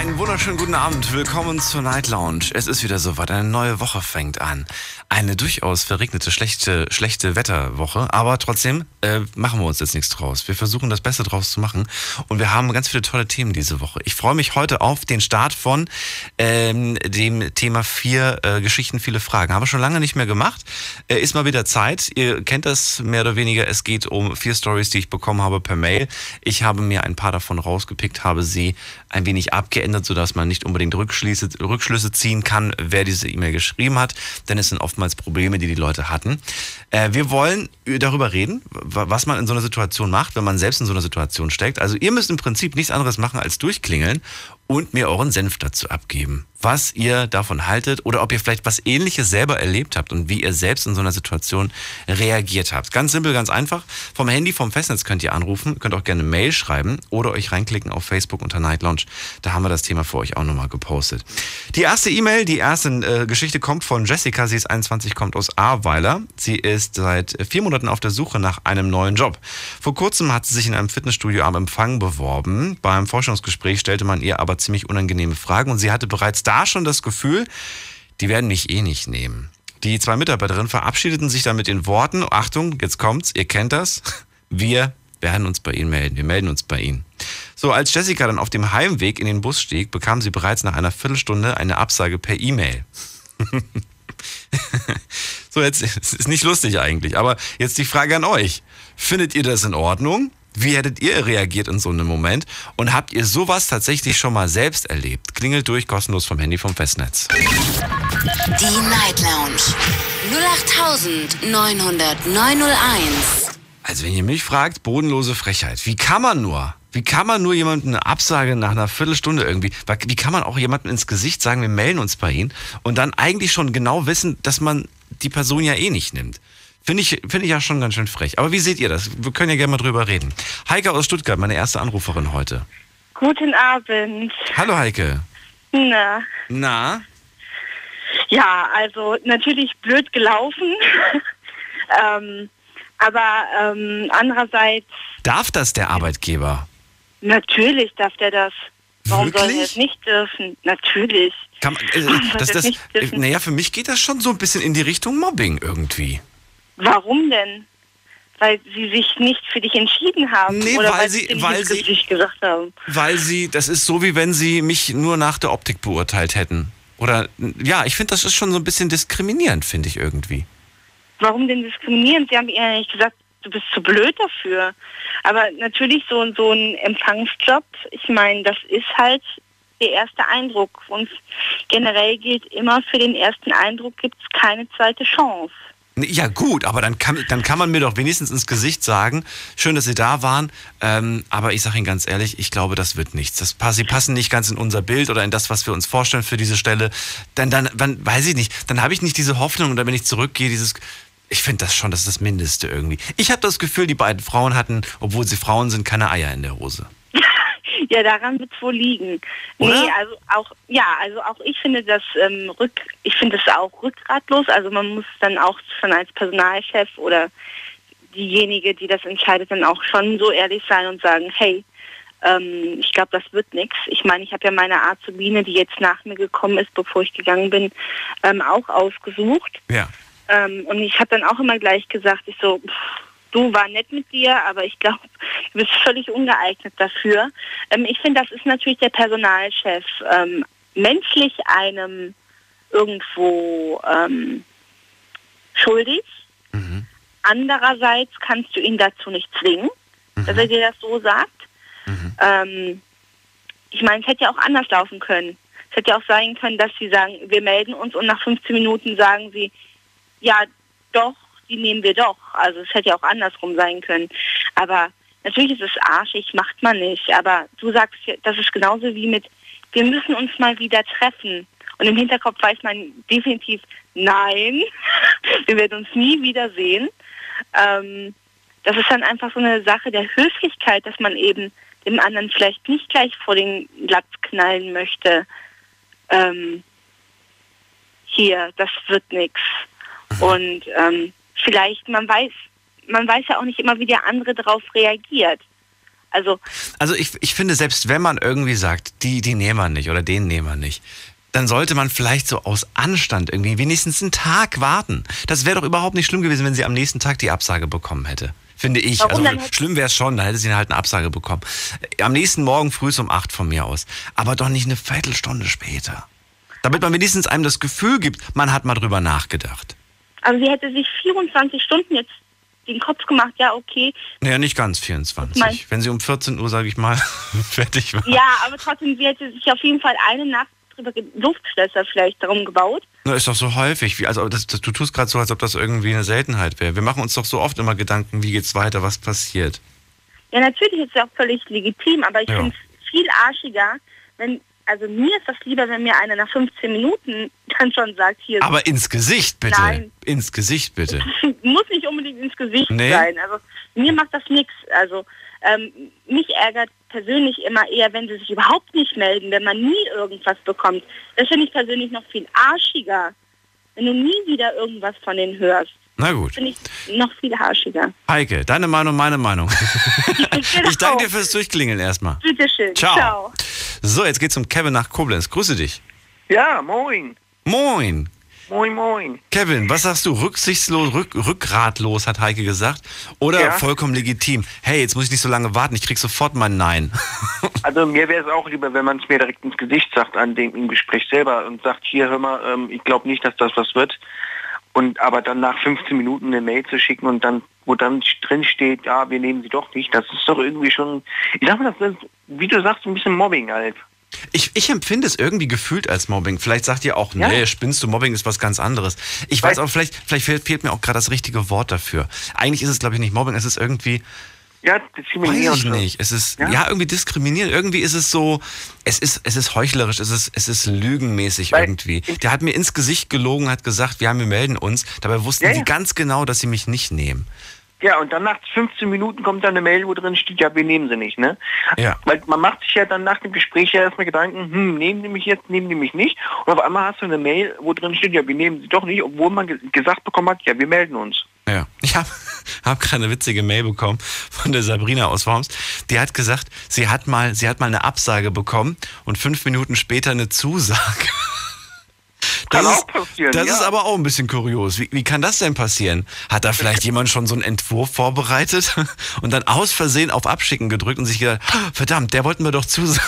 Einen wunderschönen guten Abend. Willkommen zur Night Lounge. Es ist wieder soweit. Eine neue Woche fängt an. Eine durchaus verregnete, schlechte, schlechte Wetterwoche. Aber trotzdem äh, machen wir uns jetzt nichts draus. Wir versuchen das Beste draus zu machen. Und wir haben ganz viele tolle Themen diese Woche. Ich freue mich heute auf den Start von ähm, dem Thema vier äh, Geschichten, viele Fragen. Haben wir schon lange nicht mehr gemacht. Äh, ist mal wieder Zeit. Ihr kennt das mehr oder weniger. Es geht um vier Stories, die ich bekommen habe per Mail. Ich habe mir ein paar davon rausgepickt, habe sie ein wenig abgeändert, sodass man nicht unbedingt Rückschlüsse, Rückschlüsse ziehen kann, wer diese E-Mail geschrieben hat, denn es sind oftmals Probleme, die die Leute hatten. Äh, wir wollen darüber reden, was man in so einer Situation macht, wenn man selbst in so einer Situation steckt. Also ihr müsst im Prinzip nichts anderes machen als durchklingeln und mir euren Senf dazu abgeben, was ihr davon haltet oder ob ihr vielleicht was ähnliches selber erlebt habt und wie ihr selbst in so einer Situation reagiert habt. Ganz simpel, ganz einfach. Vom Handy, vom Festnetz könnt ihr anrufen, könnt auch gerne Mail schreiben oder euch reinklicken auf Facebook unter Night Lounge. Da haben wir das Thema für euch auch nochmal gepostet. Die erste E-Mail, die erste äh, Geschichte kommt von Jessica. Sie ist 21, kommt aus Ahrweiler. Sie ist seit vier Monaten auf der Suche nach einem neuen Job. Vor kurzem hat sie sich in einem Fitnessstudio am Empfang beworben. Beim Forschungsgespräch stellte man ihr aber ziemlich unangenehme Fragen und sie hatte bereits da schon das Gefühl, die werden mich eh nicht nehmen. Die zwei Mitarbeiterinnen verabschiedeten sich dann mit den Worten, Achtung, jetzt kommt's, ihr kennt das, wir werden uns bei Ihnen melden, wir melden uns bei Ihnen. So, als Jessica dann auf dem Heimweg in den Bus stieg, bekam sie bereits nach einer Viertelstunde eine Absage per E-Mail. so, jetzt ist nicht lustig eigentlich, aber jetzt die Frage an euch. Findet ihr das in Ordnung? Wie hättet ihr reagiert in so einem Moment? Und habt ihr sowas tatsächlich schon mal selbst erlebt? Klingelt durch, kostenlos vom Handy vom Festnetz. Die Night Lounge. 08900901. Also wenn ihr mich fragt, bodenlose Frechheit. Wie kann man nur? Wie kann man nur jemandem eine Absage nach einer Viertelstunde irgendwie, wie kann man auch jemandem ins Gesicht sagen, wir melden uns bei Ihnen und dann eigentlich schon genau wissen, dass man die Person ja eh nicht nimmt? Finde ich, finde ich ja schon ganz schön frech. Aber wie seht ihr das? Wir können ja gerne mal drüber reden. Heike aus Stuttgart, meine erste Anruferin heute. Guten Abend. Hallo Heike. Na, Na? ja, also natürlich blöd gelaufen. ähm, aber ähm, andererseits, Darf das der Arbeitgeber? natürlich darf der das. Warum soll er Wirklich? es nicht dürfen? Natürlich. Kann, man- äh, das, das äh, naja, für mich geht das schon so ein bisschen in die Richtung Mobbing irgendwie. Warum denn? Weil sie sich nicht für dich entschieden haben Nee, oder weil weil, sie- weil sie- gesagt haben. Weil sie, das ist so, wie wenn sie mich nur nach der Optik beurteilt hätten. Oder, ja, ich finde, das ist schon so ein bisschen diskriminierend, finde ich irgendwie. Warum denn diskriminieren? Sie haben ihr ja nicht gesagt, du bist zu blöd dafür. Aber natürlich so, so ein Empfangsjob, ich meine, das ist halt der erste Eindruck. Und generell gilt immer, für den ersten Eindruck gibt es keine zweite Chance. Ja gut, aber dann kann, dann kann man mir doch wenigstens ins Gesicht sagen, schön, dass Sie da waren, ähm, aber ich sage Ihnen ganz ehrlich, ich glaube, das wird nichts. Das, Sie passen nicht ganz in unser Bild oder in das, was wir uns vorstellen für diese Stelle. Dann, dann, dann weiß ich nicht, dann habe ich nicht diese Hoffnung und wenn ich zurückgehe, dieses... Ich finde das schon, das ist das Mindeste irgendwie. Ich habe das Gefühl, die beiden Frauen hatten, obwohl sie Frauen sind, keine Eier in der Hose. Ja, daran wird es wohl liegen. Oder? Nee, also auch, ja, also auch ich finde das ähm, rück, ich finde es auch rückgratlos. Also man muss dann auch schon als Personalchef oder diejenige, die das entscheidet, dann auch schon so ehrlich sein und sagen, hey, ähm, ich glaube, das wird nichts. Ich meine, ich habe ja meine Azubine, die jetzt nach mir gekommen ist, bevor ich gegangen bin, ähm, auch ausgesucht. Ja. Ähm, und ich habe dann auch immer gleich gesagt, ich so, pff, du war nett mit dir, aber ich glaube, du bist völlig ungeeignet dafür. Ähm, ich finde, das ist natürlich der Personalchef ähm, menschlich einem irgendwo ähm, schuldig. Mhm. Andererseits kannst du ihn dazu nicht zwingen, dass er dir das so sagt. Mhm. Ähm, ich meine, es hätte ja auch anders laufen können. Es hätte ja auch sein können, dass sie sagen, wir melden uns und nach 15 Minuten sagen sie, ja, doch, die nehmen wir doch. Also es hätte ja auch andersrum sein können. Aber natürlich ist es arschig, macht man nicht. Aber du sagst, das ist genauso wie mit, wir müssen uns mal wieder treffen. Und im Hinterkopf weiß man definitiv, nein, wir werden uns nie wiedersehen. Ähm, das ist dann einfach so eine Sache der Höflichkeit, dass man eben dem anderen vielleicht nicht gleich vor den Latz knallen möchte. Ähm, hier, das wird nichts. Und ähm, vielleicht, man weiß, man weiß ja auch nicht immer, wie der andere darauf reagiert. Also, Also ich, ich finde, selbst wenn man irgendwie sagt, die, die nehmen wir nicht oder den nehmen wir nicht, dann sollte man vielleicht so aus Anstand irgendwie wenigstens einen Tag warten. Das wäre doch überhaupt nicht schlimm gewesen, wenn sie am nächsten Tag die Absage bekommen hätte. Finde ich. Warum also schlimm wäre es schon, dann hätte sie halt eine Absage bekommen. Am nächsten Morgen früh um acht von mir aus. Aber doch nicht eine Viertelstunde später. Damit man wenigstens einem das Gefühl gibt, man hat mal drüber nachgedacht. Also sie hätte sich 24 Stunden jetzt den Kopf gemacht, ja, okay. Naja, nicht ganz 24. Mein- Wenn sie um 14 Uhr, sage ich mal, fertig war. Ja, aber trotzdem, sie hätte sich auf jeden Fall eine Nacht drüber, Luftschlösser vielleicht darum gebaut. Na, ist doch so häufig. Wie, also das, das, du tust gerade so, als ob das irgendwie eine Seltenheit wäre. Wir machen uns doch so oft immer Gedanken, wie geht's weiter, was passiert. Ja, natürlich ist es auch völlig legitim, aber ich Ja. finde es viel arschiger, wenn, also mir ist das lieber, wenn mir einer nach 15 Minuten dann schon sagt, hier, Aber ins Gesicht bitte. Nein. Ins Gesicht bitte. muss nicht unbedingt ins Gesicht Nee. sein. Also mir macht das nichts. Also ähm, mich ärgert persönlich immer eher, wenn sie sich überhaupt nicht melden, wenn man nie irgendwas bekommt. Das finde ich persönlich noch viel arschiger. Wenn du nie wieder irgendwas von denen hörst, Na gut. finde ich noch viel arschiger. Heike, deine Meinung, meine Meinung. Ich danke dir fürs Durchklingeln erstmal. Bitteschön. Ciao. Ciao. So, jetzt geht's um Kevin nach Koblenz. Grüße dich. Ja, moin. Moin. Moin, moin. Kevin, was sagst du? Rücksichtslos, rück, rückgratlos, hat Heike gesagt. Oder Ja. vollkommen legitim? Hey, jetzt muss ich nicht so lange warten, ich krieg sofort mein Nein. Also mir wäre es auch lieber, wenn man es mir direkt ins Gesicht sagt an dem im Gespräch selber und sagt, hier hör mal, ähm, ich glaube nicht, dass das was wird. Und aber dann nach 15 Minuten eine Mail zu schicken und dann, wo dann drin steht, ja, wir nehmen sie doch nicht, das ist doch irgendwie schon, ich sag mal, das ist, wie du sagst, ein bisschen Mobbing halt. Ich, ich empfinde es irgendwie gefühlt als Mobbing. Vielleicht sagt ihr auch, Ja. nee, spinnst du, Mobbing ist was ganz anderes. Ich weiß Weil- auch, vielleicht, vielleicht fehlt, fehlt mir auch gerade das richtige Wort dafür. Eigentlich ist es, glaube ich, nicht Mobbing, es ist irgendwie, Ja, diskriminierend. weiß ich nicht, es ist, ja, Ja. irgendwie diskriminierend. Irgendwie ist es so, es ist, es ist heuchlerisch, es ist, es ist lügenmäßig Weil- irgendwie. Der hat mir ins Gesicht gelogen, hat gesagt, wir haben, wir melden uns. Dabei wussten Ja, sie ja. ganz genau, dass sie mich nicht nehmen. Ja, und dann nach 15 Minuten kommt dann eine Mail, wo drin steht, ja, wir nehmen sie nicht, ne? Ja. Weil man macht sich ja dann nach dem Gespräch ja erstmal Gedanken, hm, nehmen die mich jetzt, nehmen die mich nicht? Und auf einmal hast du eine Mail, wo drin steht, ja, wir nehmen sie doch nicht, obwohl man ge gesagt bekommen hat, ja, wir melden uns. Ja, ich habe hab gerade eine witzige Mail bekommen von der Sabrina aus Worms. Die hat gesagt, sie hat mal, sie hat mal eine Absage bekommen und fünf Minuten später eine Zusage. Das ist, Das ja. ist aber auch ein bisschen kurios. Wie, wie kann das denn passieren? Hat da vielleicht jemand schon so einen Entwurf vorbereitet und dann aus Versehen auf Abschicken gedrückt und sich gedacht, "Ah, verdammt, der wollten wir doch zusagen.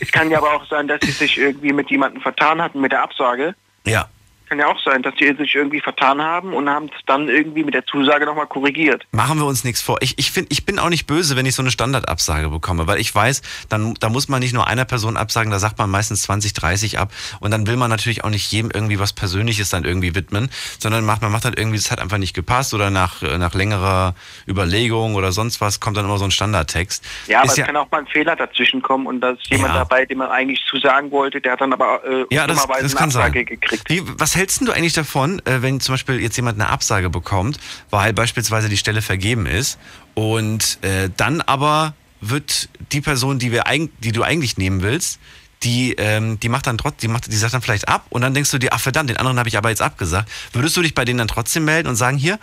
Es kann ja aber auch sein, dass sie sich irgendwie mit jemandem vertan hatten mit der Absage. Ja. Kann ja auch sein, dass die sich irgendwie vertan haben und haben es dann irgendwie mit der Zusage nochmal korrigiert. Machen wir uns nichts vor. Ich, ich, find, ich bin auch nicht böse, wenn ich so eine Standardabsage bekomme, weil ich weiß, dann, da muss man nicht nur einer Person absagen, da sagt man meistens 20, 30 ab. Und dann will man natürlich auch nicht jedem irgendwie was Persönliches dann irgendwie widmen, sondern macht, man macht halt irgendwie, es hat einfach nicht gepasst oder nach, äh, nach längerer Überlegung oder sonst was kommt dann immer so ein Standardtext. Ja, aber Ist es kann auch mal ein Fehler dazwischen kommen und da ist jemand Ja. dabei, dem man eigentlich zusagen wollte, der hat dann aber äh, Ja, das, das eine kann sein. Absage gekriegt. Wie, was hältst du eigentlich davon, äh, wenn zum Beispiel jetzt jemand eine Absage bekommt, weil beispielsweise die Stelle vergeben ist und äh, dann aber wird die Person, die, wir die du eigentlich nehmen willst, die, ähm, die macht dann trotzdem, die, macht, die sagt dann vielleicht ab und dann denkst du dir, ach verdammt, den anderen habe ich aber jetzt abgesagt. Würdest du dich bei denen dann trotzdem melden und sagen, hier,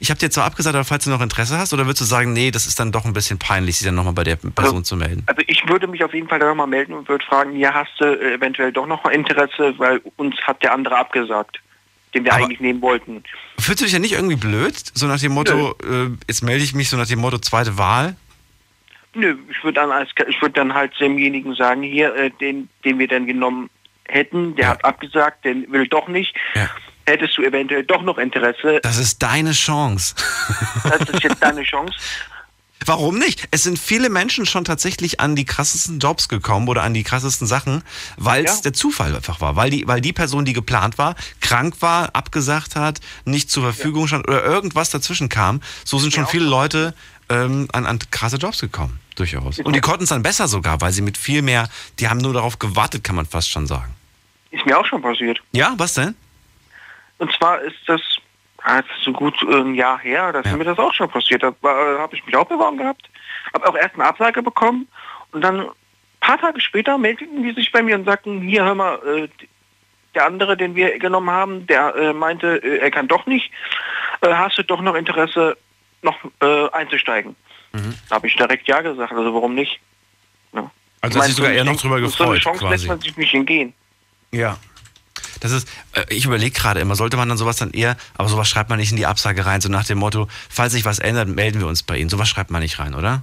ich habe dir zwar abgesagt, aber falls du noch Interesse hast, oder würdest du sagen, nee, das ist dann doch ein bisschen peinlich, sich dann nochmal bei der Person zu melden? Also ich würde mich auf jeden Fall nochmal melden und würde fragen, ja, hast du äh, eventuell doch noch Interesse, weil uns hat der andere abgesagt, den wir Aber- eigentlich nehmen wollten. Fühlst du dich ja nicht irgendwie blöd? So nach dem Motto, äh, jetzt melde ich mich so nach dem Motto zweite Wahl? Nö, ich würde dann als ich würde dann halt demjenigen sagen, hier, äh, den, den wir dann genommen hätten, der Ja. hat abgesagt, der will doch nicht. Ja. Hättest du eventuell doch noch Interesse, Das ist deine Chance. das ist jetzt deine Chance. Warum nicht? Es sind viele Menschen schon tatsächlich an die krassesten Jobs gekommen oder an die krassesten Sachen, weil es Ja. der Zufall einfach war. Weil die, weil die Person, die geplant war, krank war, abgesagt hat, nicht zur Verfügung stand oder irgendwas dazwischen kam. So sind schon Ja. viele Leute ähm, an, an krasse Jobs gekommen. Durchaus. Und die konnten es dann besser sogar, weil sie mit viel mehr, die haben nur darauf gewartet, kann man fast schon sagen. Ist mir auch schon passiert. Ja, was denn? Und zwar ist das, ah, so gut ein Jahr her, dass Ja. mir das auch schon passiert. Da äh, habe ich mich auch beworben gehabt, habe auch erst eine Absage bekommen und dann ein paar Tage später meldeten die sich bei mir und sagten, hier hör mal, äh, der andere, den wir genommen haben, der äh, meinte, äh, er kann doch nicht. Hast du doch noch Interesse, noch einzusteigen? Da habe ich direkt ja gesagt, also warum nicht? Ja. Mhm. Also Ich hast dich sogar so eher noch drüber Chance- So eine gefreut, Chance quasi. lässt man sich nicht entgehen. Ja. Das ist, äh, ich überlege gerade immer, sollte man dann sowas dann eher, aber sowas schreibt man nicht in die Absage rein, so nach dem Motto, falls sich was ändert, melden wir uns bei Ihnen. Sowas schreibt man nicht rein, oder?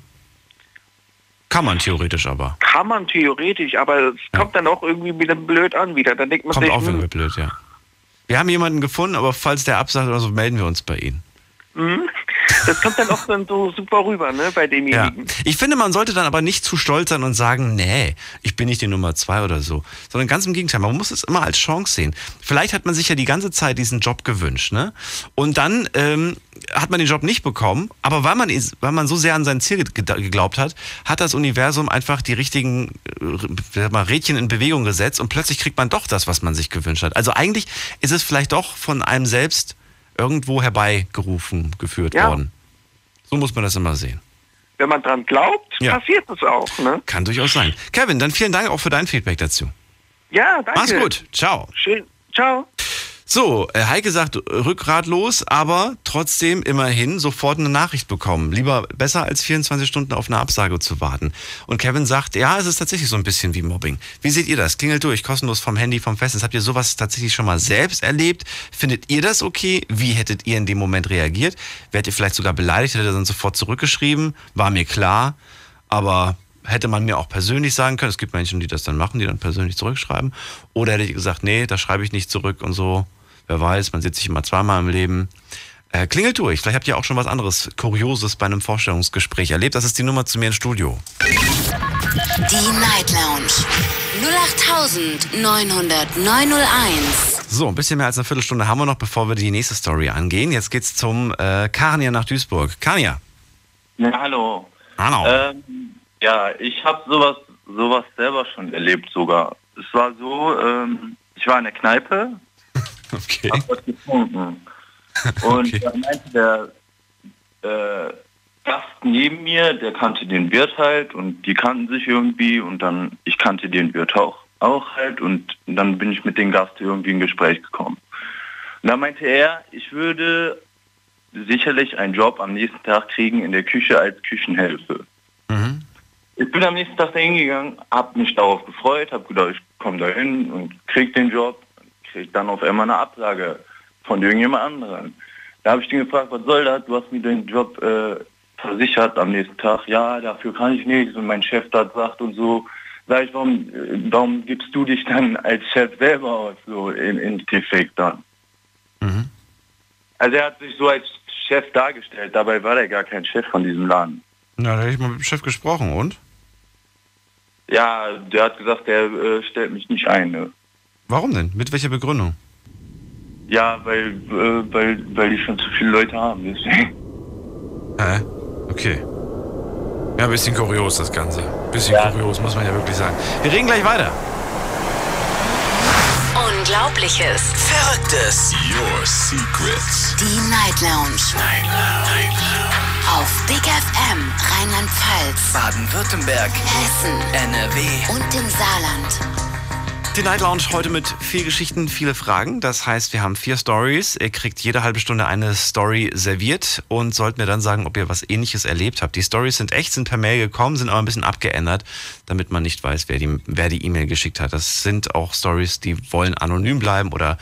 Kann man theoretisch aber. Kann man theoretisch, aber es kommt dann auch irgendwie wieder blöd an wieder. Dann denkt man Kommt sich, auch hm, irgendwie blöd, ja. Wir haben jemanden gefunden, aber falls der absagt oder so, melden wir uns bei Ihnen. Hm, das kommt dann auch dann so super rüber, ne, bei Ja. demjenigen. Ich finde, man sollte dann aber nicht zu stolz sein und sagen, nee, ich bin nicht die Nummer zwei oder so. Sondern ganz im Gegenteil, man muss es immer als Chance sehen. Vielleicht hat man sich ja die ganze Zeit diesen Job gewünscht, ne? Und dann ähm, hat man den Job nicht bekommen, aber weil man, weil man so sehr an sein Ziel ge- geglaubt hat, hat das Universum einfach die richtigen äh, sag mal, Rädchen in Bewegung gesetzt und plötzlich kriegt man doch das, was man sich gewünscht hat. Also eigentlich ist es vielleicht doch von einem selbst irgendwo herbeigerufen, geführt Ja. worden. So muss man das immer sehen. Wenn man dran glaubt, Ja. passiert es auch, ne? Kann durchaus sein. Kevin, dann vielen Dank auch für dein Feedback dazu. Ja, danke. Mach's gut. Ciao. Schön. Ciao. So, äh, Heike sagt rückgratlos, aber trotzdem immerhin sofort eine Nachricht bekommen. Lieber besser als 24 Stunden auf eine Absage zu warten. Und Kevin sagt, ja, es ist tatsächlich so ein bisschen wie Mobbing. Wie seht ihr das? Klingelt durch, kostenlos vom Handy, vom Festnetz. Habt ihr sowas tatsächlich schon mal selbst erlebt? Findet ihr das okay? Wie hättet ihr in dem Moment reagiert? Wärt ihr vielleicht sogar beleidigt? Hättet ihr dann sofort zurückgeschrieben? War mir klar, aber hätte man mir auch persönlich sagen können. Es gibt Menschen, die das dann machen, die dann persönlich zurückschreiben. Oder hätte ich gesagt, nee, da schreibe ich nicht zurück und so. Wer weiß, man sieht sich immer zweimal im Leben. Äh, klingelt durch. Vielleicht habt ihr auch schon was anderes Kurioses bei einem Vorstellungsgespräch erlebt. Das ist die Nummer zu mir ins Studio. Die Night Lounge 08901. So, ein bisschen mehr als eine Viertelstunde haben wir noch, bevor wir die nächste Story angehen. Jetzt geht's zum äh, Kania nach Duisburg. Kania. Ja, hallo. Hallo. Ähm, ja, ich habe sowas, sowas selber schon erlebt sogar. Es war so, ähm, ich war in der Kneipe, okay. hab was getrunken. Und Okay. da meinte der äh, Gast neben mir, der kannte den Wirt halt und die kannten sich irgendwie und dann, ich kannte den Wirt auch, auch halt und dann bin ich mit dem Gast irgendwie in Gespräch gekommen. Und da meinte er, ich würde sicherlich einen Job am nächsten Tag kriegen in der Küche als Küchenhilfe. Mhm. Ich bin am nächsten Tag da hingegangen, habe mich darauf gefreut, habe gedacht, ich komme da hin und krieg den Job, krieg dann auf einmal eine Absage von irgendjemand anderen. Da habe ich den gefragt, was soll das? Du hast mir den Job äh, versichert am nächsten Tag. Ja, dafür kann ich nichts und mein Chef das sagt und so. Sag ich, warum, warum gibst du dich dann als Chef selber aus, so im Endeffekt dann? Mhm. Also er hat sich so als Chef dargestellt, dabei war er gar kein Chef von diesem Laden. Na, da hätte ich mal mit dem Chef gesprochen und? Ja, der hat gesagt, der äh, stellt mich nicht ein. Ne? Warum denn? Mit welcher Begründung? Ja, weil, äh, weil, weil die schon zu viele Leute haben. Deswegen. Hä? Okay. Ja, ein bisschen kurios das Ganze. Bisschen Ja. kurios, muss man ja wirklich sagen. Wir reden gleich weiter. Unglaubliches. Verrücktes. Your Secrets. Die Night Lounge Night Lounge. auf Big FM Rheinland-Pfalz, Baden-Württemberg. Hessen NRW. und im Saarland. Die Night Lounge heute mit vier Geschichten, viele Fragen. Das heißt, wir haben vier Stories. Ihr kriegt jede halbe Stunde eine Story serviert und sollt mir dann sagen, ob ihr was ähnliches erlebt habt. Die Stories sind echt, sind per Mail gekommen, sind aber ein bisschen abgeändert, damit man nicht weiß, wer die wer die E-Mail geschickt hat. Das sind auch Stories, die wollen anonym bleiben oder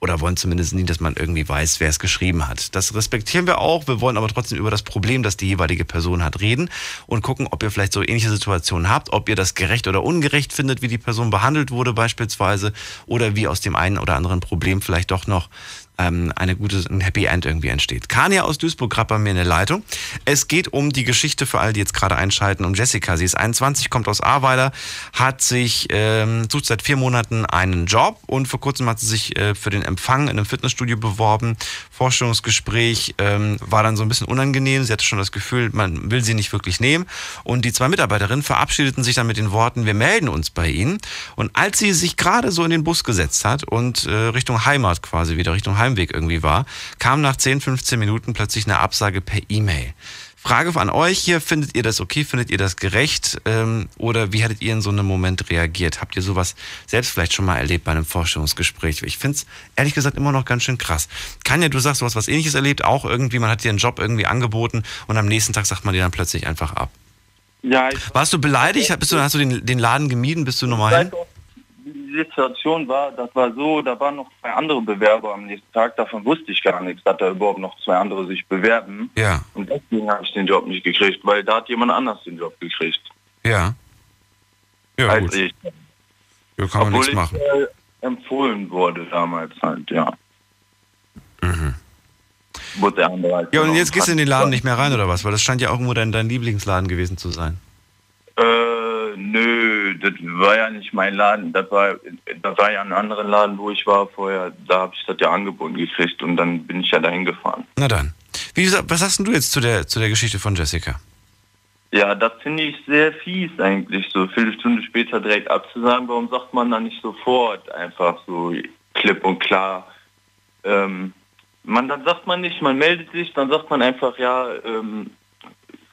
oder wollen zumindest nie, dass man irgendwie weiß, wer es geschrieben hat. Das respektieren wir auch. Wir wollen aber trotzdem über das Problem, das die jeweilige Person hat, reden und gucken, ob ihr vielleicht so ähnliche Situationen habt, ob ihr das gerecht oder ungerecht findet, wie die Person behandelt wurde beispielsweise oder wie aus dem einen oder anderen Problem vielleicht doch noch ähm, eine gute, ein Happy End irgendwie entsteht. Kania aus Duisburg gerade bei mir in der Leitung. Es geht um die Geschichte für alle, die jetzt gerade einschalten, um Jessica. Sie ist 21, kommt aus Ahrweiler, hat sich, ähm, sucht seit vier Monaten einen Job und vor kurzem hat sie sich äh, für den Empfang in einem Fitnessstudio beworben. Vorstellungsgespräch ähm, war dann so ein bisschen unangenehm. Sie hatte schon das Gefühl, man will sie nicht wirklich nehmen. Und die zwei Mitarbeiterinnen verabschiedeten sich dann mit den Worten, wir melden uns bei Ihnen. Und als sie sich gerade so in den Bus gesetzt hat und äh, Richtung Heimat quasi wieder, Richtung Heimweg irgendwie war, kam nach 10, 15 Minuten plötzlich eine Absage per E-Mail. Frage an euch hier, findet ihr das okay, findet ihr das gerecht ähm, oder wie hättet ihr in so einem Moment reagiert? Habt ihr sowas selbst vielleicht schon mal erlebt bei einem Vorstellungsgespräch? Ich finde es ehrlich gesagt immer noch ganz schön krass. Kanja, du sagst, du hast was ähnliches erlebt, auch irgendwie, man hat dir einen Job irgendwie angeboten und am nächsten Tag sagt man dir dann plötzlich einfach ab. Ja, Warst du beleidigt? Bist du, hast du den, den Laden gemieden? Bist du nochmal hin? auch, Situation war, das war so, da waren noch zwei andere Bewerber am nächsten Tag, davon wusste ich gar nichts, dass da überhaupt noch zwei andere sich bewerben. Ja, Und deswegen habe ich den Job nicht gekriegt, weil da hat jemand anders den Job gekriegt. ja. Ja, als gut. ich. Ja, kann man Obwohl nichts ich machen. äh, empfohlen wurde damals halt, ja. Wurde der andere halt Mhm. Ja, und jetzt gehst du in den Laden nicht mehr rein oder was? Weil das scheint ja auch irgendwo dein, dein Lieblingsladen gewesen zu sein. Äh, nö, das war ja nicht mein Laden. Das war, das war ja ein anderer Laden, wo ich war vorher. Da habe ich das ja angeboten gekriegt und dann bin ich ja dahin gefahren. Na dann. Wie, was sagst du jetzt zu der, zu der Geschichte von Jessica? Ja, das finde ich sehr fies eigentlich, so eine Viertelstunde später direkt abzusagen. Warum sagt man dann nicht sofort einfach so klipp und klar? Ähm, man, dann sagt man nicht, man meldet sich, dann sagt man einfach, ja, ähm,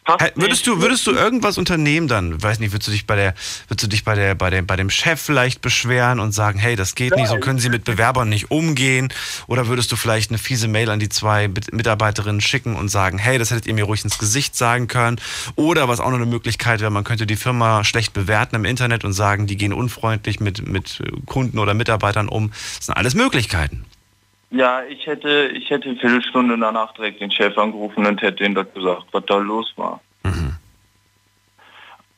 passt würdest nicht. du, würdest du irgendwas unternehmen dann? Weiß nicht, würdest du dich bei der, würdest du dich bei der, bei dem, bei dem Chef vielleicht beschweren und sagen, hey, das geht nicht, so können sie mit Bewerbern nicht umgehen? Oder würdest du vielleicht eine fiese Mail an die zwei Mit- Mitarbeiterinnen schicken und sagen, hey, das hättet ihr mir ruhig ins Gesicht sagen können? Oder was auch noch eine Möglichkeit wäre, man könnte die Firma schlecht bewerten im Internet und sagen, die gehen unfreundlich mit, mit Kunden oder Mitarbeitern um. Das sind alles Möglichkeiten. Ja, ich hätte, ich hätte eine Viertelstunde danach direkt den Chef angerufen und hätte ihm das gesagt, was da los war.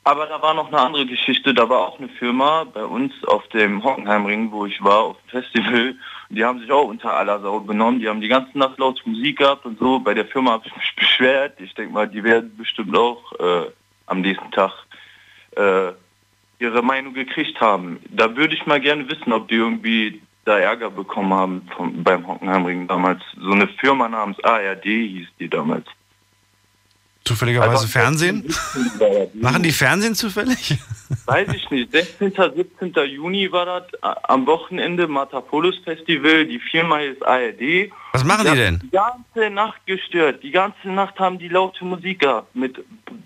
Aber da war noch eine andere Geschichte, da war auch eine Firma bei uns auf dem Hockenheimring, wo ich war, auf dem Festival. Die haben sich auch unter aller Sau genommen, die haben die ganze Nacht laut Musik gehabt und so. Bei der Firma habe ich mich beschwert. Ich denke mal, die werden bestimmt auch äh, am nächsten Tag äh, ihre Meinung gekriegt haben. Da würde ich mal gerne wissen, ob die irgendwie da Ärger bekommen haben vom, beim Hockenheimring damals. So eine Firma namens ARD hieß die damals. Zufälligerweise Also- Fernsehen? Machen die Fernsehen zufällig? Weiß ich nicht. 16. 17. Juni war das am Wochenende Matapolus Festival. Die Firma ist ARD. Was machen die denn? Die ganze Nacht gestört. Die ganze Nacht haben die laute Musik gehabt. Mit,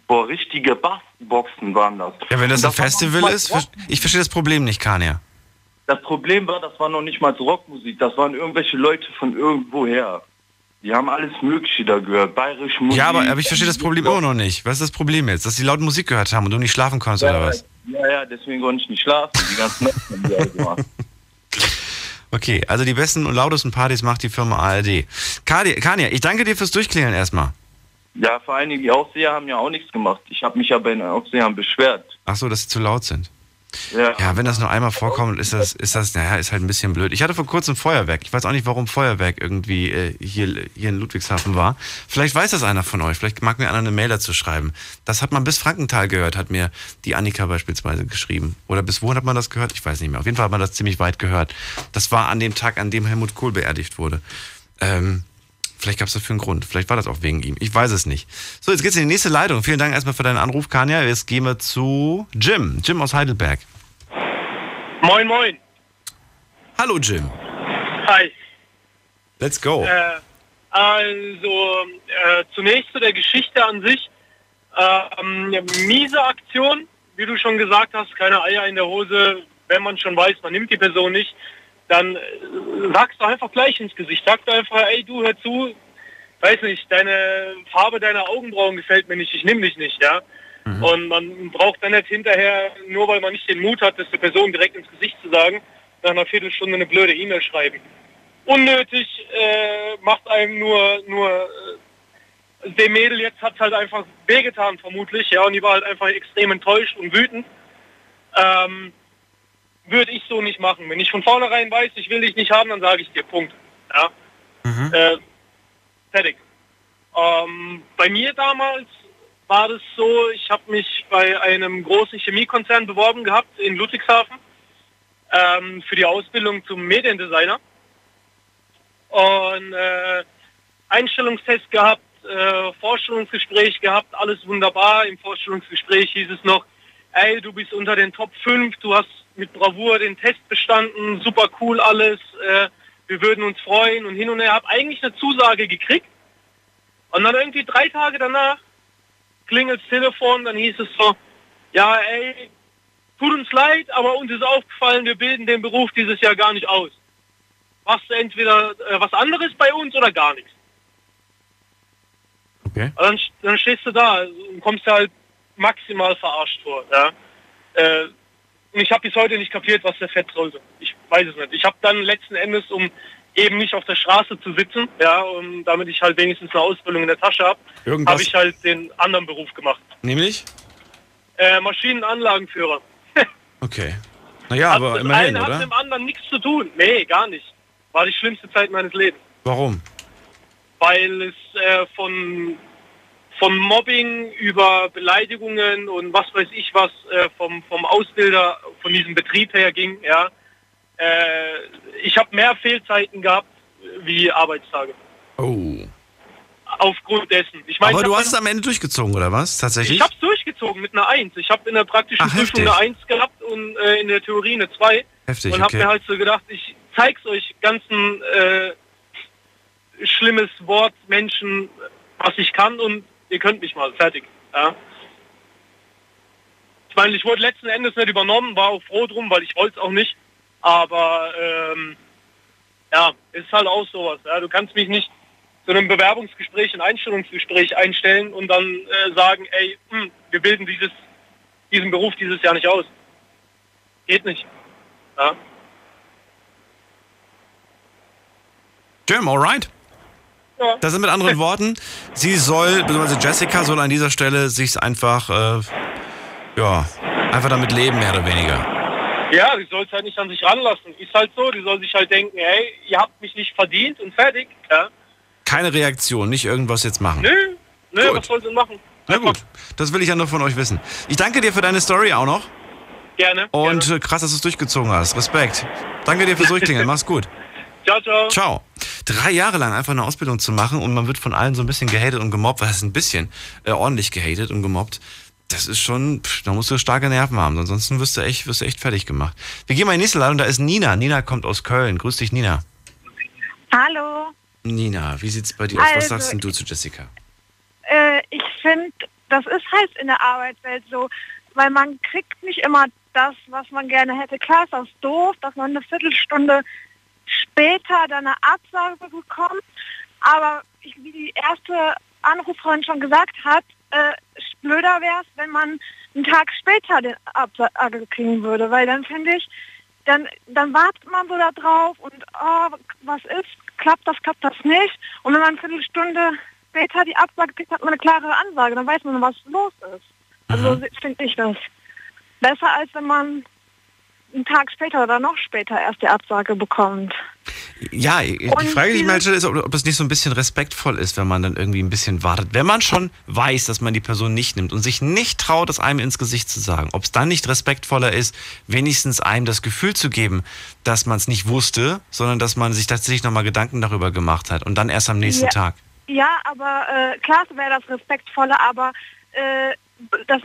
boah, richtige Bassboxen waren das. Ja, wenn das Und ein Festival ist, ich verstehe das Problem nicht, Kania. Das Problem war, das war noch nicht mal Rockmusik. Das waren irgendwelche Leute von irgendwoher. Die haben alles Mögliche da gehört. Bayerische Musik. Ja, aber, aber ich verstehe das Problem immer noch nicht. Was ist das Problem jetzt? Dass die laut Musik gehört haben und du nicht schlafen konntest oder was? Ja, ja, deswegen konnte ich nicht schlafen. Die ganze Nacht haben die halt gemacht. Okay, also die besten und lautesten Partys macht die Firma ARD. Kania, ich danke dir fürs Durchklären erstmal. Ja, vor allen Dingen die Aufseher haben ja auch nichts gemacht. Ich habe mich ja bei den Aufsehern beschwert. Ach so, dass sie zu laut sind. Ja, Ja, wenn das nur einmal vorkommt, ist das, ist das, naja, ist halt ein bisschen blöd. Ich hatte vor kurzem Feuerwerk. Ich weiß auch nicht, warum Feuerwerk irgendwie äh, hier, hier in Ludwigshafen war. Vielleicht weiß das einer von euch. Vielleicht mag mir einer eine Mail dazu schreiben. Das hat man bis Frankenthal gehört, hat mir die Annika beispielsweise geschrieben. Oder bis wohin hat man das gehört? Ich weiß nicht mehr. Auf jeden Fall hat man das ziemlich weit gehört. Das war an dem Tag, an dem Helmut Kohl beerdigt wurde. Ähm, vielleicht gab es dafür einen Grund. Vielleicht war das auch wegen ihm. Ich weiß es nicht. So, jetzt geht's in die nächste Leitung. Vielen Dank erstmal für deinen Anruf, Kania. Jetzt gehen wir zu Jim. Jim aus Heidelberg. Moin, moin. Hallo Jim. Hi. Let's go. Äh, also, äh, zunächst zu der Geschichte an sich. Ähm, miese Aktion, wie du schon gesagt hast, keine Eier in der Hose. Wenn man schon weiß, man nimmt die Person nicht, dann äh, sagst du einfach gleich ins Gesicht. Sagst du einfach, ey, du hör zu, weiß nicht, deine Farbe deiner Augenbrauen gefällt mir nicht, ich nehme dich nicht, ja. Und man braucht dann nicht hinterher, nur weil man nicht den Mut hat, das der Person direkt ins Gesicht zu sagen, nach einer Viertelstunde eine blöde E-Mail schreiben. Unnötig, äh, macht einem nur, nur äh, dem Mädel jetzt hat halt einfach wehgetan vermutlich, ja, und die war halt einfach extrem enttäuscht und wütend. Ähm, würde ich so nicht machen. Wenn ich von vornherein weiß, ich will dich nicht haben, dann sage ich dir, Punkt. Ja. Äh, fertig. Ähm, bei mir damals war das so, ich habe mich bei einem großen Chemiekonzern beworben gehabt in Ludwigshafen ähm, für die Ausbildung zum Mediendesigner. Und äh, Einstellungstest gehabt, äh, Vorstellungsgespräch gehabt, alles wunderbar. Im Vorstellungsgespräch hieß es noch, ey, du bist unter den Top 5, du hast mit Bravour den Test bestanden, super cool alles, äh, wir würden uns freuen und hin und her. Habe eigentlich eine Zusage gekriegt. Und dann irgendwie drei Tage danach klingelt das Telefon, dann hieß es so, ja ey, tut uns leid, aber uns ist aufgefallen, wir bilden den Beruf dieses Jahr gar nicht aus. Machst du entweder äh, was anderes bei uns oder gar nichts. Okay. Dann, dann stehst du da und kommst halt maximal verarscht vor. Ja? Äh, und ich habe bis heute nicht kapiert, was der Fett sollte. Ich weiß es nicht. Ich habe dann letzten Endes, um eben nicht auf der Straße zu sitzen, ja, und damit ich halt wenigstens eine Ausbildung in der Tasche habe, habe ich halt den anderen Beruf gemacht. Nämlich? Äh, Maschinenanlagenführer. Okay. Naja, aber das immerhin, eine hat oder? mit dem anderen nichts zu tun. Nee, gar nicht. War die schlimmste Zeit meines Lebens. Warum? weil es äh, von, von Mobbing über Beleidigungen und was weiß ich was äh, vom, vom Ausbilder von diesem Betrieb her ging. Ja. Äh, ich habe mehr Fehlzeiten gehabt wie Arbeitstage. Oh. Aufgrund dessen. Ich meine, Aber du hast es am Ende durchgezogen, oder was? Tatsächlich? ich habe es durchgezogen mit einer 1. Ich habe in der praktischen Ach, Prüfung heftig. eine 1 gehabt und äh, in der Theorie eine 2. Heftig, und habe okay. mir halt so gedacht, ich zeig's euch ganzen äh, schlimmes Wort Menschen, was ich kann und ihr könnt mich mal. Fertig. Ja. Ich meine, ich wurde letzten Endes nicht übernommen, war auch froh drum, weil ich wollte es auch nicht. Aber ähm, ja, ist halt auch sowas. Ja. Du kannst mich nicht zu einem Bewerbungsgespräch, ein Einstellungsgespräch einstellen und dann äh, sagen, ey, hm, wir bilden dieses, diesen Beruf dieses Jahr nicht aus. Geht nicht. Ja. Jim, alright. Ja. Das sind mit anderen Worten, sie soll, beziehungsweise Jessica soll an dieser Stelle sich einfach, äh, ja, einfach damit leben, mehr oder weniger. Ja, die soll es halt nicht an sich ranlassen. Ist halt so, die soll sich halt denken, hey, ihr habt mich nicht verdient und fertig. Ja. Keine Reaktion, nicht irgendwas jetzt machen. Nö, nö, Gut. was soll sie machen? Na gut, das will ich ja nur von euch wissen. Ich danke dir für deine Story auch noch Gerne. und gerne. äh, krass, dass du es durchgezogen hast. Respekt. Danke dir fürs Durchklingeln. Mach's gut. Ciao, ciao. Ciao. Drei Jahre lang einfach eine Ausbildung zu machen und man wird von allen so ein bisschen gehatet und gemobbt. Was heißt ein bisschen? Äh, ordentlich gehatet und gemobbt. Das ist schon, pff, da musst du starke Nerven haben, ansonsten wirst du echt, wirst du echt fertig gemacht. Wir gehen mal in die nächste Leitung, da ist Nina. Nina kommt aus Köln. Grüß dich, Nina. Hallo. Nina, wie sieht's bei dir aus? Was Also, sagst denn du zu Jessica? Äh, ich finde, das ist halt in der Arbeitswelt so, weil man kriegt nicht immer das, was man gerne hätte. Klar ist das doof, dass man eine Viertelstunde später dann eine Absage bekommt, aber ich, wie die erste Anruferin schon gesagt hat, äh, blöder wäre es, wenn man einen Tag später den Absage kriegen würde, weil dann finde ich, dann, dann wartet man so da drauf und oh, was ist, klappt das, klappt das nicht. Und wenn man eine Viertelstunde später die Absage kriegt, hat man eine klare Ansage, dann weiß man, was los ist. Also Mhm. finde ich das. Besser als wenn man einen Tag später oder noch später erst die Absage bekommt. Ja, die Und Frage, die ich mir halt stelle, ist, ob, das nicht so ein bisschen respektvoll ist, wenn man dann irgendwie ein bisschen wartet. Wenn man schon weiß, dass man die Person nicht nimmt und sich nicht traut, das einem ins Gesicht zu sagen, ob es dann nicht respektvoller ist, wenigstens einem das Gefühl zu geben, dass man es nicht wusste, sondern dass man sich tatsächlich nochmal Gedanken darüber gemacht hat und dann erst am nächsten Ja. Tag. Ja, aber äh, klar wäre das respektvolle, aber äh, das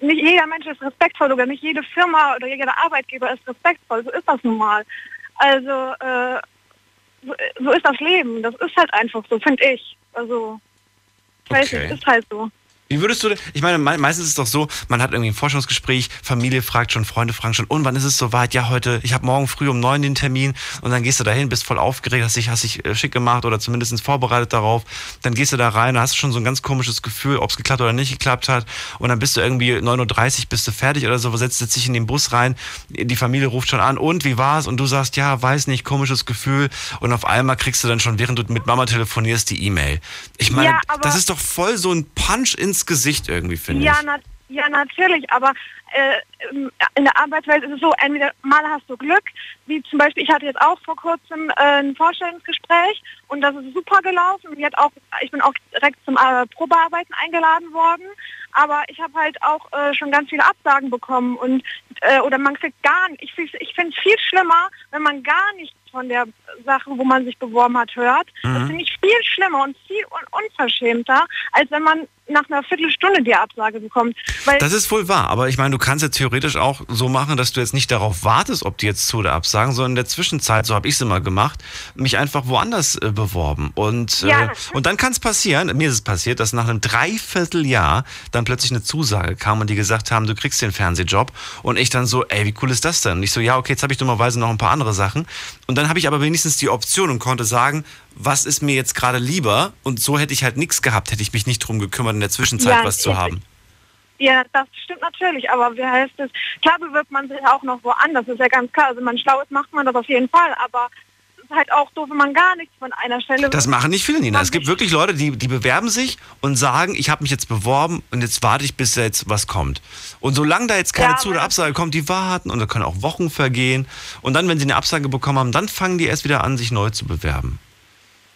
nicht jeder Mensch ist respektvoll oder nicht jede Firma oder jeder Arbeitgeber ist respektvoll. So ist das nun mal. Also äh, so, so ist das Leben. Das ist halt einfach so, finde ich. Also ich weiß Okay. nicht, ist halt so. Wie würdest du, denn- ich meine, me- meistens ist es doch so, man hat irgendwie ein Forschungsgespräch, Familie fragt schon, Freunde fragen schon, und wann ist es soweit? Ja, heute, ich habe morgen früh um neun den Termin und dann gehst du dahin, bist voll aufgeregt, hast dich, hast dich äh, schick gemacht oder zumindest vorbereitet darauf. Dann gehst du da rein, hast schon so ein ganz komisches Gefühl, ob es geklappt oder nicht geklappt hat. Und dann bist du irgendwie 9.30 Uhr, bist du fertig oder so, setzt dich in den Bus rein, die Familie ruft schon an, und wie war's? Und du sagst, ja, weiß nicht, komisches Gefühl. Und auf einmal kriegst du dann schon, während du mit Mama telefonierst, die E-Mail. Ich meine, Ja, das ist doch voll so ein Punch ins Gesicht irgendwie, finde Ja, ich. na, ja, natürlich, aber äh, in der Arbeitswelt ist es so, entweder mal hast du Glück, wie zum Beispiel, ich hatte jetzt auch vor kurzem äh, ein Vorstellungsgespräch und das ist super gelaufen. Hat auch, ich bin auch direkt zum äh, Probearbeiten eingeladen worden, aber ich habe halt auch äh, schon ganz viele Absagen bekommen und äh, oder man kriegt gar nicht, ich, ich finde es viel schlimmer, wenn man gar nichts von der Sache, wo man sich beworben hat, hört. Das Mhm. finde ich viel schlimmer und viel un unverschämter, als wenn man nach einer Viertelstunde die Absage bekommt. Weil Das ist wohl wahr, aber ich meine, du kannst ja theoretisch auch so machen, dass du jetzt nicht darauf wartest, ob die jetzt zu oder absagen, sondern in der Zwischenzeit, so habe ich es immer gemacht, mich einfach woanders äh, beworben. Und, Ja, äh, das- und dann kann es passieren, mir ist es passiert, dass nach einem Dreivierteljahr dann plötzlich eine Zusage kam und die gesagt haben, du kriegst den Fernsehjob. Und ich dann so, ey, wie cool ist das denn? Und ich so, ja, okay, jetzt habe ich dummerweise noch ein paar andere Sachen. Und dann habe ich aber wenigstens die Option und konnte sagen, was ist mir jetzt gerade lieber? Und so hätte ich halt nichts gehabt, hätte ich mich nicht drum gekümmert, in der Zwischenzeit Ja, was zu haben. Ja, das stimmt natürlich, aber wie heißt es? Klar bewirbt man sich auch noch woanders, ist ja ganz klar. Also man schlau ist, macht man das auf jeden Fall, aber ist halt auch doof, wenn man gar nichts von einer Stelle... Das machen nicht viele, Nina. Es gibt sich- wirklich Leute, die, die bewerben sich und sagen, ich habe mich jetzt beworben und jetzt warte ich, bis jetzt was kommt. Und solange da jetzt keine Ja, Zu- oder das- Absage kommt, die warten und da können auch Wochen vergehen. Und dann, wenn sie eine Absage bekommen haben, dann fangen die erst wieder an, sich neu zu bewerben.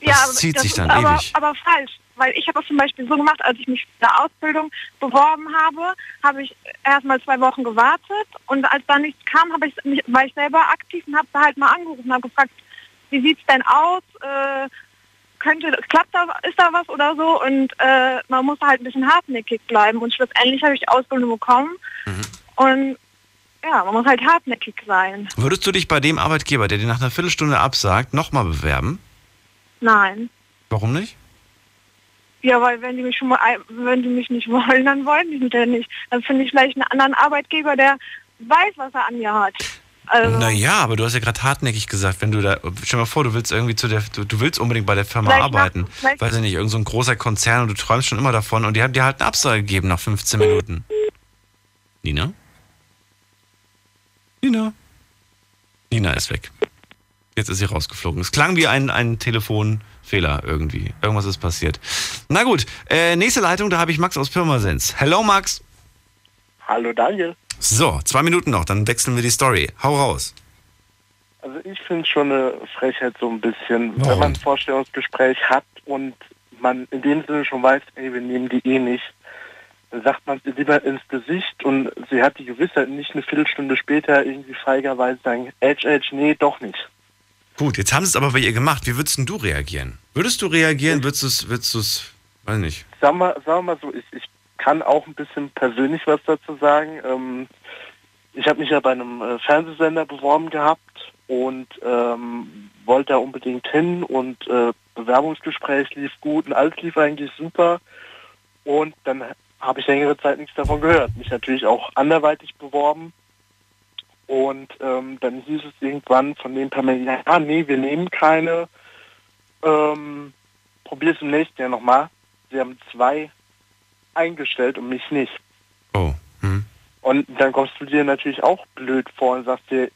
Das aber zieht sich ist dann aber, ewig. aber falsch, weil ich habe das zum Beispiel so gemacht, als ich mich für eine Ausbildung beworben habe, habe ich erst mal zwei Wochen gewartet und als da nichts kam, habe ich mich, war ich selber aktiv und habe da halt mal angerufen und habe gefragt, wie sieht's denn aus? Äh, könnte, klappt da, ist da was oder so? Und äh, man muss halt ein bisschen hartnäckig bleiben und schlussendlich habe ich die Ausbildung bekommen Mhm. und ja, man muss halt hartnäckig sein. Würdest du dich bei dem Arbeitgeber, der dir nach einer Viertelstunde absagt, nochmal bewerben? Nein. Warum nicht? Ja, weil wenn die mich schon mal, wenn die mich nicht wollen, dann wollen die mich nicht. Dann finde ich vielleicht einen anderen Arbeitgeber, der weiß, was er an mir hat. Also, Naja, aber du hast ja gerade hartnäckig gesagt, wenn du da, stell dir mal vor, du willst irgendwie zu der, du, du willst unbedingt bei der Firma nach- arbeiten. vielleicht- Weiß ich nicht, irgend so ein großer Konzern und du träumst schon immer davon und die haben dir halt eine Absage gegeben nach 15 Minuten. Nina? Nina? Nina ist weg. Jetzt ist sie rausgeflogen. Es klang wie ein, ein Telefonfehler irgendwie. Irgendwas ist passiert. Na gut, äh, nächste Leitung, da habe ich Max aus Pirmasens. Hello Max. Hallo Daniel. So, zwei Minuten noch, dann wechseln wir die Story. Hau raus. Also ich finde es schon eine Frechheit so ein bisschen, Warum? wenn man ein Vorstellungsgespräch hat und man in dem Sinne schon weiß, ey, wir nehmen die eh nicht, dann sagt man es lieber ins Gesicht und sie hat die Gewissheit nicht eine Viertelstunde später irgendwie feigerweise sagen, Edge, Edge, nee, doch nicht. Gut, jetzt haben sie es aber bei ihr gemacht. Wie würdest denn du reagieren? Würdest du reagieren? Würdest du es, würdest du es, weiß nicht. Wir, sagen wir mal so, ich, ich kann auch ein bisschen persönlich was dazu sagen. Ähm, ich habe mich ja bei einem äh, Fernsehsender beworben gehabt und ähm, wollte da unbedingt hin und äh, Bewerbungsgespräch lief gut und alles lief eigentlich super. Und dann habe ich längere Zeit nichts davon gehört. Mich natürlich auch anderweitig beworben. Und ähm, dann hieß es irgendwann von dem Personal, ja, nee, wir nehmen keine. Ähm, Probier es im nächsten Jahr nochmal. Sie haben zwei eingestellt und mich nicht. Oh. Hm. Und dann kommst du dir natürlich auch blöd vor und sagst dir,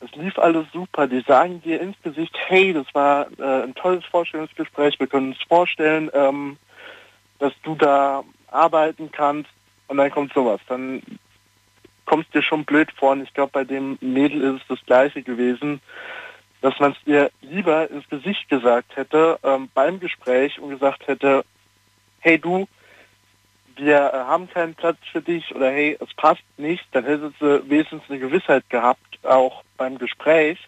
es lief alles super. Die sagen dir ins Gesicht, hey, das war äh, ein tolles Vorstellungsgespräch, wir können uns vorstellen, ähm, dass du da arbeiten kannst. Und dann kommt sowas. Dann kommst dir schon blöd vor. Und ich glaube, bei dem Mädel ist es das gleiche gewesen, dass man es ihr lieber ins Gesicht gesagt hätte ähm, beim Gespräch und gesagt hätte, hey du, wir äh, haben keinen Platz für dich oder hey, es passt nicht, dann hätte sie wenigstens eine Gewissheit gehabt, auch beim Gespräch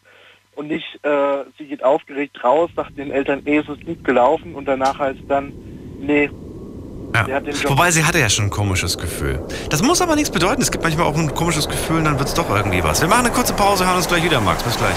und nicht, äh, sie geht aufgeregt raus, sagt den Eltern, eh, es ist gut gelaufen und danach heißt dann, nee, Ja. Wobei sie hatte ja schon ein komisches Gefühl. Das muss aber nichts bedeuten. Es gibt manchmal auch ein komisches Gefühl und dann wird es doch irgendwie was. Wir machen eine kurze Pause, hören uns gleich wieder, Max. Bis gleich.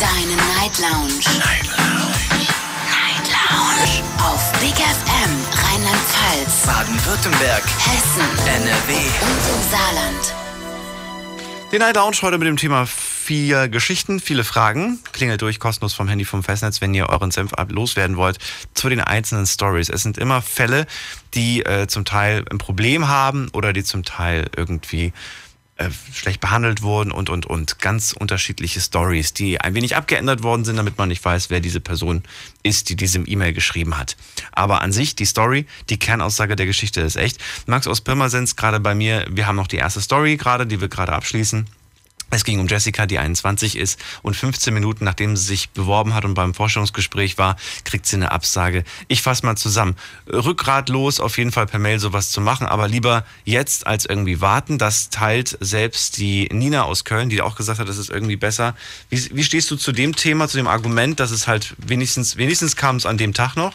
Deine Night Lounge. Night Lounge. Night Lounge. Auf Big FM Rheinland-Pfalz, Baden-Württemberg, Hessen NRW. und im Saarland. Die Night Lounge heute mit dem Thema vier Geschichten, viele Fragen. Klingelt durch kostenlos vom Handy vom Festnetz, wenn ihr euren Senf loswerden wollt zu den einzelnen Stories. Es sind immer Fälle, die äh, zum Teil ein Problem haben oder die zum Teil irgendwie äh, schlecht behandelt wurden und, und, und ganz unterschiedliche Stories, die ein wenig abgeändert worden sind, damit man nicht weiß, wer diese Person ist, die diesem E-Mail geschrieben hat. Aber an sich, die Story, die Kernaussage der Geschichte ist echt. Max aus Pirmasens, gerade bei mir, wir haben noch die erste Story gerade, die wir gerade abschließen. Es ging um Jessica, die 21 ist und 15 Minuten nachdem sie sich beworben hat und beim Forschungsgespräch war, kriegt sie eine Absage. Ich fasse mal zusammen. Rückgratlos auf jeden Fall per Mail sowas zu machen, aber lieber jetzt als irgendwie warten. Das teilt selbst die Nina aus Köln, die auch gesagt hat, das ist irgendwie besser. Wie, wie stehst du zu dem Thema, zu dem Argument, dass es halt wenigstens, wenigstens kam es an dem Tag noch?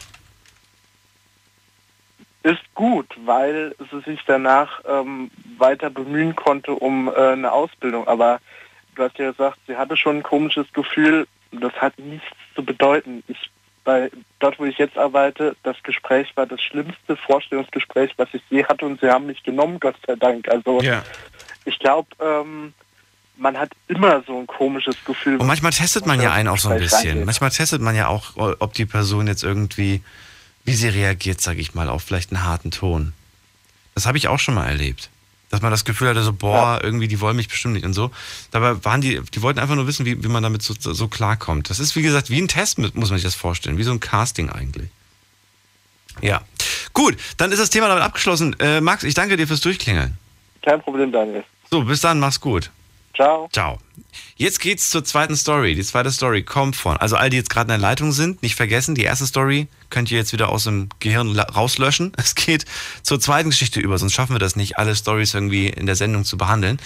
Ist gut, weil sie sich danach ähm, weiter bemühen konnte um äh, eine Ausbildung. Aber du hast ja gesagt, sie hatte schon ein komisches Gefühl. Das hat nichts zu bedeuten. Ich, bei dort, wo ich jetzt arbeite, das Gespräch war das schlimmste Vorstellungsgespräch, was ich je hatte, und sie haben mich genommen, Gott sei Dank. Also Ja. ich glaube, ähm, man hat immer so ein komisches Gefühl. Und manchmal testet man ja einen auch so ein bisschen. Manchmal testet man ja auch, ob die Person jetzt irgendwie, wie sie reagiert, sage ich mal, auf vielleicht einen harten Ton. Das habe ich auch schon mal erlebt. Dass man das Gefühl hatte, so, boah, irgendwie, die wollen mich bestimmt nicht und so. Dabei waren die, die wollten einfach nur wissen, wie, wie man damit so, so klarkommt. Das ist, wie gesagt, wie ein Test, muss man sich das vorstellen. Wie so ein Casting eigentlich. Ja. Gut, dann ist das Thema damit abgeschlossen. Äh, Max, ich danke dir fürs Durchklingeln. Kein Problem, Daniel. So, bis dann, mach's gut. Ciao. Ciao. Jetzt geht's zur zweiten Story. Die zweite Story kommt von, also all die jetzt gerade in der Leitung sind, nicht vergessen, die erste Story könnt ihr jetzt wieder aus dem Gehirn rauslöschen. Es geht zur zweiten Geschichte über, sonst schaffen wir das nicht, alle Stories irgendwie in der Sendung zu behandeln.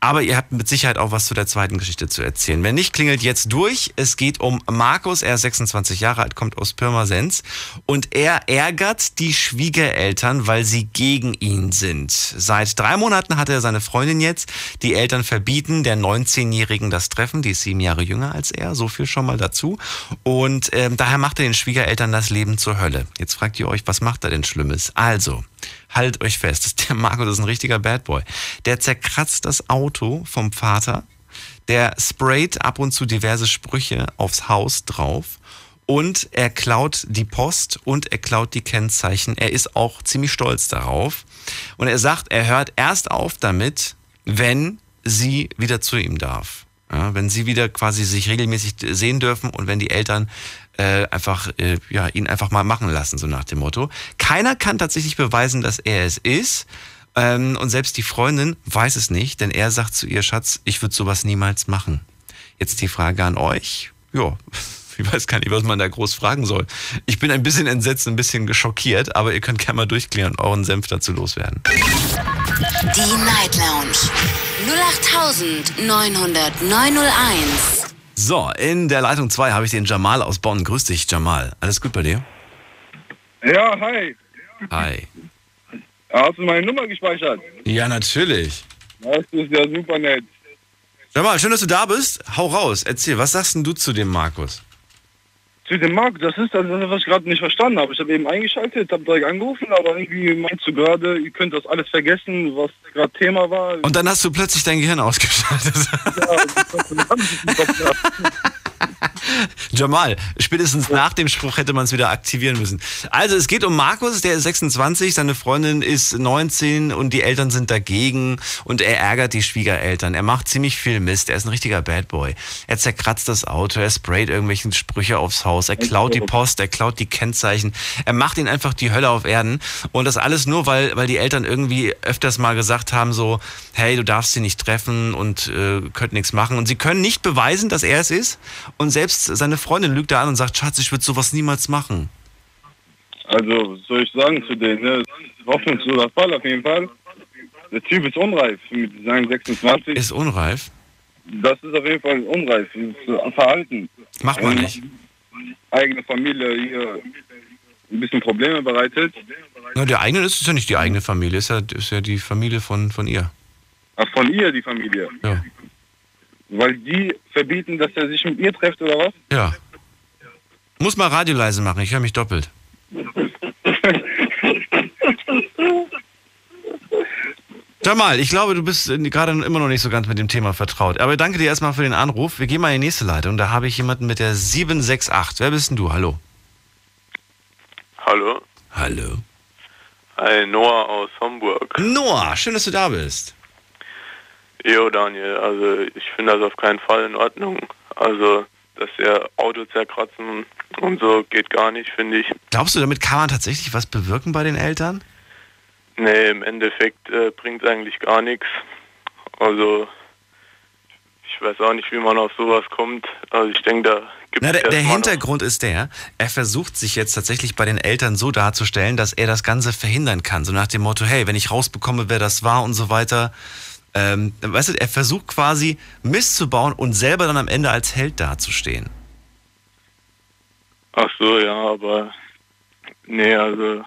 Aber ihr habt mit Sicherheit auch was zu der zweiten Geschichte zu erzählen. Wenn nicht, klingelt jetzt durch. Es geht um Markus, er ist 26 Jahre alt, kommt aus Pirmasens und er ärgert die Schwiegereltern, weil sie gegen ihn sind. Seit drei Monaten hat er seine Freundin jetzt. Die Eltern verbieten der 19-Jährigen das Treffen. Die ist sieben Jahre jünger als er, so viel schon mal dazu. Und ähm, daher macht er den Schwiegereltern das Leben zur Hölle. Jetzt fragt ihr euch, was macht er denn Schlimmes? Also, haltet euch fest, der Markus ist ein richtiger Bad Boy. Der zerkratzt das Auto vom Vater, der sprayt ab und zu diverse Sprüche aufs Haus drauf und er klaut die Post und er klaut die Kennzeichen. Er ist auch ziemlich stolz darauf. Und er sagt, er hört erst auf damit, wenn sie wieder zu ihm darf. Ja, wenn sie wieder quasi sich regelmäßig sehen dürfen und wenn die Eltern äh, einfach äh, ja, ihn einfach mal machen lassen, so nach dem Motto. Keiner kann tatsächlich beweisen, dass er es ist. Ähm, und selbst die Freundin weiß es nicht, denn er sagt zu ihr, Schatz, ich würde sowas niemals machen. Jetzt die Frage an euch. Ja, ich weiß gar nicht, was man da groß fragen soll. Ich bin ein bisschen entsetzt, ein bisschen geschockiert, aber ihr könnt gerne mal durchklären und euren Senf dazu loswerden. Die Night Lounge 0890901. So, in der Leitung 2 habe ich den Jamal aus Bonn. Grüß dich, Jamal. Alles gut bei dir? Ja, hi. Hi. Hast du meine Nummer gespeichert? Ja, natürlich. Das ist ja super nett. Jamal, schön, dass du da bist. Hau raus, erzähl, was sagst denn du zu dem Markus? Zu dem Markt, das ist das, was ich gerade nicht verstanden habe. Ich habe eben eingeschaltet, habe direkt angerufen, aber irgendwie meinst du gerade, ihr könnt das alles vergessen, was gerade Thema war. Und dann hast du plötzlich dein Gehirn ausgeschaltet. Jamal, spätestens nach dem Spruch hätte man es wieder aktivieren müssen. Also es geht um Markus, der ist 26, seine Freundin ist 19 und die Eltern sind dagegen und er ärgert die Schwiegereltern. Er macht ziemlich viel Mist, er ist ein richtiger Bad Boy. Er zerkratzt das Auto, er sprayt irgendwelchen Sprüche aufs Haus, er klaut die Post, er klaut die Kennzeichen, er macht ihn einfach die Hölle auf Erden und das alles nur, weil, weil die Eltern irgendwie öfters mal gesagt haben so, hey, du darfst sie nicht treffen und äh, könnt nichts machen und sie können nicht beweisen, dass er es ist und selbst seine Freundin lügt da an und sagt, Schatz, ich würde sowas niemals machen. Also, soll ich sagen zu denen? Ne? Hoffnungsloser Fall auf jeden Fall. Der Typ ist unreif mit seinen 26. Ist unreif? Das ist auf jeden Fall unreif. Das Verhalten. Macht man nicht. Eigene Familie hier ein bisschen Probleme bereitet. Na, der eigene ist, ist ja nicht die eigene Familie, ist ja, ist ja die Familie von, von ihr. Ach, von ihr die Familie. Ja. Weil die verbieten, dass er sich mit ihr trifft oder was? Ja. Muss mal Radio leise machen, ich höre mich doppelt. Jamal, ich glaube, du bist gerade immer noch nicht so ganz mit dem Thema vertraut. Aber danke dir erstmal für den Anruf. Wir gehen mal in die nächste Leitung. Da habe ich jemanden mit der 768. Wer bist denn du? Hallo. Hallo. Hallo. Hi, Noah aus Hamburg. Noah, schön, dass du da bist. Jo, Daniel, also ich finde das auf keinen Fall in Ordnung. Also, dass er Auto zerkratzen und so geht gar nicht, finde ich. Glaubst du, damit kann man tatsächlich was bewirken bei den Eltern? Nee, im Endeffekt äh, bringt eigentlich gar nichts. Also, ich weiß auch nicht, wie man auf sowas kommt. Also ich denke, da gibt Na, es der, der Hintergrund ist der, er versucht sich jetzt tatsächlich bei den Eltern so darzustellen, dass er das Ganze verhindern kann. So nach dem Motto, hey, wenn ich rausbekomme, wer das war und so weiter. Ähm, weißt du, er versucht quasi Mist zu bauen und selber dann am Ende als Held dazustehen. Ach so, ja, aber nee, also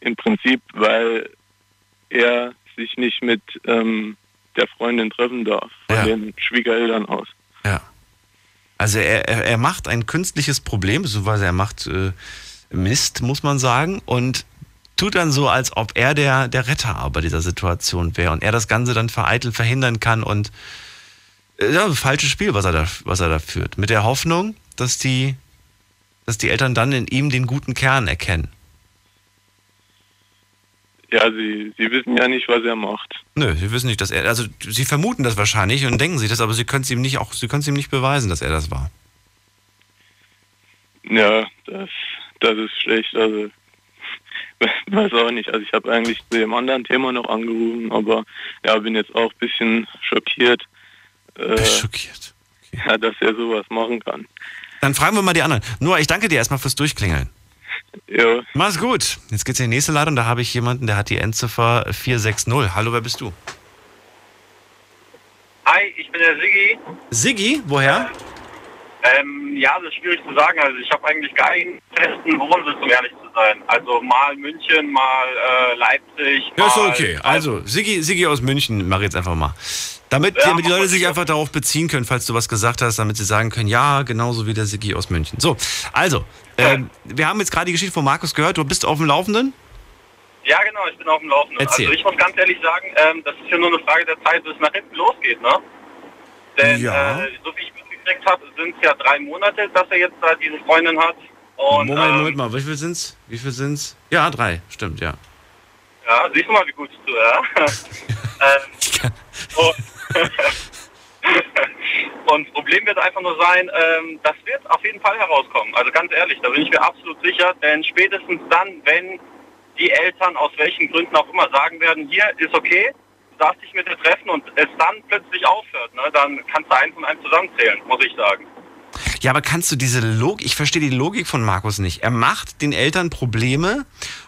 im Prinzip, weil er sich nicht mit ähm, der Freundin treffen darf, von den Schwiegereltern aus. Also er, er, er macht ein künstliches Problem, beziehungsweise er macht äh, Mist, muss man sagen, und tut dann so, als ob er der, der Retter aber dieser Situation wäre und er das Ganze dann vereitelt verhindern kann und äh, ja, falsches Spiel, was er da, was er da führt. Mit der Hoffnung, dass die, dass die Eltern dann in ihm den guten Kern erkennen. Ja, sie, sie wissen ja nicht, was er macht. Nö, sie wissen nicht, dass er, also sie vermuten das wahrscheinlich und denken sich das, aber sie können es ihm nicht auch, sie können es ihm nicht beweisen, dass er das war. Ja, das, das ist schlecht. Also weiß auch nicht. Also ich habe eigentlich zu dem anderen Thema noch angerufen, aber ja, bin jetzt auch ein bisschen schockiert. Äh, schockiert. Ja, dass er sowas machen kann. Dann fragen wir mal die anderen. Nur, ich danke dir erstmal fürs Durchklingeln. Ja. Mach's gut. Jetzt geht's in die nächste Leitung. Da habe ich jemanden, der hat die Endziffer 460. Hallo, wer bist du? Hi, ich bin der Siggi. Siggi, woher? Ähm, ja, das ist schwierig zu sagen. Also ich habe eigentlich keinen festen Wohnsitz, um ehrlich zu sein. Also mal München, mal äh, Leipzig. Ja, ist mal okay. Also, Siggi, Siggi aus München, mach ich jetzt einfach mal. Damit, Ja, damit die Leute mal. sich einfach darauf beziehen können, falls du was gesagt hast, damit sie sagen können, ja, genauso wie der Siggi aus München. So, also, ähm, wir haben jetzt gerade die Geschichte von Markus gehört. Du bist auf dem Laufenden? Ja, genau, ich bin auf dem Laufenden. Erzähl. Also ich muss ganz ehrlich sagen, ähm, das ist ja nur eine Frage der Zeit, bis es nach hinten losgeht, ne? Denn Ja. äh, so wie ich mitgekriegt habe, sind es ja drei Monate, dass er jetzt da diese Freundin hat. Und Moment, ähm, Moment mal, wie viel sind's? Wie viel sind's? Ja, drei, stimmt, ja. Ja, siehst du mal, wie gut du, ja? ähm, und, Problem wird einfach nur sein, ähm, das wird auf jeden Fall herauskommen. Also ganz ehrlich, da bin ich mir absolut sicher, denn spätestens dann, wenn die Eltern aus welchen Gründen auch immer sagen werden, hier ist okay, darfst dich mit ihr treffen und es dann plötzlich aufhört, ne, dann kannst du eins und eins zusammenzählen, muss ich sagen. Ja, aber kannst du diese Logik, ich verstehe die Logik von Markus nicht. Er macht den Eltern Probleme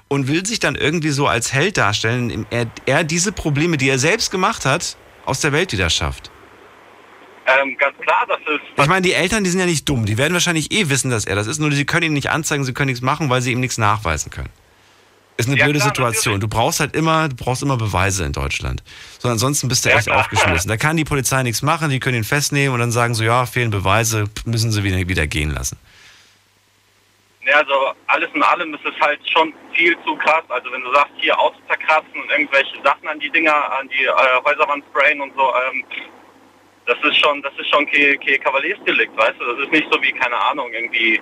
und will sich dann irgendwie so als Held darstellen, indem er, er diese Probleme, die er selbst gemacht hat, aus der Welt wieder schafft. Ähm, ganz klar, das ist Ich meine, die Eltern, die sind ja nicht dumm. Die werden wahrscheinlich eh wissen, dass er das ist, nur sie können ihn nicht anzeigen, sie können nichts machen, weil sie ihm nichts nachweisen können. Ist eine Ja, blöde klar, Situation. Du brauchst halt immer, du brauchst immer Beweise in Deutschland. So, ansonsten bist du echt aufgeschmissen. Da kann die Polizei nichts machen, die können ihn festnehmen und dann sagen so, ja, fehlen Beweise, müssen sie wieder, wieder gehen lassen. Ja, also alles in allem ist es halt schon viel zu krass. Also wenn du sagst, hier Autos zerkratzen und irgendwelche Sachen an die Dinger, an die äh, Häuserwand sprayen und so, ähm, das ist schon, das ist schon kein kein Kavaliersdelikt, weißt du? Das ist nicht so wie, keine Ahnung, irgendwie,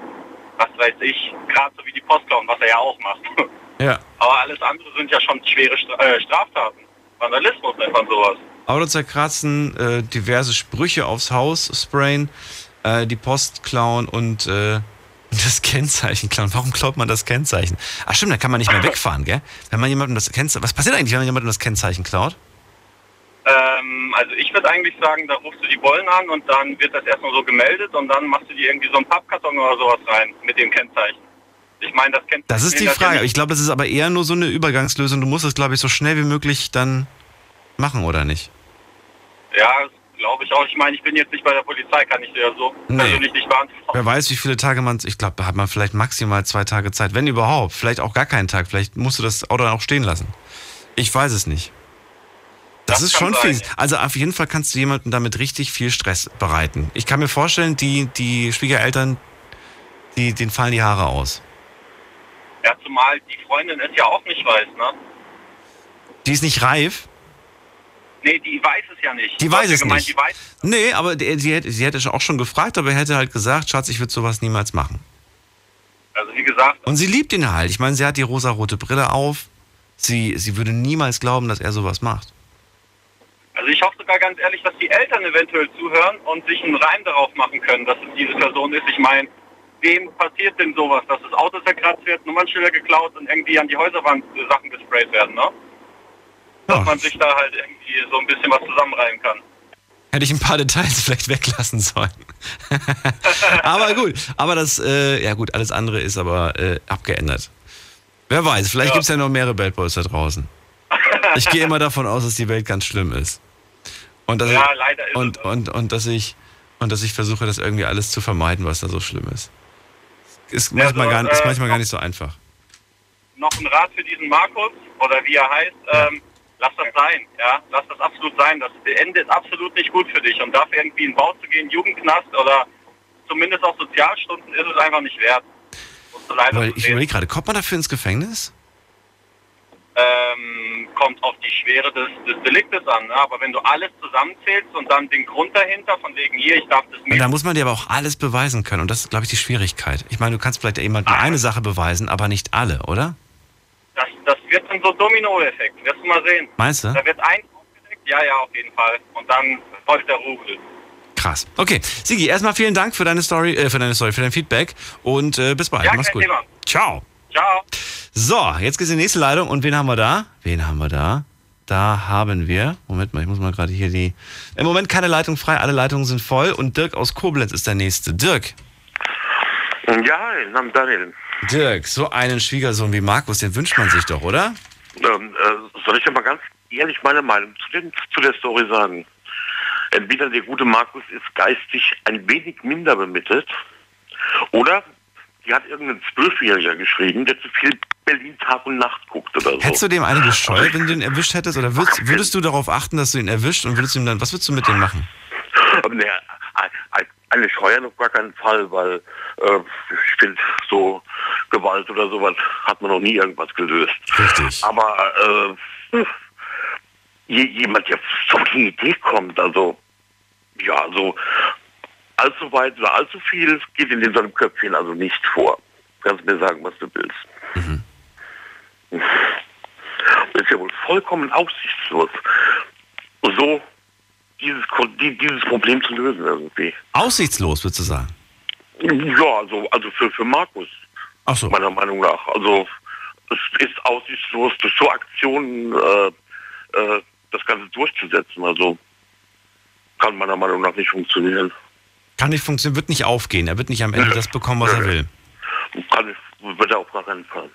was weiß ich, gerade so wie die Postklauen, was er ja auch macht. Ja. Aber alles andere sind ja schon schwere äh, Straftaten. Vandalismus nennt man sowas. Auto zerkratzen, äh, diverse Sprüche aufs Haus sprayen, äh, die Post klauen und äh, das Kennzeichen klauen. Warum klaut man das Kennzeichen? Ach stimmt, da kann man nicht mehr wegfahren, gell? Wenn man jemandem das Kennzeichen. Was passiert eigentlich, wenn man jemandem das Kennzeichen klaut? Ähm, also ich würde eigentlich sagen, da rufst du die Bullen an und dann wird das erstmal so gemeldet und dann machst du dir irgendwie so einen Pappkarton oder sowas rein mit dem Kennzeichen. Ich meine, das Kennzeichen... Das ist die Frage. Ich glaube, das ist aber eher nur so eine Übergangslösung. Du musst es, glaube ich, so schnell wie möglich dann machen, oder nicht? Ja, glaube ich auch. Ich meine, ich bin jetzt nicht bei der Polizei, kann ich dir ja so Nee. persönlich nicht beantworten. Wer weiß, wie viele Tage man, ich glaube, da hat man vielleicht maximal zwei Tage Zeit, wenn überhaupt. Vielleicht auch gar keinen Tag. Vielleicht musst du das Auto dann auch stehen lassen. Ich weiß es nicht. Das, Das ist schon sein. fies. Also auf jeden Fall kannst du jemandem damit richtig viel Stress bereiten. Ich kann mir vorstellen, die, die Schwiegereltern, die, denen fallen die Haare aus. Ja, zumal die Freundin es ja auch nicht weiß, ne? Die ist nicht reif. Nee, die weiß es ja nicht. Die weiß es gemeint, nicht. Weiß, Nee, aber die, sie, hätte, sie hätte auch schon gefragt, aber er hätte halt gesagt, Schatz, ich würde sowas niemals machen. also wie gesagt, Und sie liebt ihn halt. Ich meine, sie hat die rosarote Brille auf. Sie, sie würde niemals glauben, dass er sowas macht. Also ich hoffe sogar ganz ehrlich, dass die Eltern eventuell zuhören und sich einen Reim darauf machen können, dass es diese Person ist. Ich meine, wem passiert denn sowas, dass das Auto zerkratzt wird, Nummernschilder geklaut und irgendwie an die Häuserwand Sachen gesprayt werden, ne? Dass man sich da halt irgendwie so ein bisschen was zusammenreimen kann. Hätte ich ein paar Details vielleicht weglassen sollen. aber gut, aber das, äh, ja gut, alles andere ist aber äh, abgeändert. Wer weiß, vielleicht Ja. gibt es ja noch mehrere Bad Boys da draußen. Ich gehe immer davon aus, dass die Welt ganz schlimm ist. Und dass Ja, ich, leider ist und, und, und, dass ich und dass ich versuche, das irgendwie alles zu vermeiden, was da so schlimm ist. Ist Ja, manchmal, gar, ist äh, manchmal gar nicht so einfach. Noch ein Rat für diesen Markus, oder wie er heißt, ähm, lass das sein, ja, lass das absolut sein. Das endet absolut nicht gut für dich. Und dafür irgendwie in den Bau zu gehen, Jugendknast oder zumindest auch Sozialstunden, ist es einfach nicht wert. Ich überlege gerade, kommt man dafür ins Gefängnis? Ähm, kommt auf die Schwere des, des Deliktes an. Ne? Aber wenn du alles zusammenzählst und dann den Grund dahinter, von wegen hier, ich darf das Und nicht, da muss man dir aber auch alles beweisen können. Und das ist, glaube ich, die Schwierigkeit. Ich meine, du kannst vielleicht jemand nur eine Sache beweisen, aber nicht alle, oder? das, das wird dann so Domino-Effekt. Wirst du mal sehen. Meinst du? Da wird ein aufgedeckt, ja, ja, auf jeden Fall. Und dann folgt der Rubel. Krass. Okay, Sigi, erstmal vielen Dank für deine Story, äh, für deine Story, für dein Feedback und äh, bis bald. Ja, Mach's gut. Thema. Ciao. Ciao. So, jetzt geht's in die nächste Leitung und wen haben wir da? Wen haben wir da? Da haben wir, Moment mal, ich muss mal gerade hier die. Im Moment keine Leitung frei, alle Leitungen sind voll und Dirk aus Koblenz ist der nächste. Dirk. Ja, hi, Name Daniel. Dirk, so einen Schwiegersohn wie Markus, den wünscht man sich doch, oder? Ähm, äh, soll ich dir mal ganz ehrlich meine Meinung zu, den, zu der Story sagen? Entweder der gute Markus ist geistig ein wenig minder bemittelt oder die hat irgendein Zwölfjähriger geschrieben, der zu viel Berlin Tag und Nacht guckt oder so. Hättest du dem eine gescheut, wenn du ihn erwischt hättest? Oder würdest, würdest du darauf achten, dass du ihn erwischt und würdest du ihm dann, was würdest du mit dem machen? Nee, ein- ein- eine Scheuern auf gar keinen Fall, weil äh, ich finde, so Gewalt oder sowas hat man noch nie irgendwas gelöst. Richtig. Aber äh, je, jemand, der so auf die Idee kommt, also ja, so allzu weit oder allzu viel geht in so einem Köpfchen also nicht vor. Kannst mir sagen, was du willst. Ist ja wohl vollkommen aussichtslos, so dieses, dieses Problem zu lösen irgendwie. Aussichtslos, würdest du sagen? Ja, also, also für, für Markus. Ach so. Meiner Meinung nach. Also es ist aussichtslos, durch so Aktionen äh, äh, das Ganze durchzusetzen. Also kann meiner Meinung nach nicht funktionieren. Kann nicht funktionieren, wird nicht aufgehen. Er wird nicht am Ende das bekommen, was er will. Kann, wird er auf gar keinen Fall.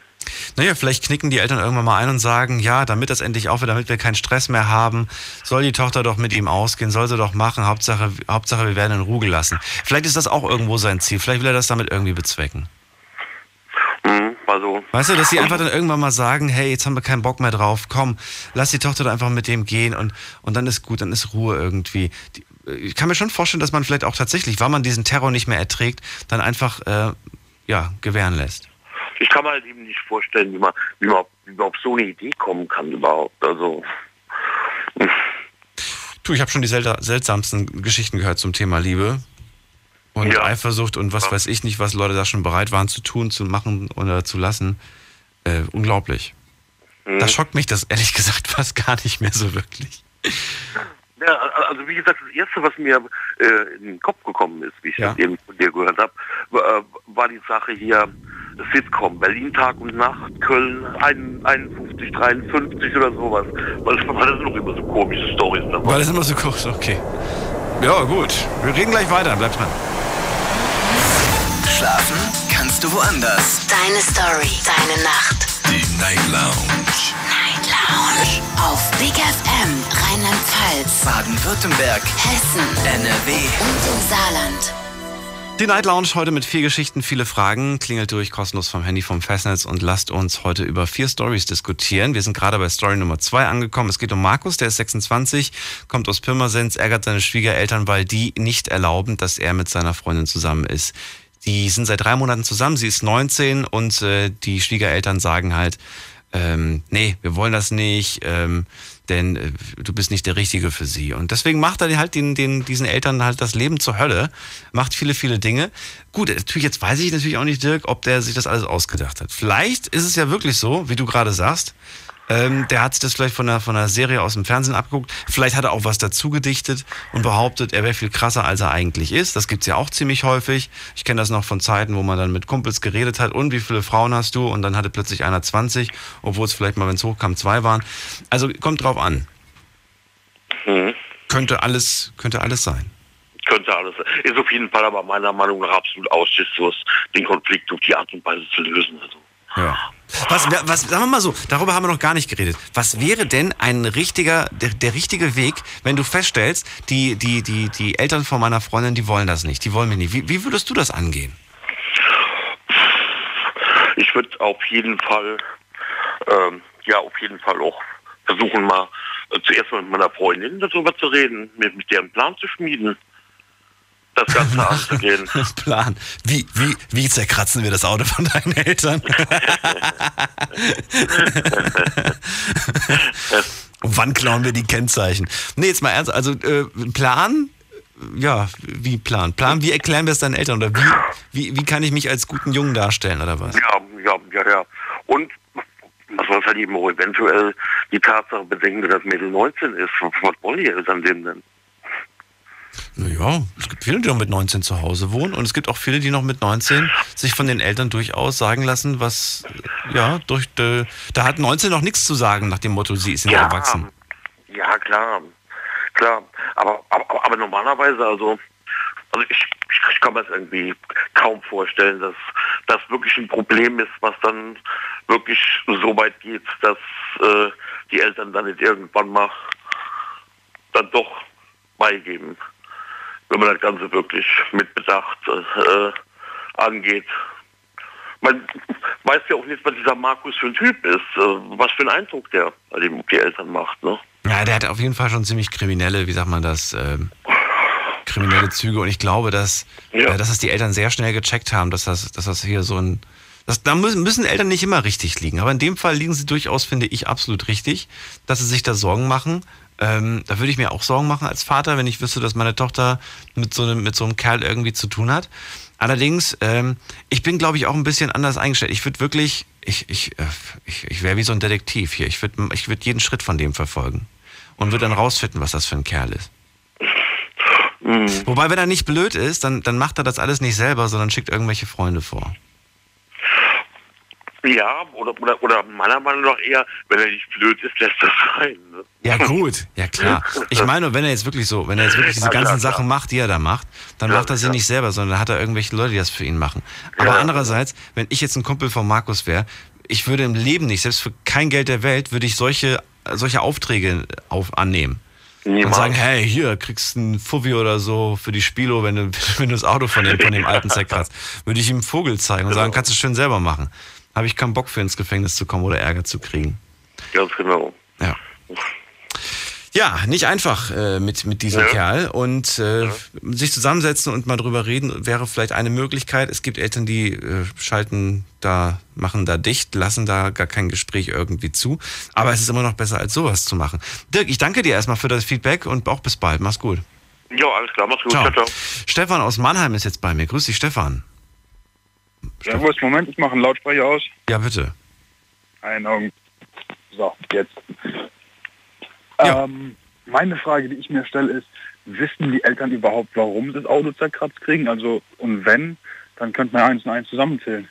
Naja, vielleicht knicken die Eltern irgendwann mal ein und sagen, ja, damit das endlich aufhört, damit wir keinen Stress mehr haben, soll die Tochter doch mit ihm ausgehen, soll sie doch machen, Hauptsache, Hauptsache wir werden in Ruhe gelassen. Vielleicht ist das auch irgendwo sein Ziel, vielleicht will er das damit irgendwie bezwecken. Mhm, also, Weißt du, dass sie einfach dann irgendwann mal sagen, hey, jetzt haben wir keinen Bock mehr drauf, komm, lass die Tochter doch einfach mit dem gehen und, und dann ist gut, dann ist Ruhe irgendwie. Die, ich kann mir schon vorstellen, dass man vielleicht auch tatsächlich, weil man diesen Terror nicht mehr erträgt, dann einfach, äh, ja, gewähren lässt. ich kann mir halt eben nicht vorstellen, wie man, wie man, wie man auf so eine Idee kommen kann überhaupt. Also Du, ich habe schon die sel seltsamsten Geschichten gehört zum Thema Liebe und Eifersucht und was weiß ich nicht, was Leute da schon bereit waren zu tun, zu machen oder zu lassen. Äh, unglaublich. Mhm. Da schockt mich das ehrlich gesagt fast gar nicht mehr so wirklich. Ja, also wie gesagt, das Erste, was mir äh, in den Kopf gekommen ist, wie ich Ja. das eben von dir gehört habe, war, war die Sache hier, Sitcom, Berlin Tag und Nacht, Köln 51, 53 oder sowas. Weil, weil das sind noch immer so komische Stories dabei. Weil das immer so kurz, okay. Ja, gut. Wir reden gleich weiter. Bleib dran. Schlafen kannst du woanders. Deine Story, deine Nacht. Die Night Lounge. Night Lounge. Auf Big FM, Rheinland-Pfalz, Baden-Württemberg. Hessen, NRW. und im Saarland. Die Night Lounge heute mit vier Geschichten, viele Fragen. Klingelt durch kostenlos vom Handy vom Festnetz und lasst uns heute über vier Stories diskutieren. Wir sind gerade bei Story Nummer zwei angekommen. Es geht um Markus, der ist 26, kommt aus Pirmasens, ärgert seine Schwiegereltern, weil die nicht erlauben, dass er mit seiner Freundin zusammen ist. Die sind seit drei Monaten zusammen, sie ist 19 und äh, die Schwiegereltern sagen halt, ähm, nee, wir wollen das nicht, ähm, denn äh, du bist nicht der Richtige für sie. Und deswegen macht er halt den, den, diesen Eltern halt das Leben zur Hölle, macht viele, viele Dinge. Gut, natürlich, jetzt weiß ich natürlich auch nicht, Dirk, ob der sich das alles ausgedacht hat. Vielleicht ist es ja wirklich so, wie du gerade sagst, Ähm, der hat sich das vielleicht von einer, von einer Serie aus dem Fernsehen abgeguckt. Vielleicht hat er auch was dazu gedichtet und behauptet, er wäre viel krasser, als er eigentlich ist. Das gibt's ja auch ziemlich häufig. Ich kenne das noch von Zeiten, wo man dann mit Kumpels geredet hat. Und wie viele Frauen hast du? Und dann hatte plötzlich einer 20, obwohl es vielleicht mal, wenn es hochkam, zwei waren. Also kommt drauf an. Mhm. Könnte alles, könnte alles sein. Könnte alles. Ist auf jeden Fall aber meiner Meinung nach absolut aussichtslos, den Konflikt auf die Art und Weise zu lösen. Also. Ja. Was, was, sagen wir mal so, darüber haben wir noch gar nicht geredet. Was wäre denn ein richtiger, der, der richtige Weg, wenn du feststellst, die, die, die, die Eltern von meiner Freundin, die wollen das nicht, die wollen mich nicht. Wie, wie würdest du das angehen? Ich würde auf jeden Fall, ähm, ja, auf jeden Fall auch versuchen, mal äh, zuerst mal mit meiner Freundin darüber zu reden, mit, mit deren Plan zu schmieden das Ganze anzugehen. Plan. Wie, wie, wie zerkratzen wir das Auto von deinen Eltern? Wann klauen wir die Kennzeichen? Nee, jetzt mal ernst. Also äh, Plan, ja, wie Plan? Plan, wie erklären wir es deinen Eltern? Oder wie, wie, wie kann ich mich als guten Jungen darstellen, oder was? Ja, ja, ja, ja. Und was man halt eben auch eventuell die Tatsache bedenken, dass das Mädel 19 ist. Was wollen die Eltern dem denn? Naja, es gibt viele, die noch mit 19 zu Hause wohnen und es gibt auch viele, die noch mit 19 sich von den Eltern durchaus sagen lassen, was, ja, durch, de, da hat 19 noch nichts zu sagen nach dem Motto, sie ist ja erwachsen. Ja, klar, klar. Aber, aber, aber normalerweise, also, also ich, ich kann mir das irgendwie kaum vorstellen, dass das wirklich ein Problem ist, was dann wirklich so weit geht, dass äh, die Eltern dann nicht irgendwann mal dann doch beigeben wenn man das Ganze wirklich mit Bedacht äh, angeht. Man weiß ja auch nicht, was dieser Markus für ein Typ ist, äh, was für einen Eindruck der bei dem die Eltern macht. Ne? Ja, der hat auf jeden Fall schon ziemlich kriminelle, wie sagt man das, ähm, kriminelle Züge. Und ich glaube, dass, ja. äh, dass das die Eltern sehr schnell gecheckt haben, dass das, dass das hier so ein. Das, da müssen, müssen Eltern nicht immer richtig liegen. Aber in dem Fall liegen sie durchaus, finde ich, absolut richtig, dass sie sich da Sorgen machen. Ähm, da würde ich mir auch Sorgen machen als Vater, wenn ich wüsste, dass meine Tochter mit so einem, mit so einem Kerl irgendwie zu tun hat. Allerdings, ähm, ich bin, glaube ich, auch ein bisschen anders eingestellt. Ich würde wirklich, ich, ich, äh, ich, ich wäre wie so ein Detektiv hier. Ich würde ich würd jeden Schritt von dem verfolgen und würde dann rausfinden, was das für ein Kerl ist. Mhm. Wobei, wenn er nicht blöd ist, dann, dann macht er das alles nicht selber, sondern schickt irgendwelche Freunde vor. Ja, oder, oder, oder meiner Meinung nach eher, wenn er nicht blöd ist, lässt das sein. Ne? Ja, gut, ja klar. Ich meine, wenn er jetzt wirklich so, wenn er jetzt wirklich diese ganzen ja, Sachen macht, die er da macht, dann ja, macht er sie ja. nicht selber, sondern dann hat er irgendwelche Leute, die das für ihn machen. Aber andererseits, wenn ich jetzt ein Kumpel von Markus wäre, ich würde im Leben nicht, selbst für kein Geld der Welt, würde ich solche, solche Aufträge auf, annehmen. Niemals. Und sagen, hey, hier, kriegst du einen Fuffi oder so für die Spilo, wenn du, wenn du das Auto von dem, von dem alten zerkratzt. Würde ich ihm einen Vogel zeigen und genau. sagen, kannst du schön selber machen habe ich keinen Bock für ins Gefängnis zu kommen oder Ärger zu kriegen. Ganz genau. Ja. Ja, nicht einfach äh, mit, mit diesem ja. Kerl und äh, ja. sich zusammensetzen und mal drüber reden wäre vielleicht eine Möglichkeit. Es gibt Eltern, die äh, schalten da, machen da dicht, lassen da gar kein Gespräch irgendwie zu. Aber es ist immer noch besser, als sowas zu machen. Dirk, ich danke dir erstmal für das Feedback und auch bis bald. Mach's gut. Ja, alles klar, mach's gut. Ciao. Ciao, ciao. Stefan aus Mannheim ist jetzt bei mir. Grüß dich, Stefan. Ist Moment? Ich mache einen Lautsprecher aus. Ja, bitte. Einen Augen. So, jetzt. Ja. Ähm, meine Frage, die ich mir stelle, ist, wissen die Eltern überhaupt, warum das Auto zerkratzt kriegen? Also, und wenn, dann könnte man eins und eins zusammenzählen.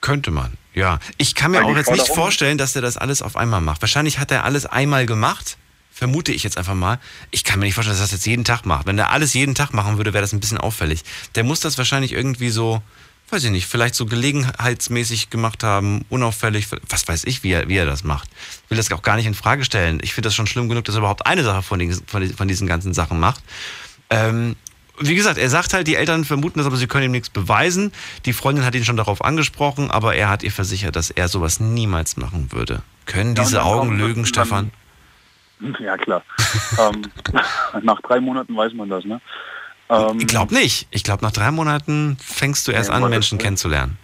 Könnte man, ja. Ich kann mir Weil auch jetzt nicht vorstellen, dass er das alles auf einmal macht. Wahrscheinlich hat er alles einmal gemacht, vermute ich jetzt einfach mal. Ich kann mir nicht vorstellen, dass er das jetzt jeden Tag macht. Wenn er alles jeden Tag machen würde, wäre das ein bisschen auffällig. Der muss das wahrscheinlich irgendwie so weiß ich nicht, vielleicht so gelegenheitsmäßig gemacht haben, unauffällig, was weiß ich, wie er, wie er das macht. Ich will das auch gar nicht in Frage stellen. Ich finde das schon schlimm genug, dass er überhaupt eine Sache von, den, von diesen ganzen Sachen macht. Ähm, wie gesagt, er sagt halt, die Eltern vermuten das, aber sie können ihm nichts beweisen. Die Freundin hat ihn schon darauf angesprochen, aber er hat ihr versichert, dass er sowas niemals machen würde. Können diese ja, Augen lügen, Stefan? Ja, klar. ähm, nach drei Monaten weiß man das, ne? Ähm, ich glaube nicht. Ich glaube, nach drei Monaten fängst du erst ja, an, Menschen kennenzulernen.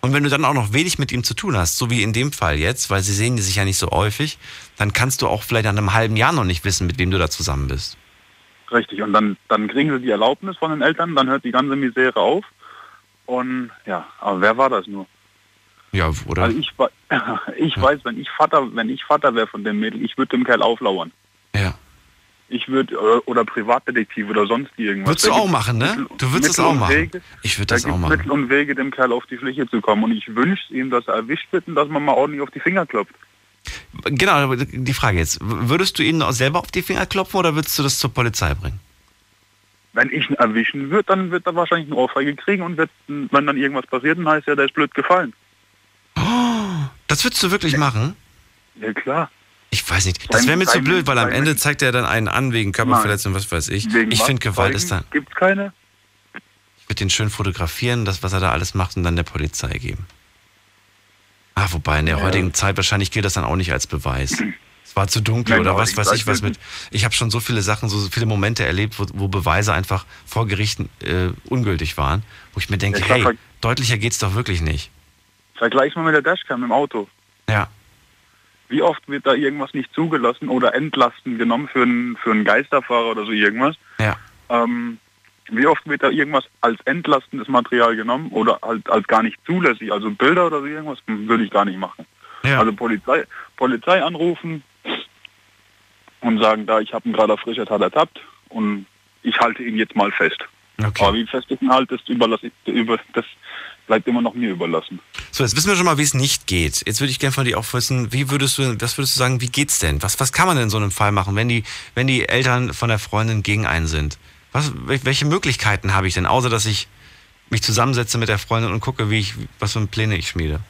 Und wenn du dann auch noch wenig mit ihm zu tun hast, so wie in dem Fall jetzt, weil sie sehen sich ja nicht so häufig, dann kannst du auch vielleicht nach einem halben Jahr noch nicht wissen, mit wem du da zusammen bist. Richtig, und dann, dann kriegen sie die Erlaubnis von den Eltern, dann hört die ganze Misere auf. Und ja, aber wer war das nur? Ja, oder? Also ich, ich weiß, wenn ich Vater, wenn ich Vater wäre von dem Mädel, ich würde dem Kerl auflauern. Ja. Ich würde, äh, oder Privatdetektiv oder sonst irgendwas. Würdest du Da auch machen, ne? Du würdest es auch machen. Wege. Ich würde Da das auch gibt's machen. Mittel und Wege, dem Kerl auf die Fläche zu kommen. Und ich wünsche ihm, dass er erwischt wird und dass man mal ordentlich auf die Finger klopft. Genau, die Frage jetzt. Würdest du ihn auch selber auf die Finger klopfen oder würdest du das zur Polizei bringen? Wenn ich ihn erwischen würde, dann wird er wahrscheinlich eine Ohrfeige kriegen und wird, wenn dann irgendwas passiert, dann heißt ja, der ist blöd gefallen. Das würdest du wirklich machen? Ja, klar. Ich weiß nicht. Das wäre mir zu blöd, weil am Ende zeigt er dann einen an wegen Körperverletzung, was weiß ich. Wegen Ich was? finde, Gewalt Zeugen ist da. Gibt's keine? Ich würde den schön fotografieren, das, was er da alles macht, und dann der Polizei geben. Ah, wobei in der Ja. heutigen Zeit wahrscheinlich gilt das dann auch nicht als Beweis. Es war zu dunkel Nein, oder was weiß heutigen ich was mit. Ich habe schon so viele Sachen, so viele Momente erlebt, wo, wo Beweise einfach vor Gerichten äh, ungültig waren, wo ich mir denke, Ja, klar, hey, ver- deutlicher geht's doch wirklich nicht. Vergleich mal mit der Dashcam im Auto. Ja. Wie oft wird da irgendwas nicht zugelassen oder Entlasten genommen für einen, für einen Geisterfahrer oder so irgendwas? Ja. Ähm, wie oft wird da irgendwas als entlastendes Material genommen oder halt als gar nicht zulässig? Also Bilder oder so irgendwas würde ich gar nicht machen. Also Polizei, Polizei anrufen und sagen, da ich habe ihn gerade auf frischer Tat ertappt und ich halte ihn jetzt mal fest. Aber wie fest ich ihn halte, das, überlasse ich, über, das bleibt immer noch mir überlassen. So, jetzt wissen wir schon mal, wie es nicht geht. Jetzt würde ich gerne von dir auch wissen, wie würdest du, was würdest du sagen, wie geht's denn? Was, was kann man denn in so einem Fall machen, wenn die, wenn die Eltern von der Freundin gegen einen sind? Was, wel- welche Möglichkeiten habe ich denn, außer dass ich mich zusammensetze mit der Freundin und gucke, wie ich, was für Pläne ich schmiede?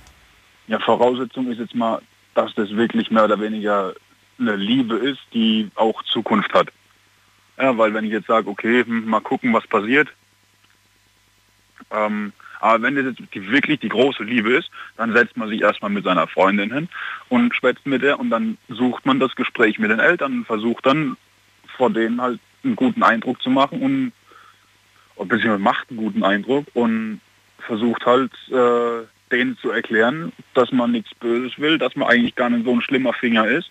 Ja, Voraussetzung ist jetzt mal, dass das wirklich mehr oder weniger eine Liebe ist, die auch Zukunft hat. Ja, weil wenn ich jetzt sage, okay, hm, mal gucken, was passiert. Ähm, aber wenn das jetzt wirklich die große Liebe ist, dann setzt man sich erstmal mit seiner Freundin hin und schwätzt mit der und dann sucht man das Gespräch mit den Eltern und versucht dann vor denen halt einen guten Eindruck zu machen und beziehungsweise macht einen guten Eindruck und versucht halt äh, denen zu erklären, dass man nichts Böses will, dass man eigentlich gar nicht so ein schlimmer Finger ist.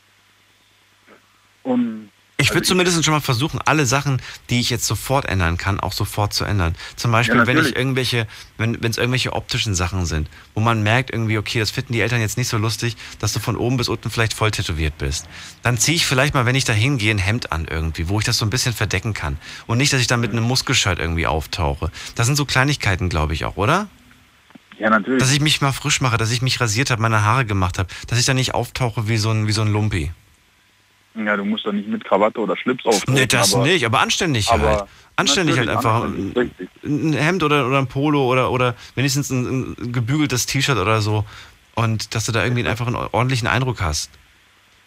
Und Ich würde zumindest schon mal versuchen, alle Sachen, die ich jetzt sofort ändern kann, auch sofort zu ändern. Zum Beispiel, Ja, wenn ich irgendwelche, wenn es irgendwelche optischen Sachen sind, wo man merkt irgendwie, okay, das finden die Eltern jetzt nicht so lustig, dass du von oben bis unten vielleicht voll tätowiert bist. Dann ziehe ich vielleicht mal, wenn ich da hingehe, ein Hemd an irgendwie, wo ich das so ein bisschen verdecken kann. Und nicht, dass ich da mit einem Muskelshirt irgendwie auftauche. Das sind so Kleinigkeiten, glaube ich auch, oder? Ja, natürlich. Dass ich mich mal frisch mache, dass ich mich rasiert habe, meine Haare gemacht habe, dass ich da nicht auftauche wie so ein, wie so ein Lumpi. Ja, du musst da nicht mit Krawatte oder Schlips auftreten. Nee, das aber, nicht, aber anständig aber halt. Anständig halt einfach. anständig. Ein Hemd oder, oder ein Polo oder, oder wenigstens ein, ein gebügeltes T-Shirt oder so. Und dass du da irgendwie einfach einen ordentlichen Eindruck hast.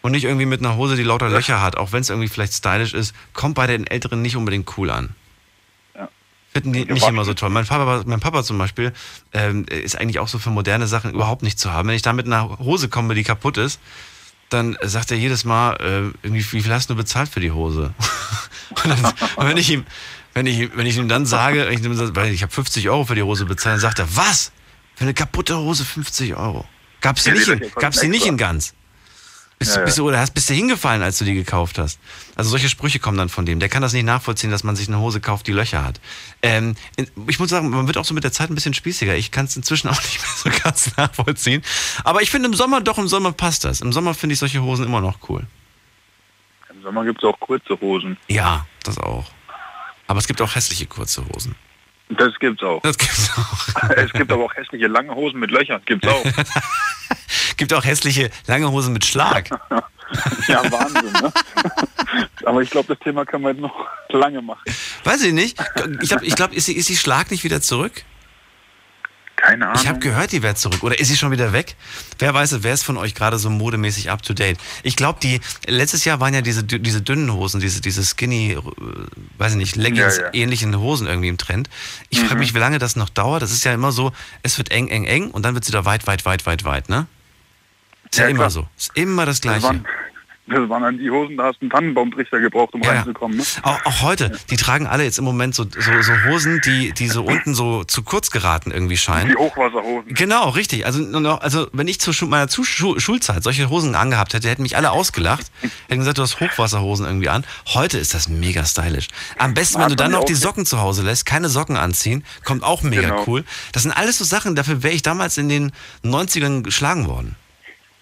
Und nicht irgendwie mit einer Hose, die lauter Löcher hat, auch wenn es irgendwie vielleicht stylisch ist, kommt bei den Älteren nicht unbedingt cool an. Ja. Finden die nicht immer so toll. Mein Papa, mein Papa zum Beispiel ähm, ist eigentlich auch so für moderne Sachen überhaupt nicht zu haben. Wenn ich da mit einer Hose komme, die kaputt ist, dann sagt er jedes Mal, äh, irgendwie, wie viel hast du bezahlt für die Hose? und, dann, und wenn ich ihm, wenn ich, wenn ich ihm dann sage, ich, ich habe 50 Euro für die Hose bezahlt, dann sagt er, was? Für eine kaputte Hose 50 Euro? Gab's Ja, die nicht, in, gab's die nicht in ganz? Bist, Ja, du, ja. bist, du, oder hast, bist du hingefallen, als du die gekauft hast? Also solche Sprüche kommen dann von dem. Der kann das nicht nachvollziehen, dass man sich eine Hose kauft, die Löcher hat. Ähm, ich muss sagen, man wird auch so mit der Zeit ein bisschen spießiger. Ich kann es inzwischen auch nicht mehr so ganz nachvollziehen. Aber ich finde im Sommer, doch im Sommer passt das. Im Sommer finde ich solche Hosen immer noch cool. Im Sommer gibt es auch kurze Hosen. Ja, das auch. Aber es gibt auch hässliche kurze Hosen. Das gibt's auch. Das gibt's auch. es gibt aber auch hässliche lange Hosen mit Löchern. Gibt's auch. Gibt auch hässliche lange Hosen mit Schlag. ja, Wahnsinn, ne? aber ich glaube, das Thema wir jetzt noch lange machen. Weiß ich nicht. Ich glaube, ich glaub, ist, ist die Schlag nicht wieder zurück? Keine Ahnung. Ich habe gehört, die wäre zurück. Oder ist sie schon wieder weg? Wer weiß, es, wer ist von euch gerade so modemäßig up to date? Ich glaube, die letztes Jahr waren ja diese, diese dünnen Hosen, diese, diese skinny, äh, weiß ich nicht, Leggings Ja, ja. Hosen irgendwie im Trend. Ich frage Mhm. mich, wie lange das noch dauert. Das ist ja immer so, es wird eng, eng, eng und dann wird es wieder weit, weit, weit, weit, weit, ne? Ist ja, Ja, immer klar. so. Ist immer das Das Gleiche. waren, Das waren dann die Hosen, da hast du einen Tannenbaumtrichter gebraucht, um reinzukommen. Ne? Auch, auch heute, die tragen alle jetzt im Moment so, so, so Hosen, die, die so unten so zu kurz geraten irgendwie scheinen. Die Hochwasserhosen. Genau, richtig. Also, also wenn ich zu meiner zu Schu Schulzeit solche Hosen angehabt hätte, hätten mich alle ausgelacht. Hätten gesagt, du hast Hochwasserhosen irgendwie an. Heute ist das mega stylisch. Am besten, wenn du dann noch ja die Socken zu Hause lässt, keine Socken anziehen, kommt auch mega Genau. cool. Das sind alles so Sachen, dafür wäre ich damals in den 90ern geschlagen worden.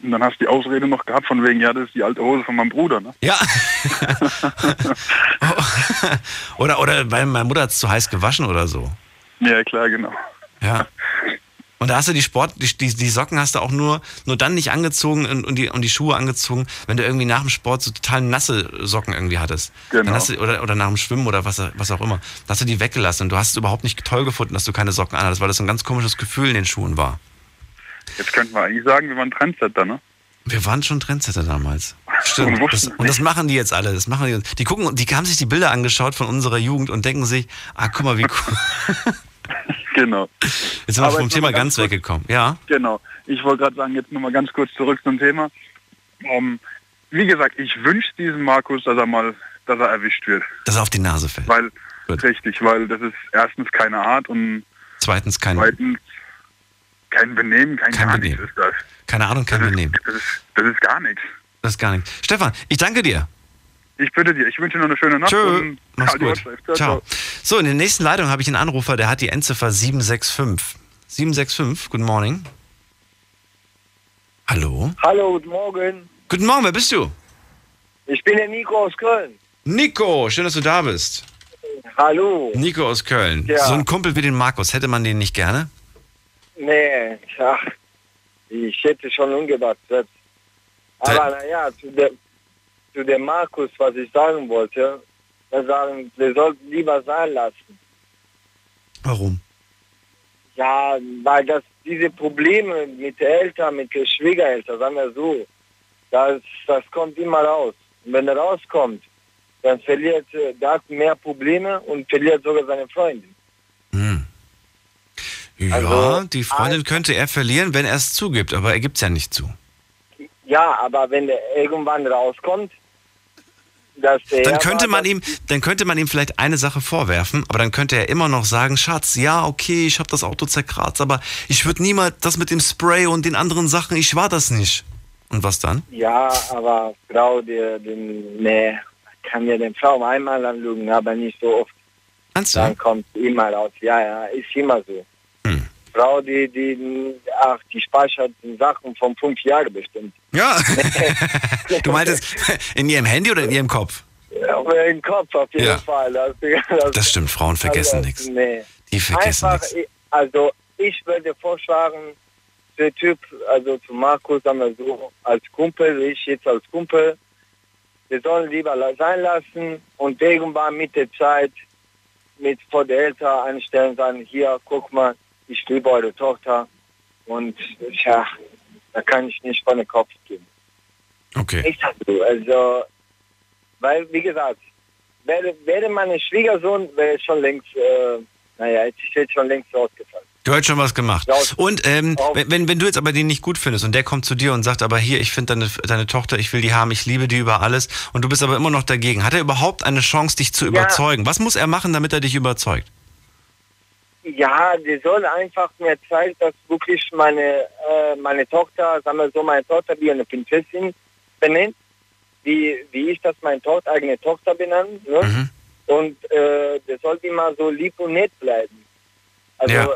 Und dann hast du die Ausrede noch gehabt von wegen, ja, das ist die alte Hose von meinem Bruder, ne? Ja. oder, oder weil meine Mutter hat es zu heiß gewaschen oder so. Ja, klar, genau. Ja. Und da hast du die Sport, die, die, die Socken hast du auch nur, nur dann nicht angezogen und, und, die, und die Schuhe angezogen, wenn du irgendwie nach dem Sport so total nasse Socken irgendwie hattest. Genau. Du, oder, oder nach dem Schwimmen oder was, was auch immer. Da hast du die weggelassen und du hast es überhaupt nicht toll gefunden, dass du keine Socken anhattest, weil das so ein ganz komisches Gefühl in den Schuhen war. Jetzt könnten wir eigentlich sagen, wir waren Trendsetter, ne? Wir waren schon Trendsetter damals. Stimmt. Und Das, und das machen die jetzt alle. Das machen die, die gucken, die haben sich die Bilder angeschaut von unserer Jugend und denken sich, ah, guck mal, wie cool. Genau. Jetzt sind wir Aber vom Thema ganz ganz weggekommen. Ja. Genau. Ich wollte gerade sagen, jetzt nochmal ganz kurz zurück zum Thema. Ähm, wie gesagt, ich wünsche diesem Markus, dass er mal, dass er erwischt wird. Dass er auf die Nase fällt. Weil, richtig, weil das ist erstens keine Art und Zweitens kein, zweitens kein Benehmen, kein, Kein gar Benehmen. nichts ist das. keine Ahnung, kein Benehmen. Das ist, das ist gar nichts. Das ist gar nichts. Stefan, ich danke dir. Ich bitte dir, ich wünsche dir noch eine schöne Nacht. Tschö. und Mach's gut. Ciao, Ciao. So, in der nächsten Leitung habe ich einen Anrufer, der hat die Endziffer 765. 765, guten Morning. Hallo? Hallo, guten Morgen. Guten Morgen, wer bist du? Ich bin der Nico aus Köln. Nico, schön, dass du da bist. Hallo. Nico aus Köln. Ja. So ein Kumpel wie den Markus, hätte man den nicht gerne? Nee, ach, ich hätte schon umgedacht. selbst. Aber naja, zu dem, zu dem Markus, was ich sagen wollte, wir sagen, wir sollten lieber sein lassen. Warum? Ja, weil das diese Probleme mit Eltern, mit Schwiegereltern, sagen wir so, das, das kommt immer raus. Und wenn er rauskommt, dann verliert, der hat mehr Probleme und verliert sogar seine Freundin. Ja, Also, die Freundin könnte er verlieren, wenn er es zugibt, aber er gibt es ja nicht zu. Ja, aber wenn der irgendwann rauskommt, dass der Dann könnte man ihm, dann könnte man ihm vielleicht eine Sache vorwerfen, aber dann könnte er immer noch sagen, Schatz, ja, okay, ich habe das Auto zerkratzt, aber ich würde niemals das mit dem Spray und den anderen Sachen, ich war das nicht. Und was dann? Ja, aber Frau, die, die, nee, kann ja den Frau einmal anlügen, aber nicht so oft. Meinst Dann kommt immer raus. Ja, ja, ist immer so. Frau, die, die, ach, die speichert Sachen von fünf Jahren bestimmt. Ja. du meintest in ihrem Handy oder in ihrem Kopf? Aber im Kopf auf jeden Ja. Fall. Das, das, Das stimmt, Frauen vergessen also, nichts. Nee. Die vergessen nichts. ich- also ich würde vorschlagen, der Typ, also zu Markus, sagen wir so, als Kumpel, ich jetzt als Kumpel, wir sollen lieber sein lassen und irgendwann mit der Zeit mit vor der Eltern einstellen, sagen, hier, guck mal, ich liebe eure Tochter und ja, da kann ich nicht von den Kopf geben. Okay. Ich sag so, also, weil, wie gesagt, wäre, wäre meine Schwiegersohn, wäre schon längst, äh, naja, ich hätte schon längst rausgefallen. Du hast schon was gemacht. Und ähm, wenn- wenn du jetzt aber den nicht gut findest und der kommt zu dir und sagt, aber hier, ich finde deine, deine Tochter, ich will die haben, ich liebe die über alles und du bist aber immer noch dagegen, hat er überhaupt eine Chance, dich zu Ja. überzeugen? Was muss er machen, damit er dich überzeugt? Ja, die soll einfach mir zeigen, dass wirklich meine, äh, meine Tochter, sagen wir so, meine Tochter wie eine Prinzessin benennt, wie, wie ich das meine Tochter, eigene Tochter benannt. Ne? Mhm. Und äh, der soll immer so lieb und nett bleiben. Also, Ja.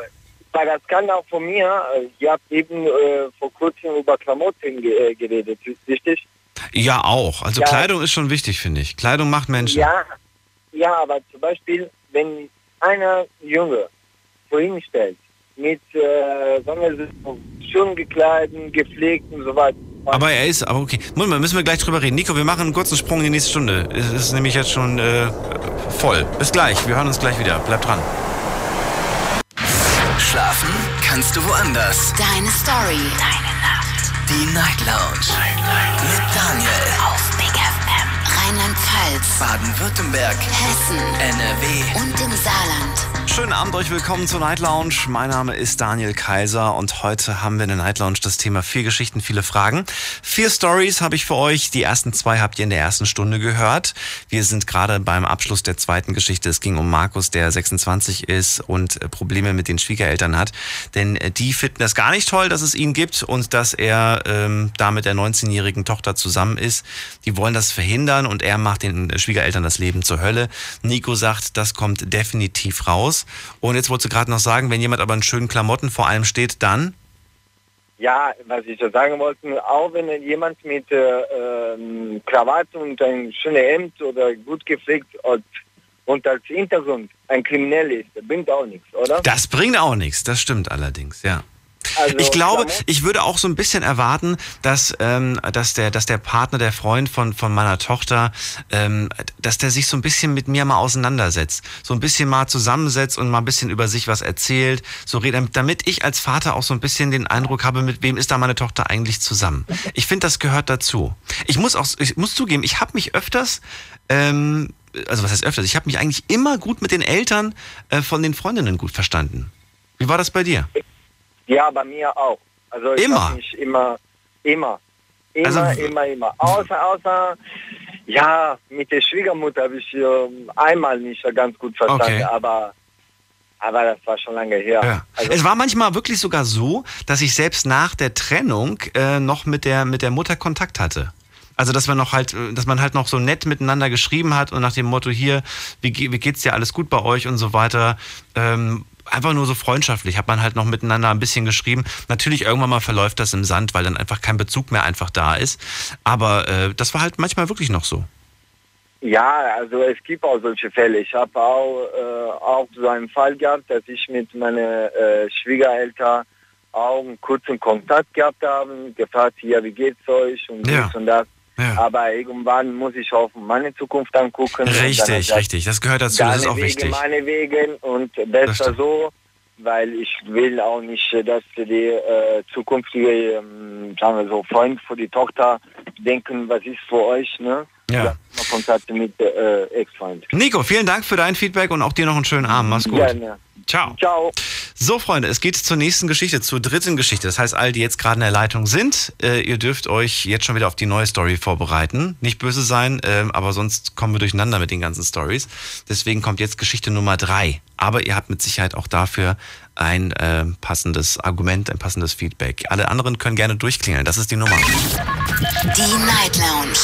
weil das kann auch von mir, äh, ihr habt eben äh, vor kurzem über Klamotten ge äh, geredet, richtig? Ja, auch. Also Ja. Kleidung ist schon wichtig, finde ich. Kleidung macht Menschen. Ja, ja, aber zum Beispiel, wenn einer Junge vor ihm stellt, mit, äh, sagen wir so, schön gekleideten, gepflegt und so weiter. Aber er ist, aber okay. Moment mal, müssen wir gleich drüber reden. Nico, wir machen einen kurzen Sprung in die nächste Stunde. Es ist nämlich jetzt schon äh, voll. Bis gleich. Wir hören uns gleich wieder. Bleib dran. Schlafen kannst du woanders. Deine Story. Deine Nacht. Die Night Lounge. Mit Daniel. Auf Big FM. Rheinland-Pfalz. Baden-Württemberg. Hessen. NRW. Und im Saarland. Schönen Abend euch willkommen zur Night Lounge. Mein Name ist Daniel Kaiser und heute haben wir in der Night Lounge das Thema vier Geschichten, viele Fragen. Vier Stories habe ich für euch. Die ersten zwei habt ihr in der ersten Stunde gehört. Wir sind gerade beim Abschluss der zweiten Geschichte. Es ging um Markus, der 26 ist und äh, Probleme mit den Schwiegereltern hat. Denn äh, die finden das gar nicht toll, dass es ihn gibt und dass er ähm, da mit der 19-jährigen Tochter zusammen ist. Die wollen das verhindern und er macht den Schwiegereltern das Leben zur Hölle. Nico sagt, das kommt definitiv raus. Und jetzt wolltest du gerade noch sagen, wenn jemand aber in schönen Klamotten vor allem steht, dann? Ja, was ich so sagen wollte, auch wenn jemand mit äh, ähm, Krawatte und ein schönes Hemd oder gut gepflegt und, und als Hintergrund ein Kriminell ist, das bringt auch nichts, oder? Das bringt auch nichts, das stimmt allerdings, ja. Also, ich glaube, ich würde auch so ein bisschen erwarten, dass, ähm, dass, der, dass der Partner, der Freund von, von meiner Tochter, ähm, dass der sich so ein bisschen mit mir mal auseinandersetzt. So ein bisschen mal zusammensetzt und mal ein bisschen über sich was erzählt. So redet, damit ich als Vater auch so ein bisschen den Eindruck habe, mit wem ist da meine Tochter eigentlich zusammen. Ich finde, das gehört dazu. Ich muss auch, ich muss zugeben, ich habe mich öfters ähm, also was heißt öfters, ich habe mich eigentlich immer gut mit den Eltern äh, von den Freundinnen gut verstanden. Wie war das bei dir? Ja, bei mir auch. Also immer? Mich immer, immer, immer, Also- immer, immer. Außer, außer, ja, mit der Schwiegermutter habe ich ähm, einmal nicht ganz gut verstanden, Okay. aber, aber das war schon lange her. Ja. Also, es war manchmal wirklich sogar so, dass ich selbst nach der Trennung äh, noch mit der, mit der Mutter Kontakt hatte. Also dass man noch halt, äh, dass man halt noch so nett miteinander geschrieben hat und nach dem Motto hier, wie, wie geht's dir, alles gut bei euch und so weiter. Ähm, einfach nur so freundschaftlich, hat man halt noch miteinander ein bisschen geschrieben. Natürlich irgendwann mal verläuft das im Sand, weil dann einfach kein Bezug mehr einfach da ist. Aber äh, das war halt manchmal wirklich noch so. ja, also es gibt auch solche Fälle. Ich habe auch, äh, auch so einen Fall gehabt, dass ich mit meinen äh, Schwiegereltern auch einen kurzen Kontakt gehabt habe, gefragt, hier, wie geht's euch und Ja. dies und das. Aber irgendwann muss ich auf meine Zukunft angucken. und dann Richtig, richtig. Das gehört dazu, das ist auch Wege, wichtig. meine Wege und besser so, weil ich will auch nicht, dass die äh, zukünftige, ähm, sagen wir so, Freund für die Tochter denken, was ist für euch, ne? Ja. Kontakt mit äh, Ex-Freund. Nico, vielen Dank für dein Feedback und auch dir noch einen schönen Abend. Mach's gut. Gerne. Ciao. Ciao. So, Freunde, es geht zur nächsten Geschichte, zur dritten Geschichte. Das heißt, all die jetzt gerade in der Leitung sind, äh, ihr dürft euch jetzt schon wieder auf die neue Story vorbereiten. Nicht böse sein, ähm, aber sonst kommen wir durcheinander mit den ganzen Stories. Deswegen kommt jetzt Geschichte Nummer drei. Aber ihr habt mit Sicherheit auch dafür ein äh, passendes Argument, ein passendes Feedback. Alle anderen können gerne durchklingeln. Das ist die Nummer. Die Night Lounge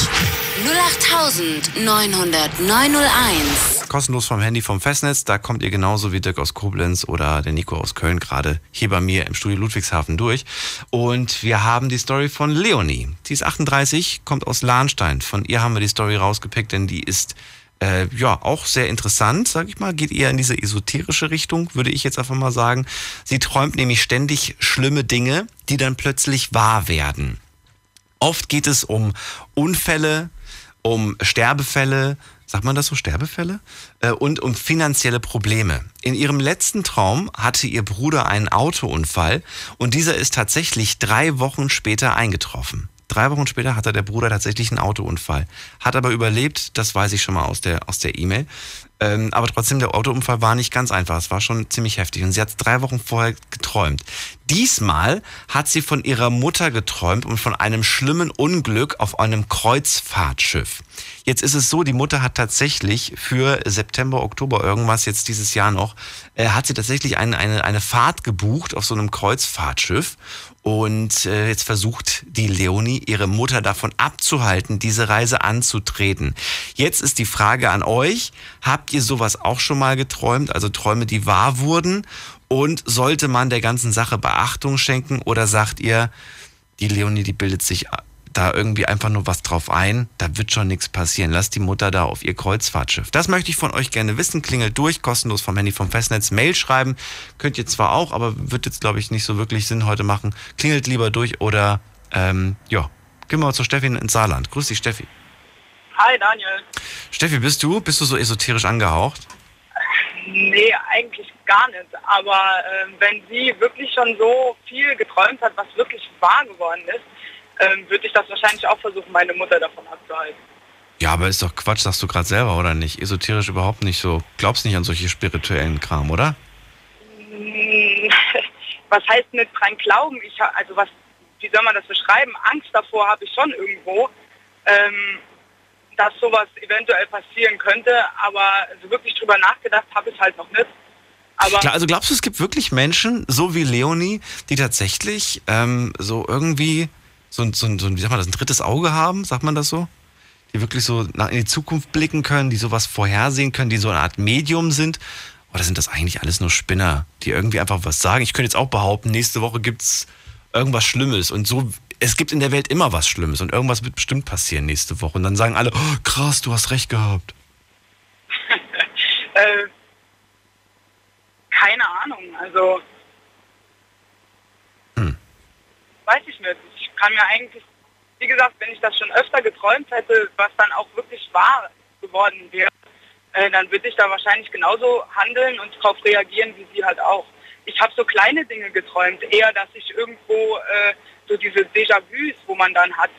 0890901. Kostenlos vom Handy vom Festnetz. Da kommt ihr genauso wie Dirk aus Koblenz oder der Nico aus Köln gerade hier bei mir im Studio Ludwigshafen durch. Und wir haben die Story von Leonie. Die ist 38, kommt aus Lahnstein. Von ihr haben wir die Story rausgepickt, denn die ist äh, ja auch sehr interessant, sag ich mal. Geht eher in diese esoterische Richtung, würde ich jetzt einfach mal sagen. Sie träumt nämlich ständig schlimme Dinge, die dann plötzlich wahr werden. Oft geht es um Unfälle, um Sterbefälle, sagt man das so, Sterbefälle? Äh, Und um finanzielle Probleme. In ihrem letzten Traum hatte ihr Bruder einen Autounfall und dieser ist tatsächlich drei Wochen später eingetroffen. Drei Wochen später hatte der Bruder tatsächlich einen Autounfall. Hat aber überlebt, das weiß ich schon mal aus der aus der E-Mail. Ähm, aber trotzdem, der Autounfall war nicht ganz einfach. Es war schon ziemlich heftig. Und sie hat drei Wochen vorher geträumt. Diesmal hat sie von ihrer Mutter geträumt und von einem schlimmen Unglück auf einem Kreuzfahrtschiff. Jetzt ist es so, die Mutter hat tatsächlich für September, Oktober irgendwas jetzt dieses Jahr noch, äh, hat sie tatsächlich eine, eine, eine Fahrt gebucht auf so einem Kreuzfahrtschiff. Und äh, jetzt versucht die Leonie, ihre Mutter davon abzuhalten, diese Reise anzutreten. Jetzt ist die Frage an euch, habt ihr sowas auch schon mal geträumt, also Träume, die wahr wurden? Und sollte man der ganzen Sache Beachtung schenken oder sagt ihr, die Leonie, die bildet sich da irgendwie einfach nur was drauf ein, da wird schon nichts passieren. Lasst die Mutter da auf ihr Kreuzfahrtschiff. Das möchte ich von euch gerne wissen. Klingelt durch, kostenlos vom Handy vom Festnetz. Mail schreiben könnt ihr zwar auch, aber wird jetzt, glaube ich, nicht so wirklich Sinn heute machen. Klingelt lieber durch oder, ähm, ja, gehen wir mal zu Steffi ins Saarland. Grüß dich, Steffi. Hi Daniel. Steffi, bist du? Bist du so esoterisch angehaucht? Nee, eigentlich gar nicht. Aber ähm, wenn sie wirklich schon so viel geträumt hat, was wirklich wahr geworden ist, ähm, würde ich das wahrscheinlich auch versuchen, meine Mutter davon abzuhalten. Ja, aber ist doch Quatsch, sagst du gerade selber, oder nicht? Esoterisch überhaupt nicht so. Glaubst nicht an solche spirituellen Kram, oder? Hm, Was heißt nicht dran glauben? Ich, also was, wie soll man das beschreiben? Angst davor habe ich schon irgendwo, ähm, dass sowas eventuell passieren könnte, aber so wirklich drüber nachgedacht habe ich halt noch nicht. Aber also glaubst du, es gibt wirklich Menschen, so wie Leonie, die tatsächlich ähm, so irgendwie so, ein- so, ein- so ein, wie sagt man das, ein drittes Auge haben, sagt man das so? Die wirklich so in die Zukunft blicken können, die sowas vorhersehen können, die so eine Art Medium sind? Oder sind das eigentlich alles nur Spinner, die irgendwie einfach was sagen? Ich könnte jetzt auch behaupten, nächste Woche gibt's irgendwas Schlimmes und so. Es gibt in der Welt immer was Schlimmes und irgendwas wird bestimmt passieren nächste Woche. Und dann sagen alle, oh, krass, du hast recht gehabt. äh, keine Ahnung, also weiß ich nicht. Kann mir eigentlich, wie gesagt, wenn ich das schon öfter geträumt hätte, was dann auch wirklich wahr geworden wäre, äh, dann würde ich da wahrscheinlich genauso handeln und darauf reagieren wie sie halt auch. Ich habe so kleine Dinge geträumt, eher, dass ich irgendwo äh, so diese Déjà-vus, wo man dann hat,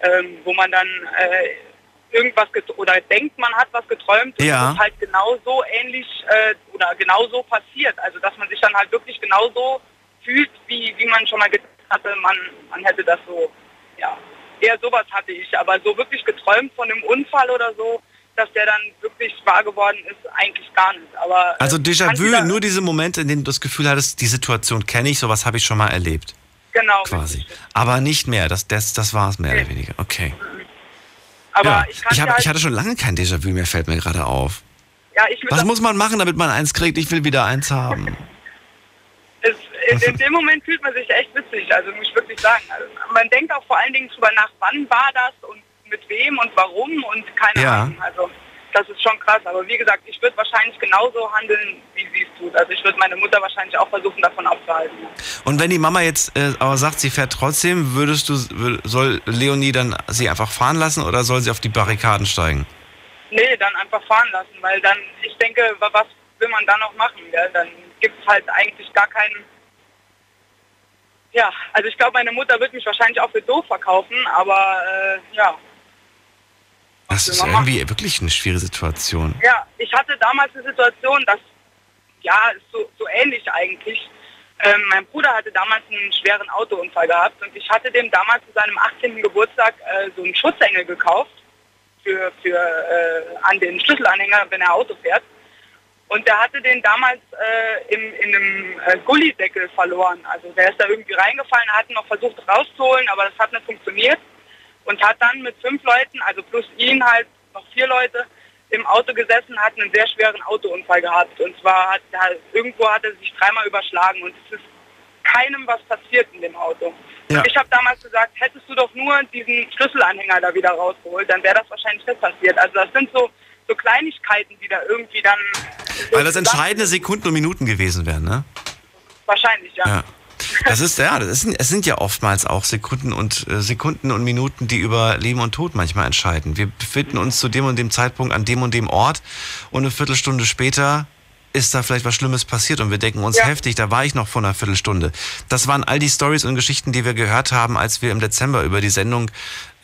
ähm, wo man dann äh, irgendwas oder denkt, man hat was geträumt und Ja. es ist halt genauso ähnlich äh, oder genauso passiert. Also dass man sich dann halt wirklich genauso fühlt, wie, wie man schon mal gedacht hatte, man, man hätte das so, ja, eher sowas hatte ich. Aber so wirklich geträumt von einem Unfall oder so, dass der dann wirklich wahr geworden ist, eigentlich gar nicht. Aber Also äh, kann Déjà-vu, nur diese Momente, in denen du das Gefühl hattest, die Situation kenne ich, sowas habe ich schon mal erlebt. Genau. Quasi. Aber nicht mehr, das, das, das war es mehr oder weniger. Okay. Aber ja. ich kann ich, hab, halt, ich hatte schon lange kein Déjà-vu mehr, fällt mir gerade auf. ja, ich Was muss man machen, damit man eins kriegt? Ich will wieder eins haben. in, in dem Moment fühlt man sich echt witzig, also muss ich wirklich sagen. Also, man denkt auch vor allen Dingen drüber nach, wann war das und mit wem und warum und keine Ja. Ahnung. Also das ist schon krass. Aber wie gesagt, ich würde wahrscheinlich genauso handeln, wie sie es tut. Also ich würde meine Mutter wahrscheinlich auch versuchen, davon abzuhalten. Und wenn die Mama jetzt äh, aber sagt, sie fährt trotzdem, würdest du, soll Leonie dann sie einfach fahren lassen oder soll sie auf die Barrikaden steigen? Nee, dann einfach fahren lassen, weil dann, ich denke, wa- was will man da noch machen? Ja? Dann gibt es halt eigentlich gar keinen... Ja, also ich glaube, meine Mutter wird mich wahrscheinlich auch für doof verkaufen, aber äh, ja. Das ist irgendwie wirklich eine schwierige Situation. Ja, ich hatte damals eine Situation, dass, ja, so, so ähnlich eigentlich. Ähm, mein Bruder hatte damals einen schweren Autounfall gehabt und ich hatte dem damals zu seinem 18. Geburtstag äh, so einen Schutzengel gekauft für, für äh, an den Schlüsselanhänger, wenn er Auto fährt. Und der hatte den damals äh, im, in einem äh, Gullideckel verloren. Also der ist da irgendwie reingefallen, hat ihn noch versucht rauszuholen, aber das hat nicht funktioniert. Und hat dann mit fünf Leuten, also plus ihn halt noch vier Leute, im Auto gesessen, hat einen sehr schweren Autounfall gehabt. Und zwar hat er, irgendwo hat er sich dreimal überschlagen und es ist keinem was passiert in dem Auto. Ja. Ich habe damals gesagt, hättest du doch nur diesen Schlüsselanhänger da wieder rausgeholt, dann wäre das wahrscheinlich nicht passiert. Also das sind so, so Kleinigkeiten, die da irgendwie dann Weil das entscheidende Sekunden und Minuten gewesen wären, ne? wahrscheinlich, ja. Ja. Das ist, ja, das ist, es sind ja oftmals auch Sekunden und äh, Sekunden und Minuten, die über Leben und Tod manchmal entscheiden. Wir befinden uns zu dem und dem Zeitpunkt an dem und dem Ort und eine Viertelstunde später ist da vielleicht was Schlimmes passiert und wir denken uns Ja. heftig, da war ich noch vor einer Viertelstunde. Das waren all die Stories und Geschichten, die wir gehört haben, als wir im Dezember über die Sendung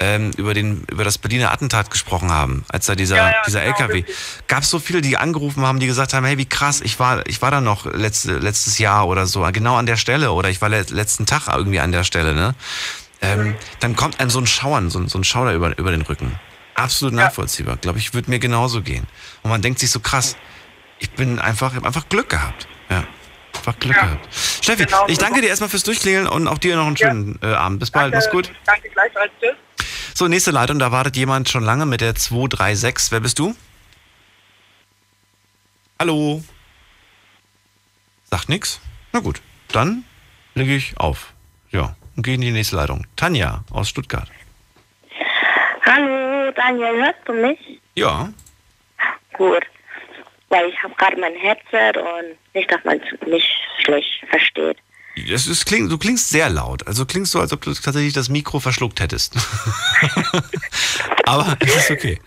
ähm, über den über das Berliner Attentat gesprochen haben, als da dieser Ja, ja, dieser genau, LKW gab es so viele, die angerufen haben, die gesagt haben, hey, wie krass, ich war ich war da noch letzte, letztes Jahr oder so, genau an der Stelle oder ich war le letzten Tag irgendwie an der Stelle, ne? Ähm, dann kommt einem so ein Schauern, so, ein- so ein Schauder über, über den Rücken. Absolut nachvollziehbar. Glaube ich, würde mir genauso gehen. Und man denkt sich so krass, ich bin einfach, ich einfach Glück gehabt. Ja. Einfach Glück gehabt. Steffi, Genau ich danke dir erstmal fürs Durchklingeln und auch dir noch einen schönen äh, Abend. Bis bald, mach's gut. Danke gleichfalls. Tschüss. So, nächste Leitung, da wartet jemand schon lange mit der 236. Wer bist du? Hallo? Sagt nix? Na gut, dann lege ich auf. Ja, und gehe in die nächste Leitung. Tanja aus Stuttgart. Hallo, Daniel, hörst du mich? Ja, Gut. Weil ich habe gerade mein Headset und nicht, dass man mich schlecht versteht. es ist, kling, du klingst sehr laut. Also klingst du, als ob du tatsächlich das Mikro verschluckt hättest. Aber es ist okay.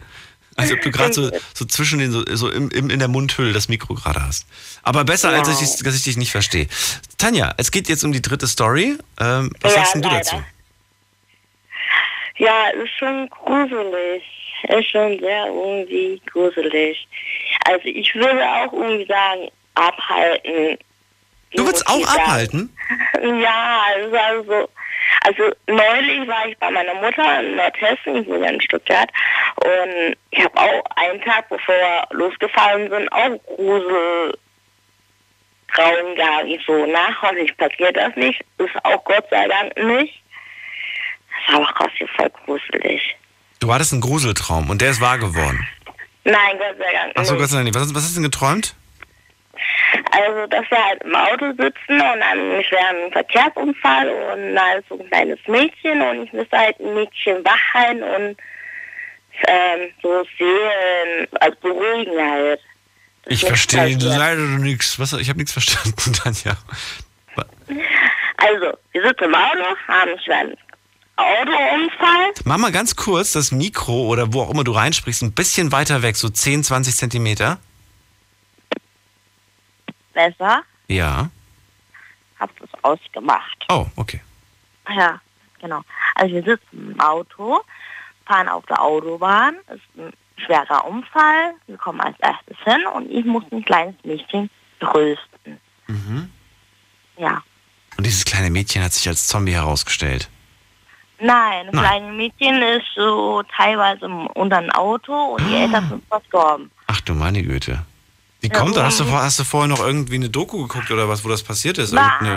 Als ob du gerade so, so zwischen den, so, so im, im, in der Mundhülle das Mikro gerade hast. Aber besser, als ich, dass ich dich nicht verstehe. Tanja, es geht jetzt um die dritte Story. Ähm, was Ja, sagst denn du leider. dazu? Ja, es ist schon gruselig. Ist schon sehr irgendwie gruselig. Also ich würde auch irgendwie sagen, abhalten. Du willst auch abhalten? Ja, also, also, also neulich war ich bei meiner Mutter in Nordhessen, ich wohne in Stuttgart, und ich habe auch einen Tag, bevor wir losgefahren sind, auch Grusel Grauen gehabt. Ich so, na, hoffentlich passiert das nicht. Ist auch Gott sei Dank nicht. Das war aber trotzdem voll gruselig. Du hattest einen Gruseltraum und der ist wahr geworden. Nein, Gott sei Dank Achso, nicht. Gott sei Dank nicht. Was, was hast du denn geträumt? Also, dass wir halt im Auto sitzen und dann ich wäre ein Verkehrsunfall und da ist so ein kleines Mädchen und ich müsste halt ein Mädchen wachen und ähm, so sehen, also beruhigen halt. Ich verstehe leider nichts. Was? Ich habe nichts verstanden, Tanja. Also, wir sitzen im Auto, haben einen schweren Autounfall. Mach mal ganz kurz das Mikro oder wo auch immer du reinsprichst, ein bisschen weiter weg, so 10, 20 Zentimeter. Besser, Ja. hab das ausgemacht. Oh, okay. Ja, genau. Also wir sitzen im Auto, fahren auf der Autobahn, ist ein schwerer Unfall, wir kommen als erstes hin und ich muss ein kleines Mädchen trösten. Mhm. Ja. Und dieses kleine Mädchen hat sich als Zombie herausgestellt. Nein, das Nein. kleine Mädchen ist so teilweise unter ein Auto und die Eltern sind verstorben. Ach du meine Güte. Wie Ja, kommt das? Hast du, hast du vorher noch irgendwie eine Doku geguckt oder was, wo das passiert ist? Irgendeine-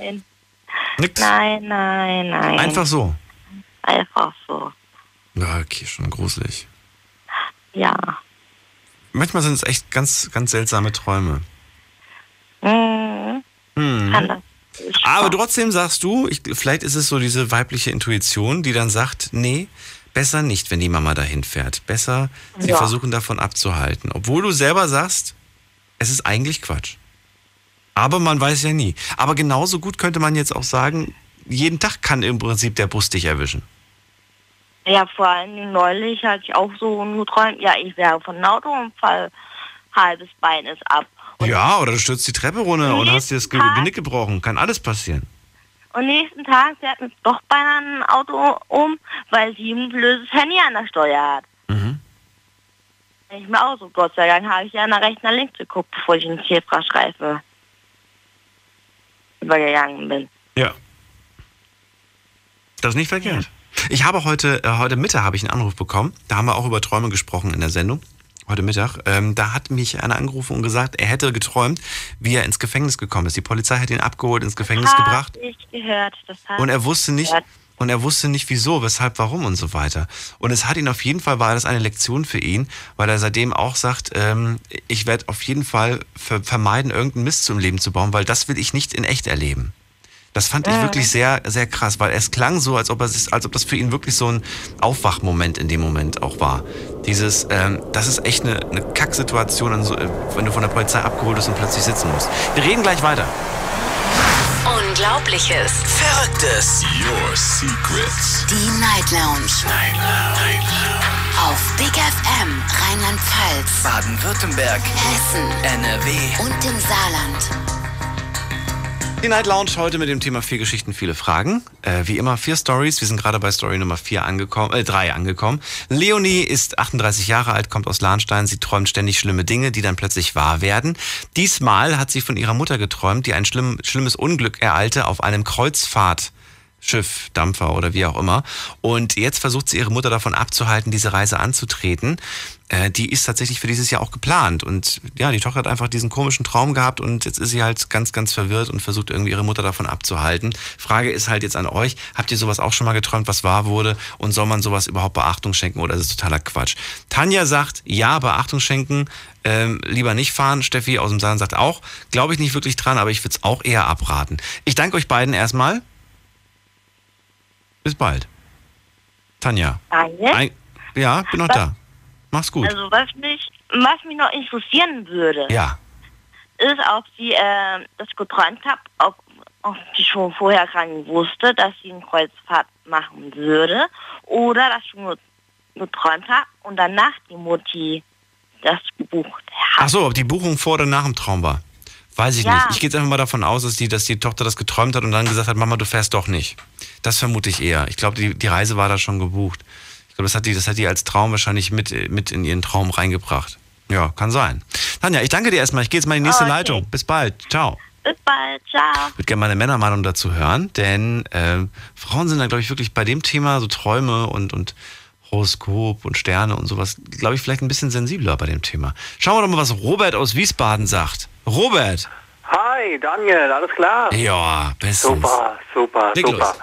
Nein. Nix. Nein, nein, nein. Einfach so. Einfach so. Ja, okay, schon gruselig. Ja. Manchmal sind es echt ganz, ganz seltsame Träume. Mhm. Hm. Kann das Aber trotzdem sagst du, ich, vielleicht ist es so diese weibliche Intuition, die dann sagt, nee, besser nicht, wenn die Mama dahin fährt. Besser, sie Ja. versuchen davon abzuhalten. Obwohl du selber sagst, es ist eigentlich Quatsch. Aber man weiß ja nie. Aber genauso gut könnte man jetzt auch sagen, jeden Tag kann im Prinzip der Bus dich erwischen. Ja, vor allem neulich hatte ich auch so geträumt, ja, ich wäre von einem Autounfall, halbes Bein ist ab. Ja, oder du stürzt die Treppe runter und hast dir das Tag- Genick gebrochen. Kann alles passieren. Und nächsten Tag fährt mir doch beinahe ein Auto um, weil sie ein blödes Handy an der Steuer hat. Mhm. Ich mir auch so, Gott sei Dank habe ich ja nach rechts, nach links geguckt, bevor ich in den Zebrastreifen übergegangen bin. Ja. Das ist nicht verkehrt. Ich habe heute, äh, heute Mittag habe ich einen Anruf bekommen. Da haben wir auch über Träume gesprochen in der Sendung. Heute Mittag. Ähm, da hat mich einer angerufen und gesagt, er hätte geträumt, wie er ins Gefängnis gekommen ist. Die Polizei hat ihn abgeholt, ins Gefängnis Hab gebracht. ich gehört. Das Und er wusste ich nicht, gehört. und er wusste nicht wieso, weshalb, warum und so weiter. Und es hat ihn auf jeden Fall, war das eine Lektion für ihn, weil er seitdem auch sagt, ähm, ich werde auf jeden Fall ver vermeiden, irgendeinen Mist zum Leben zu bauen, weil das will ich nicht in echt erleben. Das fand ich wirklich sehr, sehr krass, weil es klang so, als ob, es, als ob das für ihn wirklich so ein Aufwachmoment in dem Moment auch war. Dieses, ähm, das ist echt eine, eine Kacksituation, so, äh, wenn du von der Polizei abgeholt bist und plötzlich sitzen musst. Wir reden gleich weiter. Unglaubliches. Verrücktes. Your Secrets. Die Night Lounge. Night Lounge. Auf Big FM Rheinland-Pfalz, Baden-Württemberg. Hessen, NRW. und im Saarland. Die Night Lounge heute mit dem Thema vier Geschichten, viele Fragen. Äh, wie immer vier Stories. Wir sind gerade bei Story Nummer vier angekommen, äh, drei angekommen. Leonie ist 38 Jahre alt, kommt aus Lahnstein. Sie träumt ständig schlimme Dinge, die dann plötzlich wahr werden. Diesmal hat sie von ihrer Mutter geträumt, die ein schlimm, schlimmes Unglück ereilte auf einem Kreuzfahrt. Schiff, Dampfer oder wie auch immer. Und jetzt versucht sie ihre Mutter davon abzuhalten, diese Reise anzutreten. Äh, die ist tatsächlich für dieses Jahr auch geplant. Und ja, die Tochter hat einfach diesen komischen Traum gehabt und jetzt ist sie halt ganz, ganz verwirrt und versucht irgendwie ihre Mutter davon abzuhalten. Frage ist halt jetzt an euch, habt ihr sowas auch schon mal geträumt, was wahr wurde? Und soll man sowas überhaupt Beachtung schenken oder ist es totaler Quatsch? Tanja sagt, ja, Beachtung schenken, ähm, lieber nicht fahren. Steffi aus dem Saarland sagt auch, glaube ich nicht wirklich dran, aber ich würde es auch eher abraten. Ich danke euch beiden erstmal. Bis bald. Tanja. Ein, ja, bin noch Was- da. Mach's gut. Also was mich, was mich noch interessieren würde, ja. ist, ob sie äh, das geträumt hat, ob, ob sie schon vorher dran wusste, dass sie eine Kreuzfahrt machen würde, oder das schon ge- geträumt hat und danach die Mutti das gebucht Ach so, ob die Buchung vor oder nach dem Traum war. Weiß ich Ja. nicht. Ich gehe jetzt einfach mal davon aus, dass die, dass die Tochter das geträumt hat und dann gesagt hat, Mama, du fährst doch nicht. Das vermute ich eher. Ich glaube, die, die Reise war da schon gebucht. Glaube, das hat die, das hat die als Traum wahrscheinlich mit, mit in ihren Traum reingebracht. Ja, kann sein. Tanja, ich danke dir erstmal. Ich gehe jetzt mal in die nächste Okay. Leitung. Bis bald. Ciao. Bis bald. Ciao. Ich würde gerne meine Männermeinung dazu hören, denn äh, Frauen sind da, glaube ich, wirklich bei dem Thema so Träume und, und Horoskop und Sterne und sowas, glaube ich, vielleicht ein bisschen sensibler bei dem Thema. Schauen wir doch mal, was Robert aus Wiesbaden sagt. Robert! Hi, Daniel, alles klar? Ja, bestens. Super, super, Leg super. los.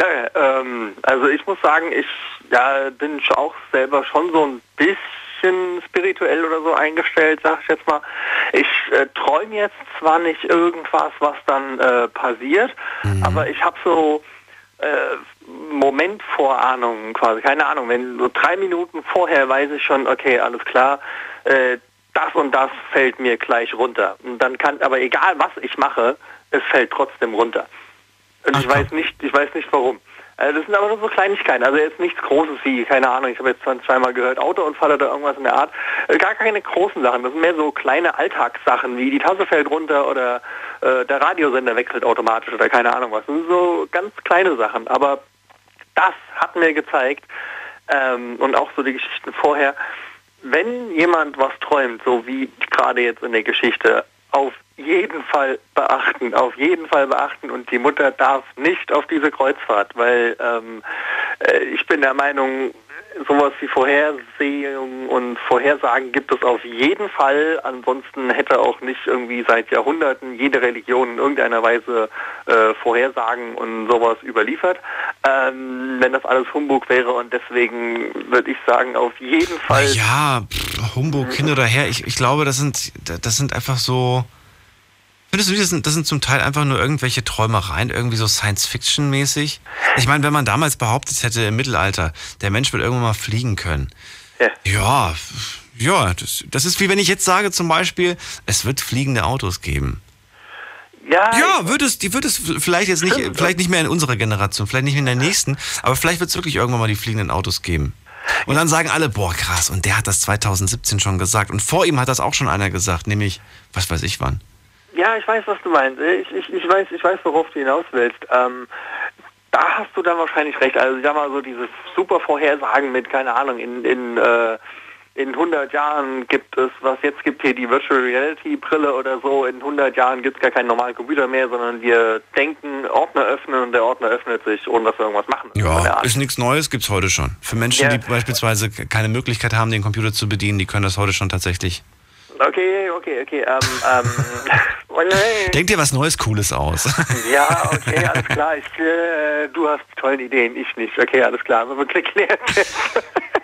Ja, ähm, also ich muss sagen, ich ja, bin sch- auch selber schon so ein bisschen spirituell oder so eingestellt, sag ich jetzt mal. Ich äh, träume jetzt zwar nicht irgendwas, was dann äh, passiert, aber ich habe so äh, Momentvorahnungen quasi, keine Ahnung, wenn so drei Minuten vorher weiß ich schon, okay, alles klar, äh, das und das fällt mir gleich runter. Und dann kann, aber egal was ich mache, es fällt trotzdem runter. Und ich weiß nicht, ich weiß nicht warum. Äh, das sind aber nur so Kleinigkeiten, also jetzt nichts Großes wie, keine Ahnung, ich habe jetzt zweimal gehört, Autounfall oder irgendwas in der Art. Äh, gar keine großen Sachen, das sind mehr so kleine Alltagssachen, wie die Tasse fällt runter oder äh, der Radiosender wechselt automatisch oder keine Ahnung was. Das sind so ganz kleine Sachen, aber das hat mir gezeigt, ähm, und auch so die Geschichten vorher, wenn jemand was träumt, so wie gerade jetzt in der Geschichte, auf jeden Fall beachten, auf jeden Fall beachten und die Mutter darf nicht auf diese Kreuzfahrt, weil ähm, äh, ich bin der Meinung, sowas wie Vorhersehung und Vorhersagen gibt es auf jeden Fall. Ansonsten hätte auch nicht irgendwie seit Jahrhunderten jede Religion in irgendeiner Weise äh, Vorhersagen und sowas überliefert. Ähm, wenn das alles Humbug wäre und deswegen würde ich sagen, auf jeden Fall. Ja, pff, Humbug hin oder her. Ich, ich glaube, das sind, das sind einfach so. Findest du das sind, das sind zum Teil einfach nur irgendwelche Träumereien, irgendwie so Science-Fiction-mäßig? Ich meine, wenn man damals behauptet hätte im Mittelalter, der Mensch wird irgendwann mal fliegen können. Ja, ja, das, das ist wie wenn ich jetzt sage zum Beispiel, es wird fliegende Autos geben. Ja, ja wird es, die wird es vielleicht jetzt nicht, vielleicht nicht mehr in unserer Generation, vielleicht nicht mehr in der nächsten, aber vielleicht wird es wirklich irgendwann mal die fliegenden Autos geben. Und dann sagen alle, boah, krass, und der hat das 2017 schon gesagt. Und vor ihm hat das auch schon einer gesagt, nämlich, was weiß ich wann. Ja, ich weiß, was du meinst. Ich, ich, ich weiß, ich weiß, worauf du hinaus willst. Ähm, da hast du dann wahrscheinlich recht. Also ich sag mal so dieses super Vorhersagen mit, keine Ahnung, in, in, äh, in 100 Jahren gibt es, was jetzt gibt hier die Virtual Reality Brille oder so, in 100 Jahren gibt es gar keinen normalen Computer mehr, sondern wir denken, Ordner öffnen und der Ordner öffnet sich, ohne dass wir irgendwas machen. Ja, ist nichts Neues, gibt's heute schon. Für Menschen, Ja. die beispielsweise keine Möglichkeit haben, den Computer zu bedienen, die können das heute schon tatsächlich. Okay, okay, okay. Ähm, ähm, oh nein. Denk dir was Neues, Cooles aus. Ja, okay, alles klar. Ich, äh, du hast tolle Ideen, ich nicht. Okay, alles klar. Aber geklärt.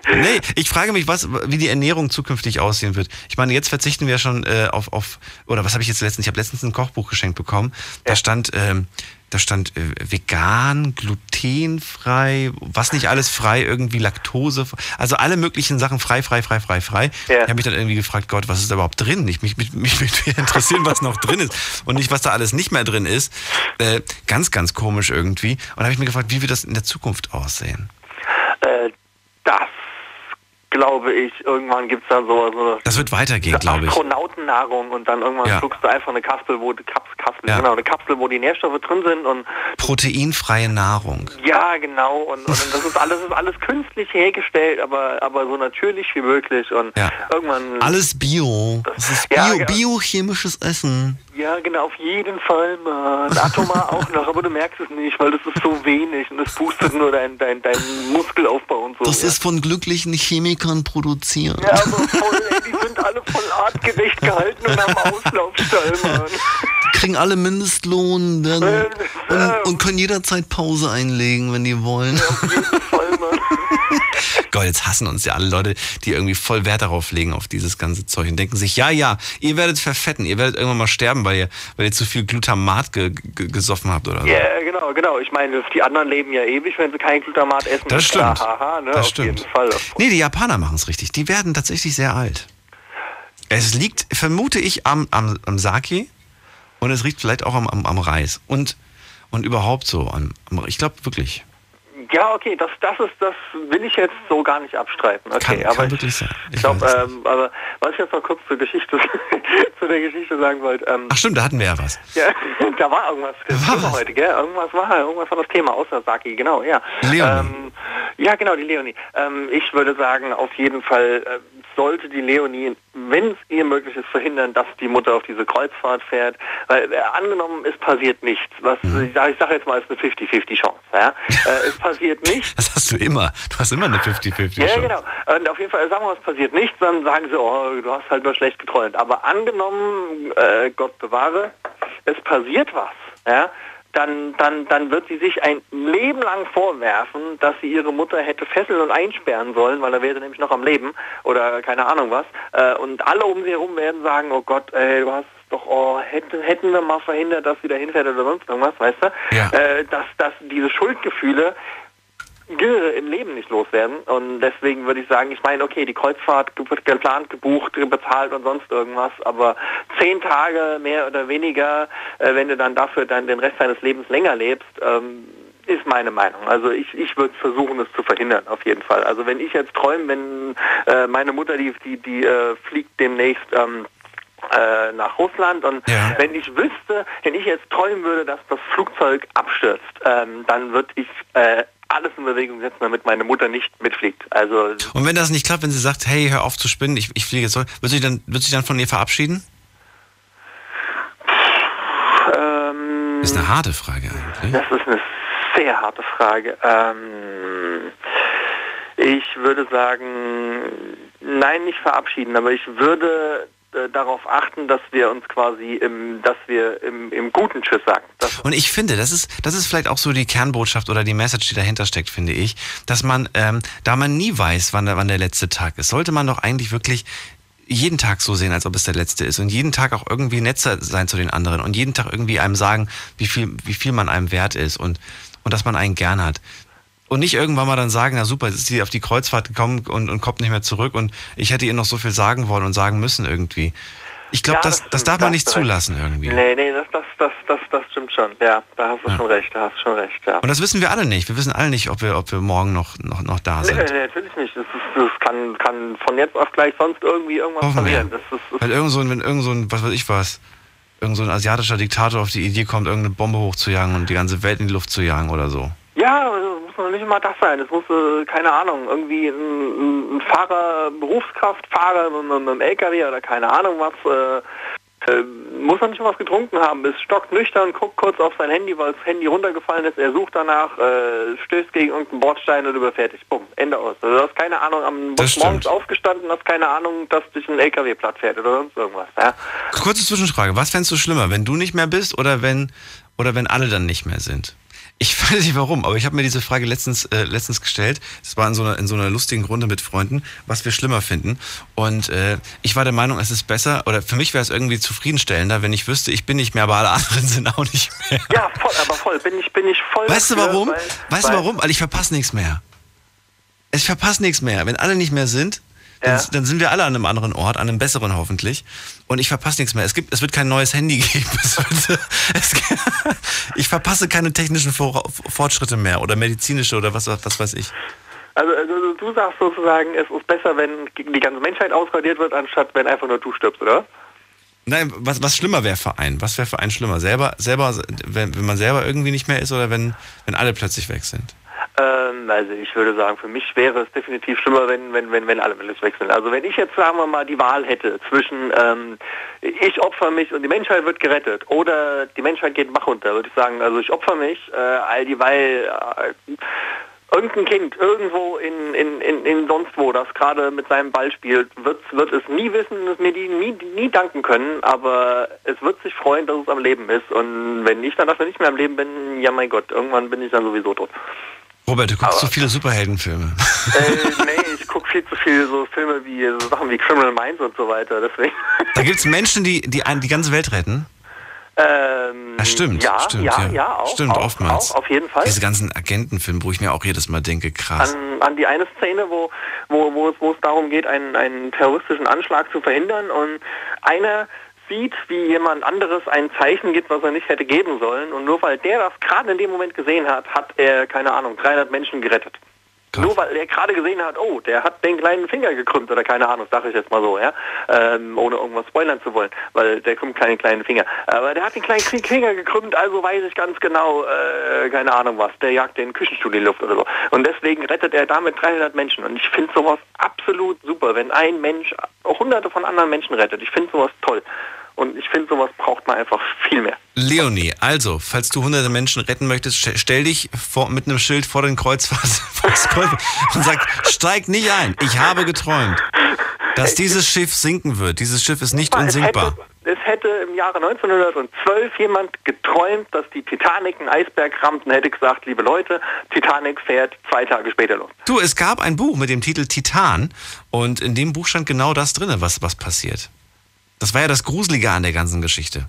Nee, ich frage mich, was, wie die Ernährung zukünftig aussehen wird. Ich meine, jetzt verzichten wir schon äh, auf, auf, oder was habe ich jetzt letztens? Ich habe letztens ein Kochbuch geschenkt bekommen. Da stand, ähm, da stand äh, vegan, glutenfrei, was nicht alles frei, irgendwie Laktose, also alle möglichen Sachen frei, frei, frei, frei, frei. Ich habe mich dann irgendwie gefragt, Gott, was ist da überhaupt drin? Ich mich, mich, mich würde interessieren, was noch drin ist und nicht, was da alles nicht mehr drin ist. Äh, ganz, ganz komisch irgendwie. Und da habe ich mir gefragt, wie wird das in der Zukunft aussehen? äh, das glaube ich, irgendwann gibt es da so, so Das wird weitergehen, glaube ich. Astronautennahrung und dann irgendwann Ja. schluckst du einfach eine Kapsel, wo die Kaps, Kapsel, Ja. genau, eine Kapsel, wo die Nährstoffe drin sind und Proteinfreie Nahrung. ja, genau, und, und das ist alles ist alles künstlich hergestellt, aber aber so natürlich wie möglich und irgendwann Alles Bio. Das ist Ja, Bio, ja. biochemisches Essen. Ja, genau, auf jeden Fall, Mann. Atomar auch noch, aber du merkst es nicht, weil das ist so wenig und das boostet nur deinen dein, dein Muskelaufbau und so. Das ja. ist von glücklichen Chemikern produziert. ja, aber voll, ey, die sind alle voll artgerecht gehalten und haben Auslaufstall, Mann. Die kriegen alle Mindestlohn werden, und, und können jederzeit Pause einlegen, wenn die wollen. Gott, jetzt hassen uns ja alle Leute, die irgendwie voll Wert darauf legen, auf dieses ganze Zeug und denken sich, ja, ja, ihr werdet verfetten, ihr werdet irgendwann mal sterben, weil ihr, weil ihr zu viel Glutamat ge ge gesoffen habt oder so. Ja, genau, genau. Ich meine, die anderen leben ja ewig, wenn sie kein Glutamat essen. Das ist klar, stimmt. Haha, ne? Das auf stimmt. jeden Fall. Nee, die Japaner machen es richtig. Die werden tatsächlich sehr alt. Es liegt, vermute ich, am, am, am Sake und es liegt vielleicht auch am, am, am Reis. Und, und überhaupt so. Am, am, ich glaube wirklich. Ja, okay, das, das ist, das will ich jetzt so gar nicht abstreiten. Okay, Kann, aber kann ich, ich glaube, ähm, aber was ich jetzt noch kurz zur Geschichte, zu der Geschichte sagen wollte, ähm, Ach stimmt, da hatten wir ja was. ja, da war irgendwas das Thema heute, gell? Irgendwas war, irgendwas war das Thema, außer Saki, genau, ja. Leonie. Ähm, ja, genau, die Leonie. Ähm, ich würde sagen, auf jeden Fall äh, sollte die Leonie, wenn es ihr möglich ist, verhindern, dass die Mutter auf diese Kreuzfahrt fährt. Weil äh, angenommen, es passiert nichts. Was ich sage ich sag jetzt mal, es ist eine 50-50 Chance. Ja? äh, es passiert nichts. Das hast du immer. Du hast immer eine 50-50 Ja, genau. Und auf jeden Fall sagen wir, es passiert nichts, dann sagen sie, oh, du hast halt nur schlecht geträumt. Aber angenommen, äh, Gott bewahre, es passiert was, ja, dann, dann, dann wird sie sich ein Leben lang vorwerfen, dass sie ihre Mutter hätte fesseln und einsperren sollen, weil er wäre nämlich noch am Leben oder keine Ahnung was. Äh, und alle um sie herum werden sagen, oh Gott, ey, du hast doch, oh, hätten, hätten wir mal verhindert, dass sie da hinfährt oder sonst irgendwas, weißt du? Ja. Äh, dass, dass diese Schuldgefühle im Leben nicht loswerden. Und deswegen würde ich sagen, ich meine, okay, die Kreuzfahrt wird geplant, gebucht, bezahlt und sonst irgendwas, aber zehn Tage mehr oder weniger, äh, wenn du dann dafür dann den Rest deines Lebens länger lebst, ähm, ist meine Meinung. Also ich, ich würde versuchen, es zu verhindern, auf jeden Fall. Also wenn ich jetzt träume, wenn äh, meine Mutter, die, die, die äh, fliegt demnächst ähm, äh, nach Russland und wenn ich wüsste, wenn ich jetzt träumen würde, dass das Flugzeug abstürzt, ähm, dann würde ich äh, alles in Bewegung setzen, damit meine Mutter nicht mitfliegt. Also Und wenn das nicht klappt, wenn sie sagt, hey, hör auf zu spinnen, ich, ich fliege jetzt zurück, wird sie dann, wird sie dann von ihr verabschieden? ähm, ist eine harte Frage eigentlich. Das ist eine sehr harte Frage. Ähm, ich würde sagen, nein, nicht verabschieden, aber ich würde darauf achten, dass wir uns quasi im, dass wir im, im guten Tschüss sagen. Das, Und ich finde, das ist, das ist vielleicht auch so die Kernbotschaft oder die Message, die dahinter steckt, finde ich, dass man, ähm, da man nie weiß, wann der, wann der letzte Tag ist, sollte man doch eigentlich wirklich jeden Tag so sehen, als ob es der letzte ist und jeden Tag auch irgendwie netter sein zu den anderen und jeden Tag irgendwie einem sagen, wie viel, wie viel man einem wert ist und, und dass man einen gern hat. Und nicht irgendwann mal dann sagen, na super, jetzt ist sie auf die Kreuzfahrt gekommen und, und kommt nicht mehr zurück und ich hätte ihr noch so viel sagen wollen und sagen müssen irgendwie. Ich glaube, Ja, das, das das darf man nicht zulassen irgendwie. nee, nee, das, das, das, das, das stimmt schon. Ja, da hast du schon recht, da hast du schon recht, ja. Und das wissen wir alle nicht. Wir wissen alle nicht, ob wir, ob wir morgen noch, noch, noch da Nee, sind. nee, natürlich nicht. Das, ist, das kann, kann von jetzt auf gleich sonst irgendwie irgendwas Hoffen passieren. Das ist, Weil irgend so ein, wenn irgend so ein, was weiß ich was, irgend so ein asiatischer Diktator auf die Idee kommt, irgendeine Bombe hochzujagen und die ganze Welt in die Luft zu jagen oder so. Ja, also muss noch nicht immer das sein. Es muss, äh, keine Ahnung, irgendwie ein, ein Fahrer, Berufskraftfahrer mit, einem LKW oder keine Ahnung was, äh, äh, muss noch nicht mal was getrunken haben, ist stocknüchtern, guckt kurz auf sein Handy, weil das Handy runtergefallen ist, er sucht danach, äh, stößt gegen irgendeinen Bordstein und überfertigt. Bumm, Ende aus. Also du hast keine Ahnung, am Das morgens aufgestanden, hast keine Ahnung, dass dich ein LKW platt fährt oder sonst irgendwas. Ja? Kurze Zwischenfrage. Was fändest du schlimmer, wenn du nicht mehr bist oder wenn, oder wenn alle dann nicht mehr sind? Ich weiß nicht warum, aber ich habe mir diese Frage letztens, äh, letztens gestellt. Das war in so, einer, in so einer lustigen Runde mit Freunden, was wir schlimmer finden. Und äh, ich war der Meinung, es ist besser, oder für mich wäre es irgendwie zufriedenstellender, wenn ich wüsste, ich bin nicht mehr, aber alle anderen sind auch nicht mehr. Ja, voll, aber voll, bin ich, bin ich voll Weißt du dafür, warum? weil- Weißt du weil- warum? Weil ich verpasse nichts mehr. Ich verpasse nichts mehr. Wenn alle nicht mehr sind, dann, dann sind wir alle an einem anderen Ort, an einem besseren hoffentlich. Und ich verpasse nichts mehr. Es, gibt, es wird kein neues Handy geben. Es ich verpasse keine technischen Fortschritte mehr oder medizinische oder was, was weiß ich. Also, also du sagst sozusagen, es ist besser, wenn die ganze Menschheit ausradiert wird, anstatt wenn einfach nur du stirbst, oder? Nein, was, was schlimmer wäre für einen? Was wäre für einen schlimmer? Selber, selber, wenn, wenn man selber irgendwie nicht mehr ist oder wenn, wenn alle plötzlich weg sind? Ähm, also ich würde sagen, für mich wäre es definitiv schlimmer, wenn, wenn, wenn, wenn alle Millis wechseln. Also wenn ich jetzt, sagen wir mal, die Wahl hätte zwischen ähm, ich opfer mich und die Menschheit wird gerettet oder die Menschheit geht Bach runter, würde ich sagen, also ich opfer mich, äh, all dieweil äh, irgendein Kind irgendwo in, in, in, in sonst wo, das gerade mit seinem Ball spielt, wird, wird es nie wissen, es mir die nie, nie danken können, aber es wird sich freuen, dass es am Leben ist. Und wenn ich dann dafür nicht mehr am Leben bin, ja mein Gott, irgendwann bin ich dann sowieso tot. Robert, du guckst so viele Superheldenfilme. äh, nee, ich gucke viel zu viel so Filme wie so Sachen wie Criminal Minds und so weiter, deswegen. Da gibt es Menschen, die, die die ganze Welt retten. Ähm, Ja, stimmt, ja, stimmt, ja, ja. ja, auch. Stimmt, auch, oftmals. Auch, auf jeden Fall. Diese ganzen Agentenfilme, wo ich mir auch jedes Mal denke, krass. an, an die eine Szene, wo, wo, wo, es, wo es darum geht, einen, einen terroristischen Anschlag zu verhindern und einer sieht, wie jemand anderes ein Zeichen gibt, was er nicht hätte geben sollen. Und nur weil der das gerade in dem Moment gesehen hat, hat er, keine Ahnung, 300 Menschen gerettet. Nur weil er gerade gesehen hat, oh, der hat den kleinen Finger gekrümmt oder keine Ahnung, sage ich jetzt mal so, ja, ähm, ohne irgendwas spoilern zu wollen, weil der krümmt keinen kleinen Finger. Aber der hat den kleinen Finger gekrümmt, also weiß ich ganz genau, äh, keine Ahnung was, der jagt den Küchenstuhl in die Luft oder so. Und deswegen rettet er damit 300 Menschen. Und ich finde sowas absolut super, wenn ein Mensch hunderte von anderen Menschen rettet. Ich finde sowas toll. Und ich finde, sowas braucht man einfach viel mehr. Leonie, also, falls du hunderte Menschen retten möchtest, st- stell dich vor, mit einem Schild vor den Kreuzfahrt und sag, steig nicht ein. Ich habe geträumt, dass dieses Schiff sinken wird. Dieses Schiff ist nicht unsinkbar. Es hätte im Jahre 1912 jemand geträumt, dass die Titanic einen Eisberg rammt und hätte gesagt, liebe Leute, Titanic fährt zwei Tage später los. Du, es gab ein Buch mit dem Titel Titan und in dem Buch stand genau das drin, was, was passiert. Das war ja das Gruselige an der ganzen Geschichte.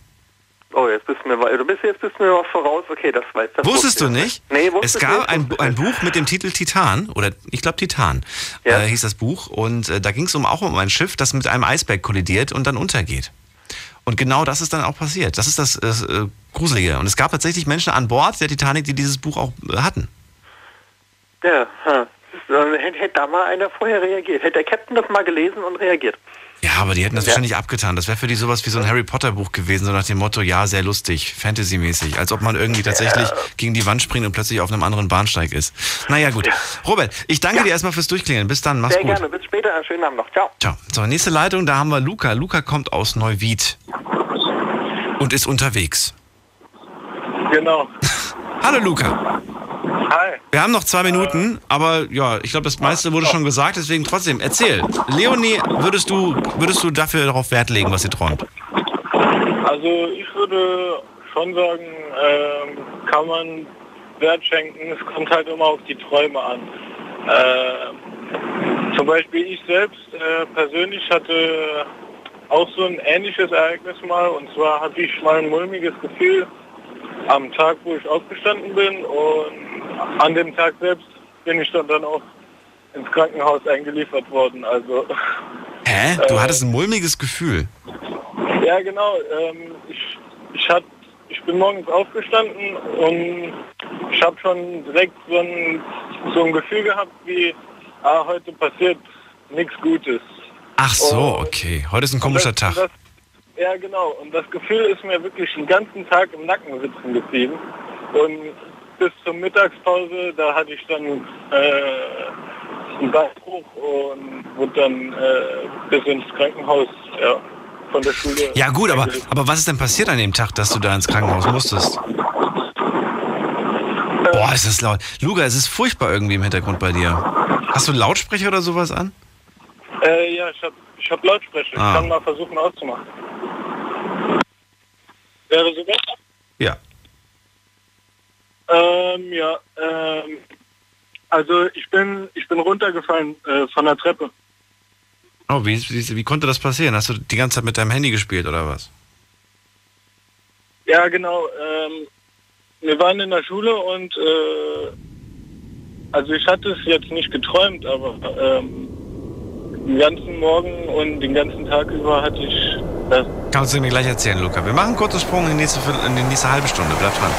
Oh, jetzt bist du mir, du bist jetzt bist du mir was voraus. Okay, das weiß das Wusstest wusste du ich nicht? Nee, wusste es gab nicht. ein, ein Buch mit dem Titel Titan, oder ich glaube Titan, äh, hieß das Buch. Und äh, da ging es um, auch um ein Schiff, das mit einem Eisberg kollidiert und dann untergeht. Und genau das ist dann auch passiert. Das ist das äh, Gruselige. Und es gab tatsächlich Menschen an Bord der Titanic, die dieses Buch auch äh, hatten. Ja, ha. Hätte, hätte da mal einer vorher reagiert. Hätte der Captain das mal gelesen und reagiert. Ja, aber die hätten das Ja. wahrscheinlich abgetan. Das wäre für die sowas wie so ein Harry Potter Buch gewesen, so nach dem Motto, ja, sehr lustig, Fantasy-mäßig. Als ob man irgendwie tatsächlich gegen die Wand springt und plötzlich auf einem anderen Bahnsteig ist. Naja, gut. Robert, ich danke dir erstmal fürs Durchklingeln. Bis dann, mach's Sehr gut. gerne. Bis später. Einen schönen Abend noch. Ciao. Ciao. So, nächste Leitung, da haben wir Luca. Luca kommt aus Neuwied und ist unterwegs. Genau. Hallo Luca. Hi. Wir haben noch zwei Minuten, aber ja, ich glaube, das meiste wurde schon gesagt, deswegen trotzdem, erzähl. Leonie, würdest du, würdest du dafür darauf Wert legen, was sie träumt? Also ich würde schon sagen, ähm, kann man Wert schenken. Es kommt halt immer auf die Träume an. Äh, zum Beispiel ich selbst äh, persönlich hatte auch so ein ähnliches Ereignis mal. Und zwar hatte ich mal ein mulmiges Gefühl am Tag, wo ich aufgestanden bin. Und an dem Tag selbst bin ich dann, dann auch ins Krankenhaus eingeliefert worden. Also Hä? Du hattest ein mulmiges Gefühl. Ja, genau. Ähm, ich, ich, hat, ich bin morgens aufgestanden und ich habe schon direkt so ein, so ein Gefühl gehabt, wie, ah, heute passiert nichts Gutes. Ach so, okay. Heute ist ein komischer Und das- Tag. Das, ja, genau. Und das Gefühl ist mir wirklich den ganzen Tag im Nacken sitzen geblieben. Und bis zur Mittagspause, da hatte ich dann äh, einen Beinbruch und wurde dann äh, bis ins Krankenhaus ja, von der Schule. Ja gut, aber, aber was ist denn passiert an dem Tag, dass du da ins Krankenhaus musstest? Boah, ist das laut. Luca, es ist furchtbar irgendwie im Hintergrund bei dir. Hast du einen Lautsprecher oder sowas an? Äh, ja, ich habe ich hab Lautsprecher. Ah. Ich kann mal versuchen auszumachen. Wäre so besser? Ja. Ähm, ja, ähm, also ich bin, ich bin runtergefallen äh, von der Treppe. Oh, wie, wie, wie konnte das passieren? Hast du die ganze Zeit mit deinem Handy gespielt oder was? Ja, genau. Ähm, wir waren in der Schule und äh, also ich hatte es jetzt nicht geträumt, aber ähm, den ganzen Morgen und den ganzen Tag über hatte ich das. Kannst du mir gleich erzählen, Luca. Wir machen einen kurzen Sprung in die nächste, in die nächste halbe Stunde. Bleib dran.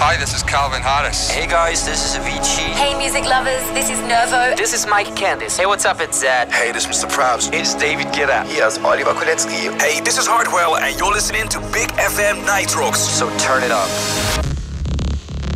Hi, this is Calvin Harris. Hey guys, this is Avicii. Hey, music lovers, this is Nervo. This is Mike Candice. Hey, what's up? It's Zed. Hey, this is Mr. Probs. It's David Guetta. Here's Oliver Kolecki. Hey, this is Hardwell and you're listening to Big FM Night Rocks. So turn it up.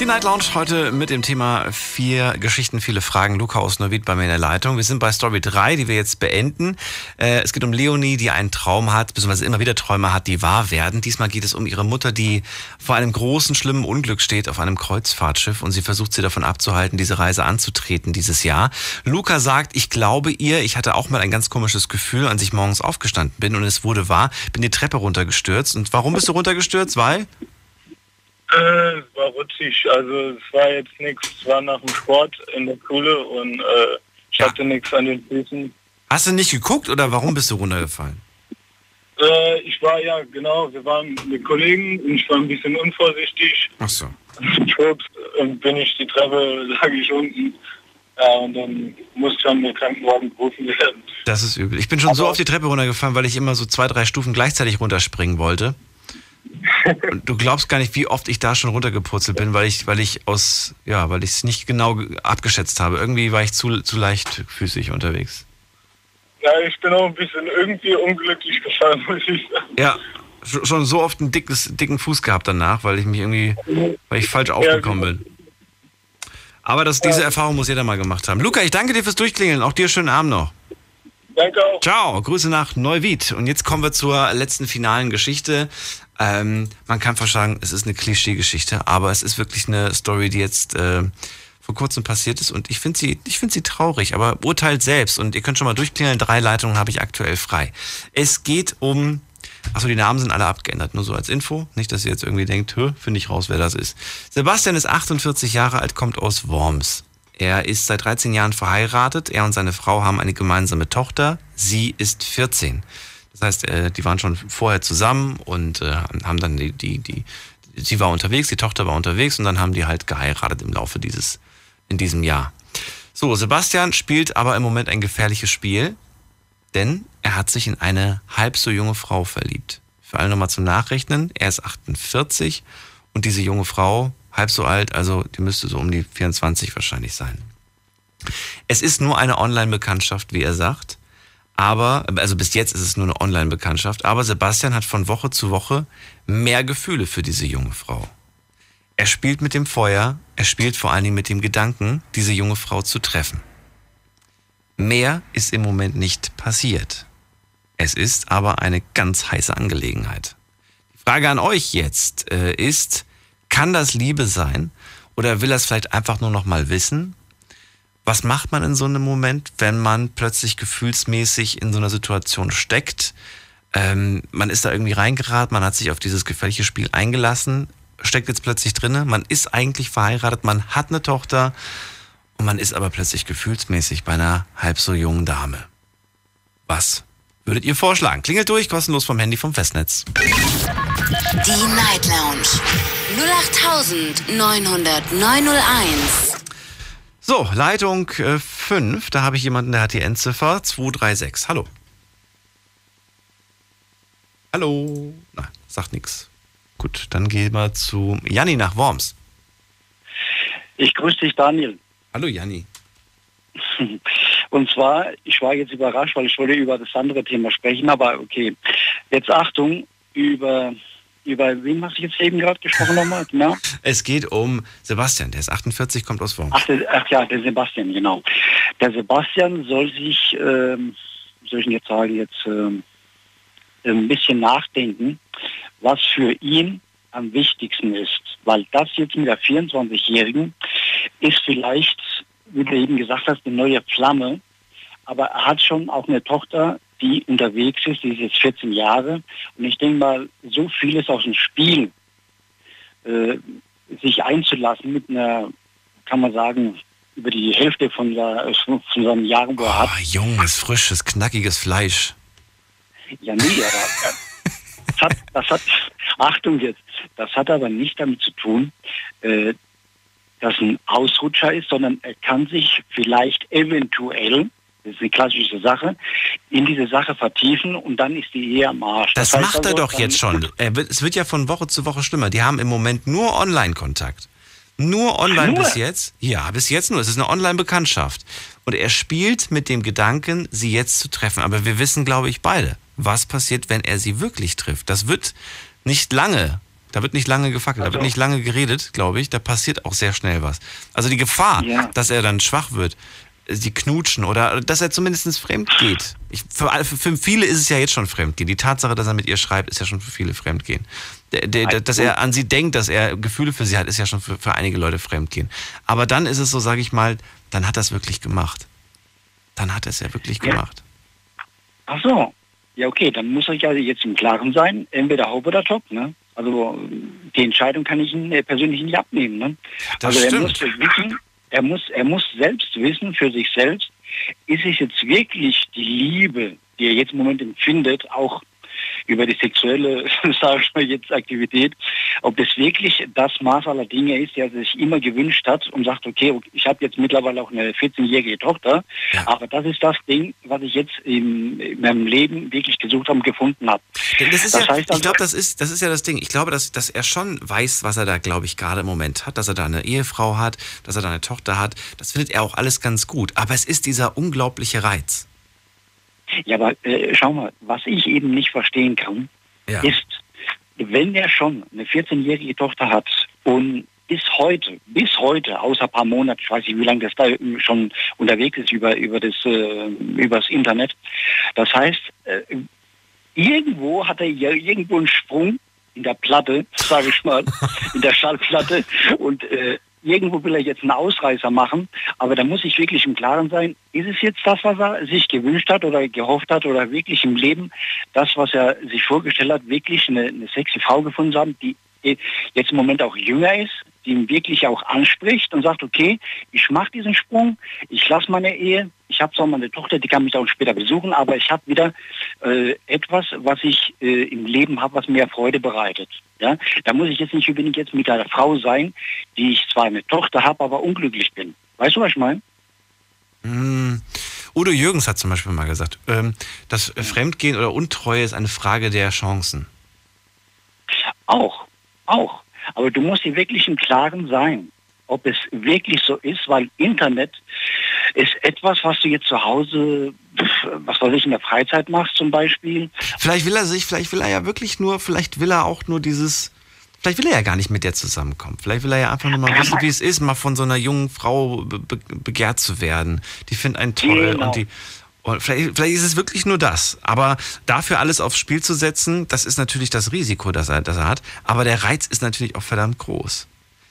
Die Night Lounge heute mit dem Thema vier Geschichten, viele Fragen. Luca aus Neuwied bei mir in der Leitung. Wir sind bei Story 3, die wir jetzt beenden. Äh, es geht um Leonie, die einen Traum hat, beziehungsweise immer wieder Träume hat, die wahr werden. Diesmal geht es um ihre Mutter, die vor einem großen, schlimmen Unglück steht auf einem Kreuzfahrtschiff und sie versucht sie davon abzuhalten, diese Reise anzutreten dieses Jahr. Luca sagt, ich glaube ihr, ich hatte auch mal ein ganz komisches Gefühl, als ich morgens aufgestanden bin und es wurde wahr, bin die Treppe runtergestürzt. Und warum bist du runtergestürzt? Weil? Äh, es war rutschig. Also es war jetzt nichts. Es war nach dem Sport in der Schule und äh, ich hatte nichts an den Füßen. Hast du nicht geguckt oder warum bist du runtergefallen? Äh, ich war ja, genau, wir waren mit Kollegen und ich war ein bisschen unvorsichtig. Ach so. Schwupps, und bin ich die Treppe, lag ich unten. Ja, und dann musste dann der Krankenwagen gerufen werden. Das ist übel. Ich bin schon so auf die Treppe runtergefallen, weil ich immer so zwei, drei Stufen gleichzeitig runterspringen wollte. Du glaubst gar nicht, wie oft ich da schon runtergepurzelt bin, weil ich, weil ich aus, ja, weil ich es nicht genau ge- abgeschätzt habe. Irgendwie war ich zu, zu leichtfüßig unterwegs. Ja, ich bin auch ein bisschen irgendwie unglücklich gefallen, muss ich sagen. Ja, sch- schon so oft einen dickes, dicken Fuß gehabt danach, weil ich mich irgendwie, weil ich falsch aufgekommen bin. Aber das, diese Erfahrung muss jeder mal gemacht haben. Luca, ich danke dir fürs Durchklingeln. Auch dir schönen Abend noch. Danke auch. Ciao, Grüße nach Neuwied. Und jetzt kommen wir zur letzten finalen Geschichte. Ähm, man kann fast sagen, es ist eine Klischee-Geschichte, aber es ist wirklich eine Story, die jetzt äh, vor kurzem passiert ist. Und ich finde sie, ich finde sie traurig, aber urteilt selbst. Und ihr könnt schon mal durchklingeln. Drei Leitungen habe ich aktuell frei. Es geht um Achso, die Namen sind alle abgeändert, nur so als Info. Nicht, dass ihr jetzt irgendwie denkt, finde ich raus, wer das ist. Sebastian ist 48 Jahre alt, kommt aus Worms. Er ist seit 13 Jahren verheiratet. Er und seine Frau haben eine gemeinsame Tochter. Sie ist 14. Das heißt, äh, die waren schon vorher zusammen und äh, haben dann die, die, die, sie war unterwegs, die Tochter war unterwegs und dann haben die halt geheiratet im Laufe dieses, in diesem Jahr. So, Sebastian spielt aber im Moment ein gefährliches Spiel, denn er hat sich in eine halb so junge Frau verliebt. Für alle nochmal zum Nachrechnen, er ist 48 und diese junge Frau, halb so alt, also die müsste so um die 24 wahrscheinlich sein. Es ist nur eine Online-Bekanntschaft, wie er sagt. Aber, also bis jetzt ist es nur eine Online-Bekanntschaft, aber Sebastian hat von Woche zu Woche mehr Gefühle für diese junge Frau. Er spielt mit dem Feuer, er spielt vor allen Dingen mit dem Gedanken, diese junge Frau zu treffen. Mehr ist im Moment nicht passiert. Es ist aber eine ganz heiße Angelegenheit. Die Frage an euch jetzt äh, ist, kann das Liebe sein oder will er es vielleicht einfach nur noch mal wissen? Was macht man in so einem Moment, wenn man plötzlich gefühlsmäßig in so einer Situation steckt? Ähm, man ist da irgendwie reingeraten, man hat sich auf dieses gefährliche Spiel eingelassen, steckt jetzt plötzlich drinne, man ist eigentlich verheiratet, man hat eine Tochter und man ist aber plötzlich gefühlsmäßig bei einer halb so jungen Dame. Was würdet ihr vorschlagen? Klingelt durch, kostenlos vom Handy vom Festnetz. Die Night Lounge 08901. So, Leitung 5, da habe ich jemanden, der hat die Endziffer 236. Hallo. Hallo. Na, sagt nichts. Gut, dann gehen wir zu Janni nach Worms. Ich grüße dich, Daniel. Hallo, Janni. Und zwar, ich war jetzt überrascht, weil ich wollte über das andere Thema sprechen, aber okay. Jetzt Achtung, über, über wen hast du jetzt eben gerade gesprochen nochmal? Genau. Es geht um Sebastian, der ist 48, kommt aus Worms. Ach, ach ja, der Sebastian, genau. Der Sebastian soll sich, ähm, soll ich jetzt sagen, jetzt ähm, ein bisschen nachdenken, was für ihn am wichtigsten ist. Weil das jetzt mit der 24-Jährigen ist vielleicht, wie du eben gesagt hast, eine neue Flamme. Aber er hat schon auch eine Tochter, die unterwegs ist, die ist jetzt 14 Jahre. Und ich denke mal, so vieles aus dem Spiel äh, sich einzulassen mit einer, kann man sagen, über die Hälfte von, der, von seinen Jahren, wo er hat. Ah, junges, frisches, knackiges Fleisch. Ja, nee, aber das hat, das hat, Achtung jetzt, das hat aber nicht damit zu tun, äh, dass ein Ausrutscher ist, sondern er kann sich vielleicht eventuell, das ist eine klassische Sache, in diese Sache vertiefen und dann ist die Ehe am Arsch. Das, heißt macht er also, doch jetzt schon. Wird, es wird ja von Woche zu Woche schlimmer. Die haben im Moment nur Online-Kontakt. Nur online Nur? bis jetzt? Ja, bis jetzt nur. Es ist eine Online-Bekanntschaft. Und er spielt mit dem Gedanken, sie jetzt zu treffen. Aber wir wissen, glaube ich, beide, was passiert, wenn er sie wirklich trifft. Das wird nicht lange, da wird nicht lange gefackelt, da wird nicht lange geredet, glaube ich. Da passiert auch sehr schnell was. Also die Gefahr, dass er dann schwach wird, sie knutschen oder dass er zumindest fremd geht. Ich, für, für viele ist es ja jetzt schon Fremdgehen. Die Tatsache, dass er mit ihr schreibt, ist ja schon für viele Fremdgehen. Der, der, dass er an sie denkt, dass er Gefühle für sie hat, ist ja schon für, für einige Leute Fremdgehen. Aber dann ist es so, sage ich mal, dann hat er es wirklich gemacht. Dann hat er es ja wirklich Ja. gemacht. Ach so. Ja, okay, dann muss ich ja jetzt im Klaren sein, entweder Hope oder Top, ne? Also die Entscheidung kann ich ihn äh, persönlich nicht abnehmen. Ne? Also er muss wissen, er muss, er muss selbst wissen für sich selbst, ist es jetzt wirklich die Liebe, die er jetzt im Moment empfindet, auch über die sexuelle, sage ich mal jetzt, Aktivität, ob das wirklich das Maß aller Dinge ist, der er sich immer gewünscht hat und sagt, okay, ich habe jetzt mittlerweile auch eine 14-jährige Tochter, aber das ist das Ding, was ich jetzt in, in meinem Leben wirklich gesucht habe und gefunden habe. Das ist ja, heißt ich also- glaube, das ist, das ist ja das Ding. Ich glaube, dass, dass er schon weiß, was er da, glaube ich, gerade im Moment hat, dass er da eine Ehefrau hat, dass er da eine Tochter hat. Das findet er auch alles ganz gut. Aber es ist dieser unglaubliche Reiz. Ja, aber äh, schau mal, was ich eben nicht verstehen kann, Ja. ist, wenn er schon eine 14-jährige Tochter hat und bis heute, bis heute, außer ein paar Monate, ich weiß nicht, wie lange das da schon unterwegs ist über, über das, äh, übers Internet. Das heißt, äh, irgendwo hat er ja irgendwo einen Sprung in der Platte, sage ich mal, in der Schallplatte und äh, irgendwo will er jetzt einen Ausreißer machen, aber da muss ich wirklich im Klaren sein, ist es jetzt das, was er sich gewünscht hat oder gehofft hat oder wirklich im Leben das, was er sich vorgestellt hat, wirklich eine, eine sexy Frau gefunden zu haben, die jetzt im Moment auch jünger ist, die ihn wirklich auch anspricht und sagt, okay, ich mache diesen Sprung, ich lasse meine Ehe, ich habe zwar meine Tochter, die kann mich auch später besuchen, aber ich habe wieder äh, etwas, was ich äh, im Leben habe, was mir Freude bereitet. Ja? Da muss ich jetzt nicht unbedingt jetzt mit einer Frau sein, die ich zwar eine Tochter habe, aber unglücklich bin. Weißt du, was ich meine? Hm. Udo Jürgens hat zum Beispiel mal gesagt, ähm, dass Fremdgehen oder Untreue ist eine Frage der Chancen. Auch, auch. Aber du musst dir wirklich im Klaren sein, ob es wirklich so ist, weil Internet ist etwas, was du jetzt zu Hause, was weiß ich, in der Freizeit machst zum Beispiel. Vielleicht will er sich, vielleicht will er ja wirklich nur, vielleicht will er auch nur dieses, vielleicht will er ja gar nicht mit der zusammenkommen. Vielleicht will er ja einfach nur mal wissen, wie es ist, mal von so einer jungen Frau be begehrt zu werden. Die findet einen toll Genau. und die. Und vielleicht, vielleicht ist es wirklich nur das. Aber dafür alles aufs Spiel zu setzen, das ist natürlich das Risiko, das er, das er hat. Aber der Reiz ist natürlich auch verdammt groß.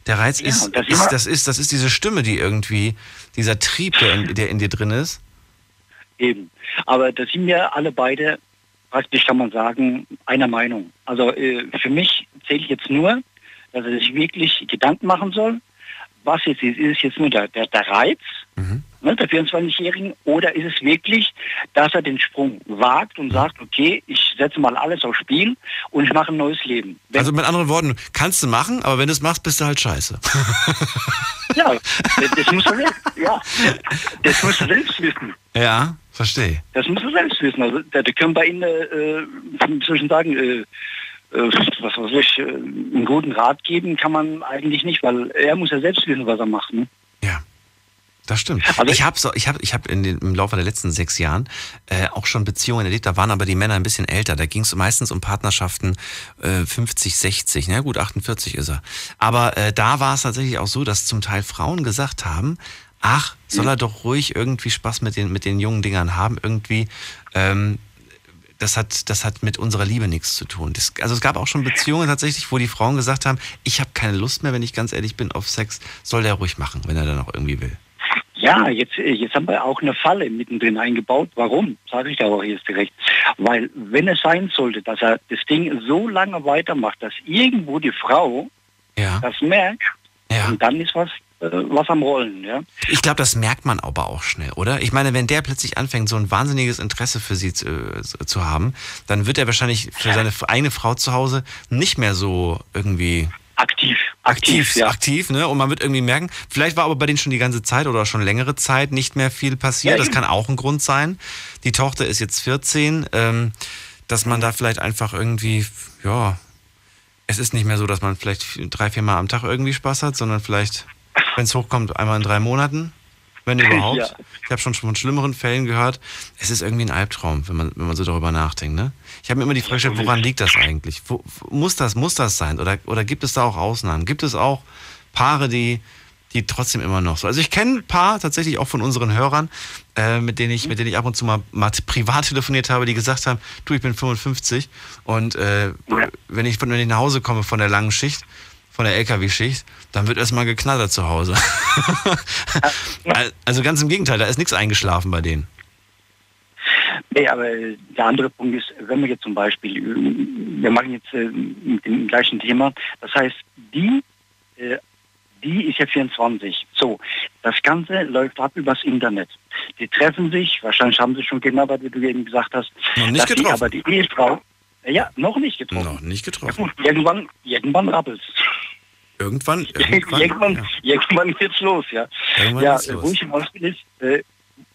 Der Reiz Ja, ist, das ist, das ist, das ist diese Stimme, die irgendwie, dieser Trieb, der in, der in dir drin ist. Eben. Aber da sind wir alle beide, praktisch kann man sagen, einer Meinung. Also äh, für mich zählt jetzt nur, dass er sich wirklich Gedanken machen soll, was jetzt ist. Ist es jetzt nur der, der, der Reiz ne, der 24-Jährigen oder ist es wirklich, dass er den Sprung wagt und sagt, okay, ich setze mal alles aufs Spiel und ich mache ein neues Leben. Wenn, Also mit anderen Worten, kannst du machen, aber wenn du es machst, bist du halt scheiße. ja, das, das muss er selbst, ja, das muss er selbst wissen. ja, verstehe. Das muss er selbst wissen. Also da, da können wir Ihnen, äh, denn sagen, äh, was weiß ich, äh, einen guten Rat geben kann man eigentlich nicht, weil er muss ja selbst wissen, was er macht. Ne? Das stimmt. ich habe so, ich hab, ich hab in den, im Laufe der letzten sechs Jahren äh, auch schon Beziehungen erlebt, da waren aber die Männer ein bisschen älter. Da ging es meistens um Partnerschaften äh, 50, 60. Na gut, 48 ist er. Aber äh, da war es tatsächlich auch so, dass zum Teil Frauen gesagt haben, ach, soll er doch ruhig irgendwie Spaß mit den, mit den jungen Dingern haben. Irgendwie, ähm, das hat, das hat mit unserer Liebe nichts zu tun. Das, also es gab auch schon Beziehungen tatsächlich, wo die Frauen gesagt haben, ich habe keine Lust mehr, wenn ich ganz ehrlich bin, auf Sex. Soll der ruhig machen, wenn er dann auch irgendwie will. Ja, jetzt, jetzt haben wir auch eine Falle mittendrin eingebaut. Warum? Sage ich aber jetzt direkt. Weil wenn es sein sollte, dass er das Ding so lange weitermacht, dass irgendwo die Frau das merkt, und dann ist was, was am Rollen. Ja? Ich glaube, das merkt man aber auch schnell, oder? Ich meine, wenn der plötzlich anfängt, so ein wahnsinniges Interesse für sie zu, äh, zu haben, dann wird er wahrscheinlich für seine eigene Frau zu Hause nicht mehr so irgendwie aktiv. Aktiv, aktiv, ne? Und man wird irgendwie merken, vielleicht war aber bei denen schon die ganze Zeit oder schon längere Zeit nicht mehr viel passiert. Ja, das eben. kann auch ein Grund sein. Die Tochter ist jetzt 14, ähm, dass man da vielleicht einfach irgendwie, ja, es ist nicht mehr so, dass man vielleicht drei, vier Mal am Tag irgendwie Spaß hat, sondern vielleicht, wenn es hochkommt, einmal in drei Monaten, wenn überhaupt. Ja. Ich habe schon von schlimmeren Fällen gehört. Es ist irgendwie ein Albtraum, wenn man, wenn man so darüber nachdenkt. Ne? Ich habe mir immer die Frage gestellt, woran liegt das eigentlich? Wo, muss das, muss das sein? Oder, oder gibt es da auch Ausnahmen? Gibt es auch Paare, die, die trotzdem immer noch so? Also ich kenne ein paar tatsächlich auch von unseren Hörern, äh, mit, denen ich, mit denen ich ab und zu mal, mal privat telefoniert habe, die gesagt haben, du, ich bin 55 und äh, wenn, ich, wenn ich nach Hause komme von der langen Schicht, von der LKW-Schicht, dann wird erstmal geknattert zu Hause. also ganz im Gegenteil, da ist nichts eingeschlafen bei denen. Nee, aber der andere Punkt ist, wenn wir jetzt zum Beispiel, wir machen jetzt äh, mit dem gleichen Thema, das heißt, die, äh, die ist ja 24. So, das Ganze läuft ab übers Internet. Die treffen sich, wahrscheinlich haben sie schon geknabbert, wie du eben gesagt hast. Noch nicht dass die getroffen. aber die Ehefrau, ja, noch nicht getroffen. Noch nicht getroffen. Ja, irgendwann, irgendwann rappelt's. Irgendwann, Irgendwann, irgendwann, irgendwann geht's los, ja. Irgendwann ja, äh, los. wo ich hinaus will, ist, äh,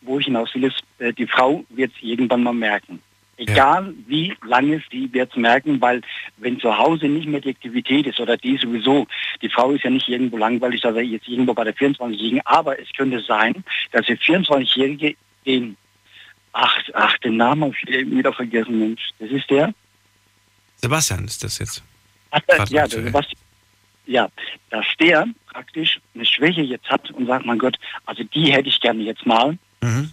wo ich hinaus will, ist, äh, die Frau wird es irgendwann mal merken. Egal wie lange sie wird es merken, weil wenn zu Hause nicht mehr die Aktivität ist oder die sowieso, die Frau ist ja nicht irgendwo langweilig, dass er jetzt irgendwo bei der 24-Jährigen, aber es könnte sein, dass die 24-Jährige den, ach, ach, den Namen habe ich wieder vergessen, Mensch, das ist der, Sebastian ist das jetzt. Ach, das, ja, der Sebastian, ja, dass der praktisch eine Schwäche jetzt hat und sagt, mein Gott, also die hätte ich gerne jetzt mal. Mhm.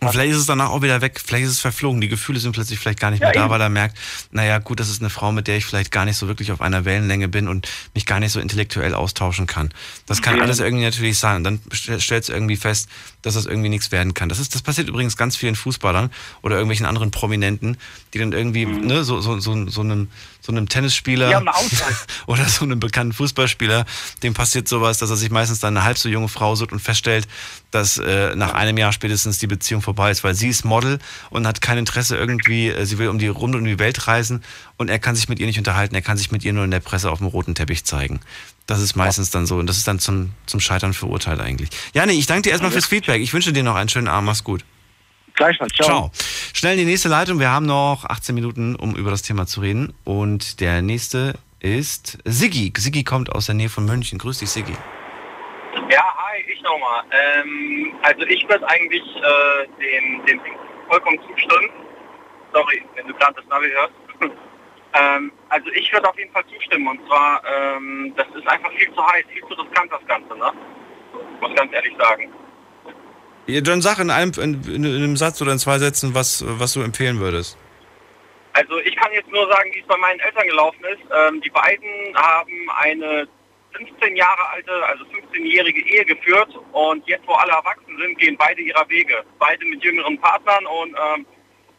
Und vielleicht ist es danach auch wieder weg, vielleicht ist es verflogen. Die Gefühle sind plötzlich vielleicht gar nicht Ja, mehr da, eben. weil er merkt, naja, gut, das ist eine Frau, mit der ich vielleicht gar nicht so wirklich auf einer Wellenlänge bin und mich gar nicht so intellektuell austauschen kann. Das kann Ja. alles irgendwie natürlich sein. Und dann stell- stellst du irgendwie fest, dass das irgendwie nichts werden kann. Das ist, das passiert übrigens ganz vielen Fußballern oder irgendwelchen anderen Prominenten, die dann irgendwie, ne, so, so, so, so einem, so einem Tennisspieler Mhm. Ja, oder so einem bekannten Fußballspieler, dem passiert sowas, dass er sich meistens dann eine halb so junge Frau sucht und feststellt, dass äh, nach einem Jahr spätestens die Beziehung vorbei ist, weil sie ist Model und hat kein Interesse irgendwie, äh, sie will um die Runde um die Welt reisen und er kann sich mit ihr nicht unterhalten, er kann sich mit ihr nur in der Presse auf dem roten Teppich zeigen. Das ist meistens dann so und das ist dann zum, zum Scheitern verurteilt eigentlich. Ja, nee, ich danke dir erstmal fürs Feedback. Ich wünsche dir noch einen schönen Abend. Mach's gut. Gleichfalls, ciao. Ciao. Schnell in die nächste Leitung. Wir haben noch 18 Minuten, um über das Thema zu reden. Und der nächste ist Siggi. Siggi kommt aus der Nähe von München. Grüß dich, Siggi. Ja, nochmal. Ähm, also ich würde eigentlich äh, dem, dem Ding vollkommen zustimmen. Sorry, wenn du gerade das Navi hörst. ähm, also ich würde auf jeden Fall zustimmen. Und zwar, ähm, das ist einfach viel zu heiß, viel zu riskant das Ganze, ne? Muss ganz ehrlich sagen. Ja, dann sag in einem, in, in einem Satz oder in zwei Sätzen, was, was du empfehlen würdest. Also ich kann jetzt nur sagen, wie es bei meinen Eltern gelaufen ist. Ähm, die beiden haben eine 15 Jahre alte, also 15-jährige Ehe geführt und jetzt, wo alle erwachsen sind, gehen beide ihrer Wege. Beide mit jüngeren Partnern und ähm,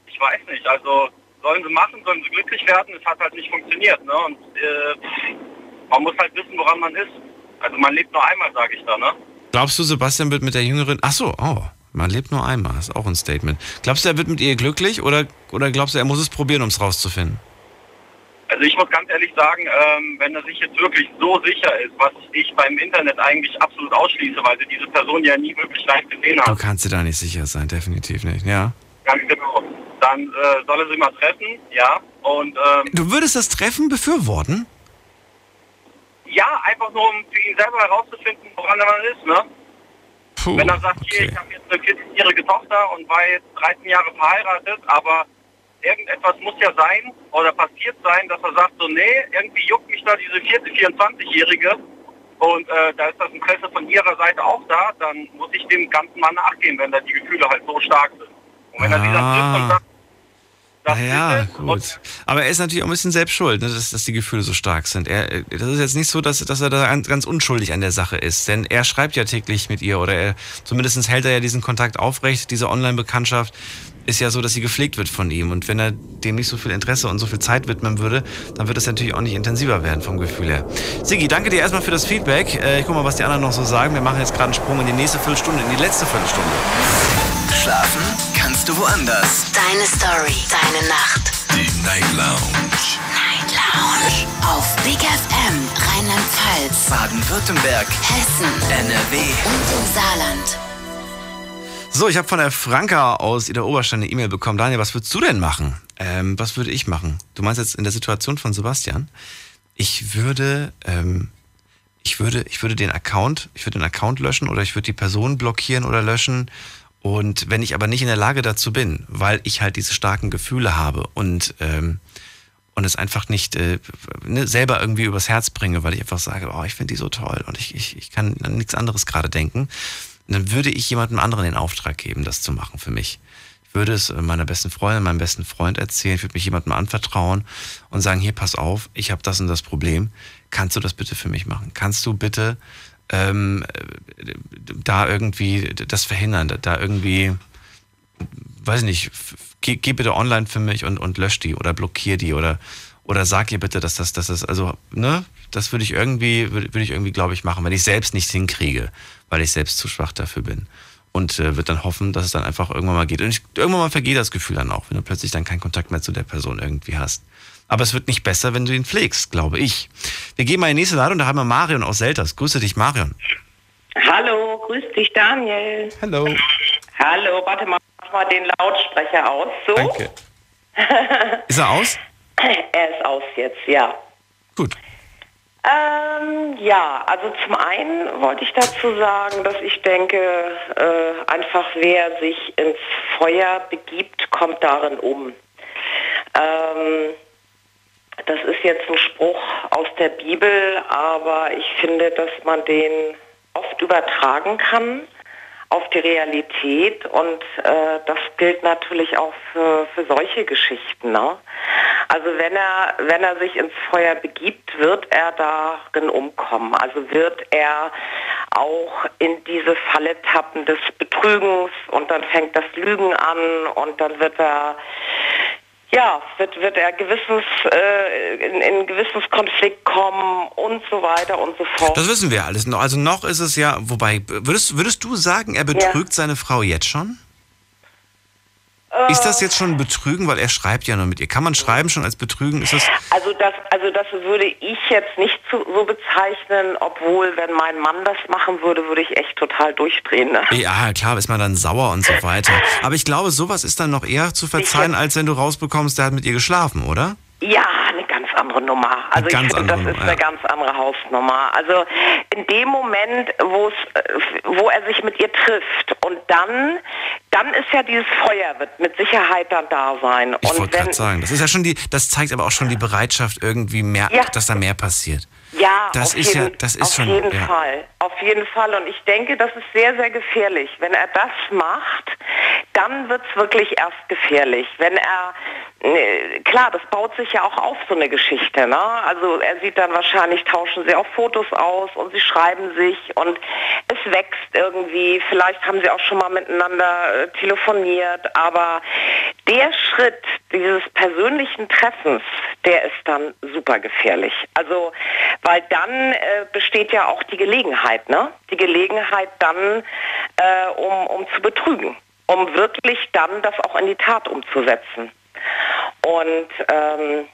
ich weiß nicht, also sollen sie machen, sollen sie glücklich werden, es hat halt nicht funktioniert. Ne? Und äh, man muss halt wissen, woran man ist. Also man lebt nur einmal, sage ich da, ne? Glaubst du, Sebastian wird mit der Jüngeren. Ach so, oh, man lebt nur einmal. Ist auch ein Statement. Glaubst du, er wird mit ihr glücklich oder, oder glaubst du, er muss es probieren, um es rauszufinden? Also ich muss ganz ehrlich sagen, ähm, wenn er sich jetzt wirklich so sicher ist, was ich beim Internet eigentlich absolut ausschließe, weil sie diese Person ja nie wirklich live gesehen Du haben, kannst dir da nicht sicher sein, definitiv nicht. Ja. ganz genau, dann äh, soll er sie mal treffen, ja. Und ähm, Du würdest das Treffen befürworten? ja, einfach nur um für ihn selber herauszufinden, woran er ist, ne? Puh, Wenn er sagt, hier, ich habe jetzt eine 14-jährige Tochter und war jetzt 13 Jahre verheiratet, aber irgendetwas muss ja sein oder passiert sein, dass er sagt, so, nee, irgendwie juckt mich da diese 24-Jährige und äh, da ist das Interesse von ihrer Seite auch da, dann muss ich dem Ganzen mal nachgehen, wenn da die Gefühle halt so stark sind. Und wenn er sie dann trifft und sagt, Naja, gut. Aber er ist natürlich auch ein bisschen selbst schuld, ne, dass, dass die Gefühle so stark sind. Er, das ist jetzt nicht so, dass, dass er da ganz, ganz unschuldig an der Sache ist. Denn er schreibt ja täglich mit ihr oder er, zumindest hält er ja diesen Kontakt aufrecht. Diese Online-Bekanntschaft ist ja so, dass sie gepflegt wird von ihm. Und wenn er dem nicht so viel Interesse und so viel Zeit widmen würde, dann wird es natürlich auch nicht intensiver werden vom Gefühl her. Sigi, danke dir erstmal für das Feedback. Äh, Ich guck mal, was die anderen noch so sagen. Wir machen jetzt gerade einen Sprung in die nächste Viertelstunde, in die letzte Viertelstunde. Schlafen kannst du woanders. Deine Story, deine Nacht. Die Night Lounge. Night Lounge. Auf Big FM, Rheinland-Pfalz, Baden-Württemberg. Hessen, NRW. und im Saarland. So, ich habe von der Franka aus Ida Oberstein eine E-Mail bekommen. Daniel, was würdest du denn machen? Ähm, was würde ich machen? Du meinst jetzt in der Situation von Sebastian? Ich würde, ähm, ich würde, ich würde den Account, ich würde den Account löschen oder ich würde die Person blockieren oder löschen. Und wenn ich aber nicht in der Lage dazu bin, weil ich halt diese starken Gefühle habe und ähm, und es einfach nicht äh, ne, selber irgendwie übers Herz bringe, weil ich einfach sage, oh, ich finde die so toll und ich, ich, ich kann an nichts anderes gerade denken, dann würde ich jemandem anderen den Auftrag geben, das zu machen für mich. Ich würde es meiner besten Freundin, meinem besten Freund erzählen, ich würde mich jemandem anvertrauen und sagen, hier, pass auf, ich habe das und das Problem, kannst du das bitte für mich machen? Kannst du bitte ähm, da irgendwie das verhindern, da irgendwie weiß nicht, geh, geh bitte online für mich und, und lösch die oder blockier die oder, oder sag ihr bitte, dass das, dass das, also, ne, das würde ich irgendwie, würde, ich irgendwie, glaube ich, machen, wenn ich selbst nicht hinkriege, weil ich selbst zu schwach dafür bin. Und äh, wird dann hoffen, dass es dann einfach irgendwann mal geht. Und ich, irgendwann mal vergeht das Gefühl dann auch, wenn du plötzlich dann keinen Kontakt mehr zu der Person irgendwie hast. Aber es wird nicht besser, wenn du ihn pflegst, glaube ich. Wir gehen mal in die nächste Leitung, da haben wir Marion aus Selters. Grüße dich, Marion. Hallo, grüß dich, Daniel. Hallo. Hallo, warte mal, mach mal den Lautsprecher aus. So? Danke. Ist er aus? er ist aus jetzt, ja. Gut. Ähm, ja, also zum einen wollte ich dazu sagen, dass ich denke, äh, einfach wer sich ins Feuer begibt, kommt darin um. Ähm, das ist jetzt ein Spruch aus der Bibel, aber ich finde, dass man den oft übertragen kann auf die Realität und äh, das gilt natürlich auch für, für solche Geschichten. Ne? Also wenn er, wenn er sich ins Feuer begibt, wird er darin umkommen. Also wird er auch in diese Falle tappen des Betrügens und dann fängt das Lügen an und dann wird er ja, wird, wird er gewissens, äh, in, in Gewissenskonflikt kommen und so weiter und so fort. Das wissen wir alles noch. Also noch ist es ja, wobei, würdest, würdest du sagen, er betrügt ja. seine Frau jetzt schon? Ist das jetzt schon Betrügen, weil er schreibt ja nur mit ihr? Kann man schreiben schon als Betrügen? Ist das also das, also das würde ich jetzt nicht so, bezeichnen, obwohl wenn mein Mann das machen würde, würde ich echt total durchdrehen. Ne? Ja, klar, ist man dann sauer und so weiter. Aber ich glaube, sowas ist dann noch eher zu verzeihen, als wenn du rausbekommst, der hat mit ihr geschlafen, oder? Ja, eine andere Nummer. Also ich finde, das ist Nummer, eine ja. ganz andere Hausnummer. Also in dem Moment, wo er sich mit ihr trifft und dann, dann ist ja dieses Feuer wird mit Sicherheit dann da sein. Ich wollte gerade sagen, das ist ja schon die, das zeigt aber auch schon die Bereitschaft irgendwie mehr, ja. dass da mehr passiert. Ja, das auf ist jeden, ja, das ist auf schon, jeden ja. Fall, auf jeden Fall. Und ich denke, das ist sehr, sehr gefährlich. Wenn er das macht, dann wird es wirklich erst gefährlich. Wenn er, klar, das baut sich ja auch auf so eine Geschichte. Ne? Also er sieht dann wahrscheinlich, tauschen sie auch Fotos aus und sie schreiben sich und es wächst irgendwie. Vielleicht haben sie auch schon mal miteinander äh, telefoniert, aber der Schritt dieses persönlichen Treffens, der ist dann super gefährlich. Also weil dann äh, besteht ja auch die Gelegenheit, ne? Die Gelegenheit dann, äh, um, um zu betrügen, um wirklich dann das auch in die Tat umzusetzen. Und ähm,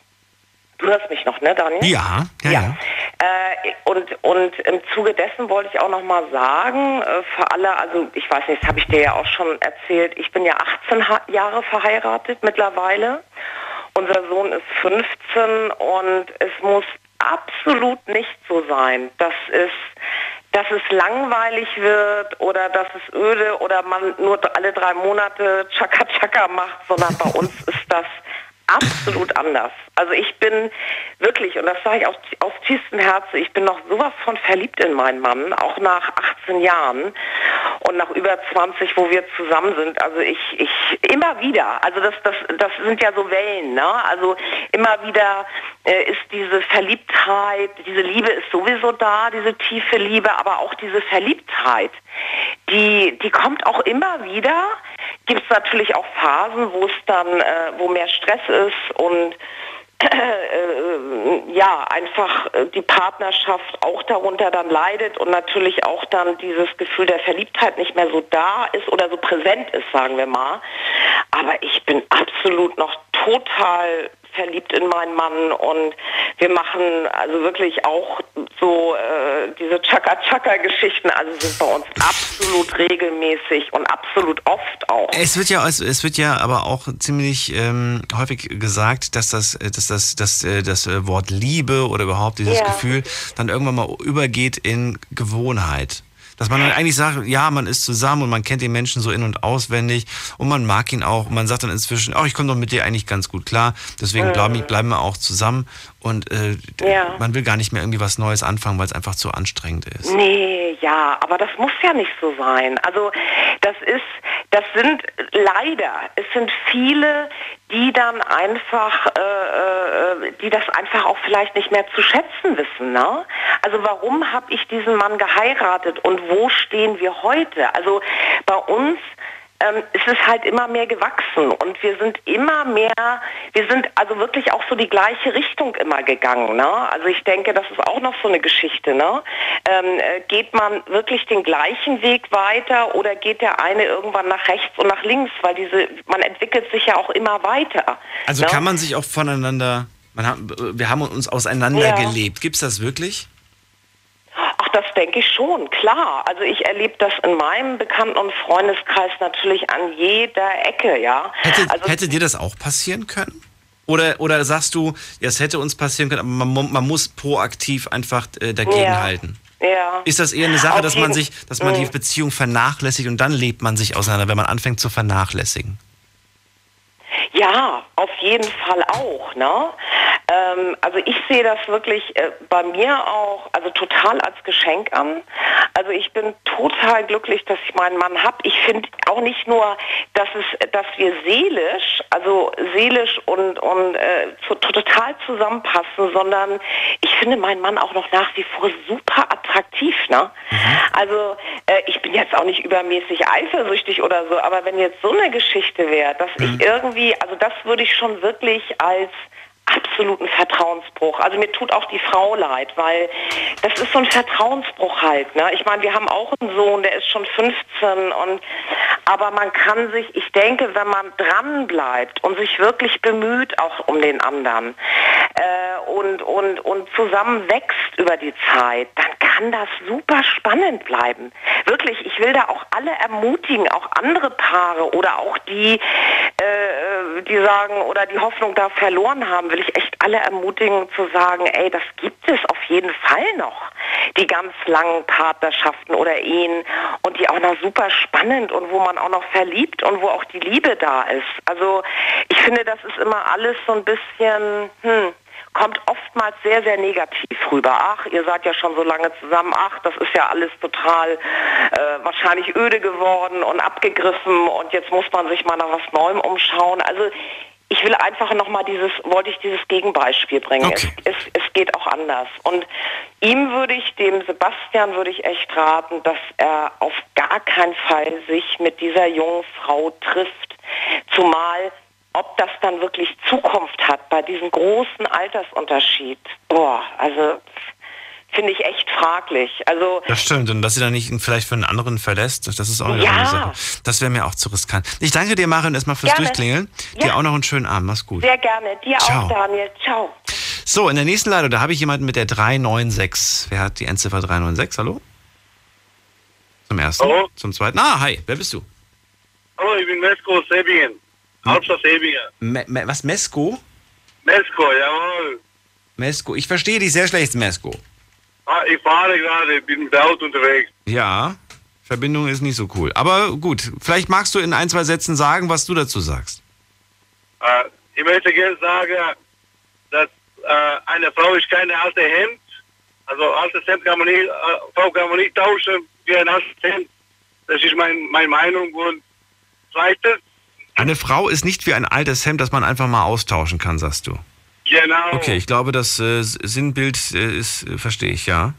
du hörst mich noch, ne, Daniel? Ja, ja, ja. Äh, und, und im Zuge dessen wollte ich auch noch mal sagen, äh, für alle, also ich weiß nicht, das habe ich dir ja auch schon erzählt, ich bin ja 18 ha Jahre verheiratet mittlerweile. Unser Sohn ist 15 und es muss absolut nicht so sein, dass es, dass es langweilig wird oder dass es öde oder man nur alle drei Monate Chaka Chaka macht, sondern bei uns ist das absolut anders. Also ich bin wirklich, und das sage ich aus, aus tiefstem Herzen, ich bin noch sowas von verliebt in meinen Mann, auch nach 18 Jahren und nach über 20, wo wir zusammen sind. Also ich, ich immer wieder, also das, das, das sind ja so Wellen, ne? Also immer wieder äh, ist diese Verliebtheit, diese Liebe ist sowieso da, diese tiefe Liebe, aber auch diese Verliebtheit, die, die kommt auch immer wieder. Gibt es natürlich auch Phasen, wo es dann, äh, wo mehr Stress ist und äh, ja, einfach äh, die Partnerschaft auch darunter dann leidet und natürlich auch dann dieses Gefühl der Verliebtheit nicht mehr so da ist oder so präsent ist, sagen wir mal. Aber ich bin absolut noch total verliebt in meinen Mann und wir machen also wirklich auch so äh, diese Chaka-Chaka-Geschichten, also sind bei uns absolut regelmäßig und absolut oft auch. Es wird ja, es wird ja aber auch ziemlich ähm, häufig gesagt, dass das, dass das, dass, äh, das Wort Liebe oder überhaupt dieses ja. Gefühl dann irgendwann mal übergeht in Gewohnheit. Dass man dann eigentlich sagt, ja, man ist zusammen und man kennt den Menschen so in- und auswendig und man mag ihn auch. Und man sagt dann inzwischen, oh, ich komme doch mit dir eigentlich ganz gut klar. Deswegen mhm. bleiben, bleiben wir auch zusammen. Und äh, ja. man will gar nicht mehr irgendwie was Neues anfangen, weil es einfach zu anstrengend ist. Nee, ja, aber das muss ja nicht so sein. Also das ist, das sind leider, es sind viele, die dann einfach, äh, äh, die das einfach auch vielleicht nicht mehr zu schätzen wissen. Ne? Also warum habe ich diesen Mann geheiratet und wo stehen wir heute? Also bei uns ähm, es ist halt immer mehr gewachsen und wir sind immer mehr, wir sind also wirklich auch so die gleiche Richtung immer gegangen. Ne? Also ich denke, das ist auch noch so eine Geschichte. Ne? Ähm, äh, geht man wirklich den gleichen Weg weiter oder geht der eine irgendwann nach rechts und nach links, weil diese, man entwickelt sich ja auch immer weiter. Also ne? kann man sich auch voneinander, man hat, wir haben uns auseinandergelebt. Ja. Gibt es das wirklich? Ach, das denke ich schon, klar. Also ich erlebe das in meinem Bekannten- und Freundeskreis natürlich an jeder Ecke, ja. Hätte, also, hätte dir das auch passieren können? Oder, oder sagst du, ja, es hätte uns passieren können, aber man, man muss proaktiv einfach äh, dagegenhalten? Ja. Ist das eher eine Sache, Auf dass man sich, dass man die Mhm. Beziehung vernachlässigt und dann lebt man sich auseinander, wenn man anfängt zu vernachlässigen? Ja, auf jeden Fall auch. Ne? Ähm, also ich sehe das wirklich äh, bei mir auch, also total als Geschenk an. Also ich bin total glücklich, dass ich meinen Mann habe. Ich finde auch nicht nur, dass es, dass wir seelisch, also seelisch und, und äh, zu, total zusammenpassen, sondern ich finde meinen Mann auch noch nach wie vor super attraktiv. Ne? Also äh, ich bin jetzt auch nicht übermäßig eifersüchtig oder so, aber wenn jetzt so eine Geschichte wäre, dass ich irgendwie, also das würde ich schon wirklich als absoluten Vertrauensbruch. Also mir tut auch die Frau leid, weil das ist so ein Vertrauensbruch halt. Ne? Ich meine, wir haben auch einen Sohn, der ist schon 15 und aber man kann sich, ich denke, wenn man dran bleibt und sich wirklich bemüht auch um den anderen äh, und, und, und zusammen wächst über die Zeit, dann kann das super spannend bleiben. Wirklich, ich will da auch alle ermutigen, auch andere Paare oder auch die, die sagen oder die Hoffnung da verloren haben, will ich echt alle ermutigen zu sagen, ey, das gibt es auf jeden Fall noch. Die ganz langen Partnerschaften oder Ehen und die auch noch super spannend und wo man auch noch verliebt und wo auch die Liebe da ist. Also ich finde, das ist immer alles so ein bisschen, hm, kommt oftmals sehr, sehr negativ rüber. Ach, ihr seid ja schon so lange zusammen. Ach, das ist ja alles total äh, wahrscheinlich öde geworden und abgegriffen und jetzt muss man sich mal nach was Neuem umschauen. Also ich will einfach nochmal dieses, wollte ich dieses Gegenbeispiel bringen. Es, es, es geht auch anders. Und ihm würde ich, dem Sebastian würde ich echt raten, dass er auf gar keinen Fall sich mit dieser jungen Frau trifft. Zumal ob das dann wirklich Zukunft hat bei diesem großen Altersunterschied. Boah, also finde ich echt fraglich. Also Das stimmt. Und dass sie dann nicht vielleicht für einen anderen verlässt, das ist auch eine Ja. Sache. Das wäre mir auch zu riskant. Ich danke dir, Marion, erstmal fürs Gerne. Durchklingeln. Ja. Dir auch noch einen schönen Abend. Mach's gut. sehr gerne. Dir Ciao. auch, Daniel. Ciao. So, in der nächsten Leitung, da habe ich jemanden mit der 396. Wer hat die Endziffer 396? Hallo? Zum ersten? Hallo? Zum zweiten? Ah, hi, wer bist du? Hallo, ich bin Mesko aus Sebingen. Hauptstadt Sebingen. Me Me was, Mesko? Mesko, jawohl. Mesko. Ich verstehe dich sehr schlecht, Mesko. Ah, ich fahre gerade, bin mit Auto unterwegs. Ja, Verbindung ist nicht so cool. Aber gut, vielleicht magst du in ein, zwei Sätzen sagen, was du dazu sagst. Äh, ich möchte gerne sagen, dass äh, eine Frau ist keine alte Hemd. Also altes Hemd kann man nicht, äh, Frau kann man nicht tauschen wie ein altes Hemd. Das ist mein, meine Meinung. Und zweitens, Eine Frau ist nicht wie ein altes Hemd, das man einfach mal austauschen kann, sagst du. genau. Okay, ich glaube, das äh, Sinnbild äh, ist, äh, verstehe ich, ja.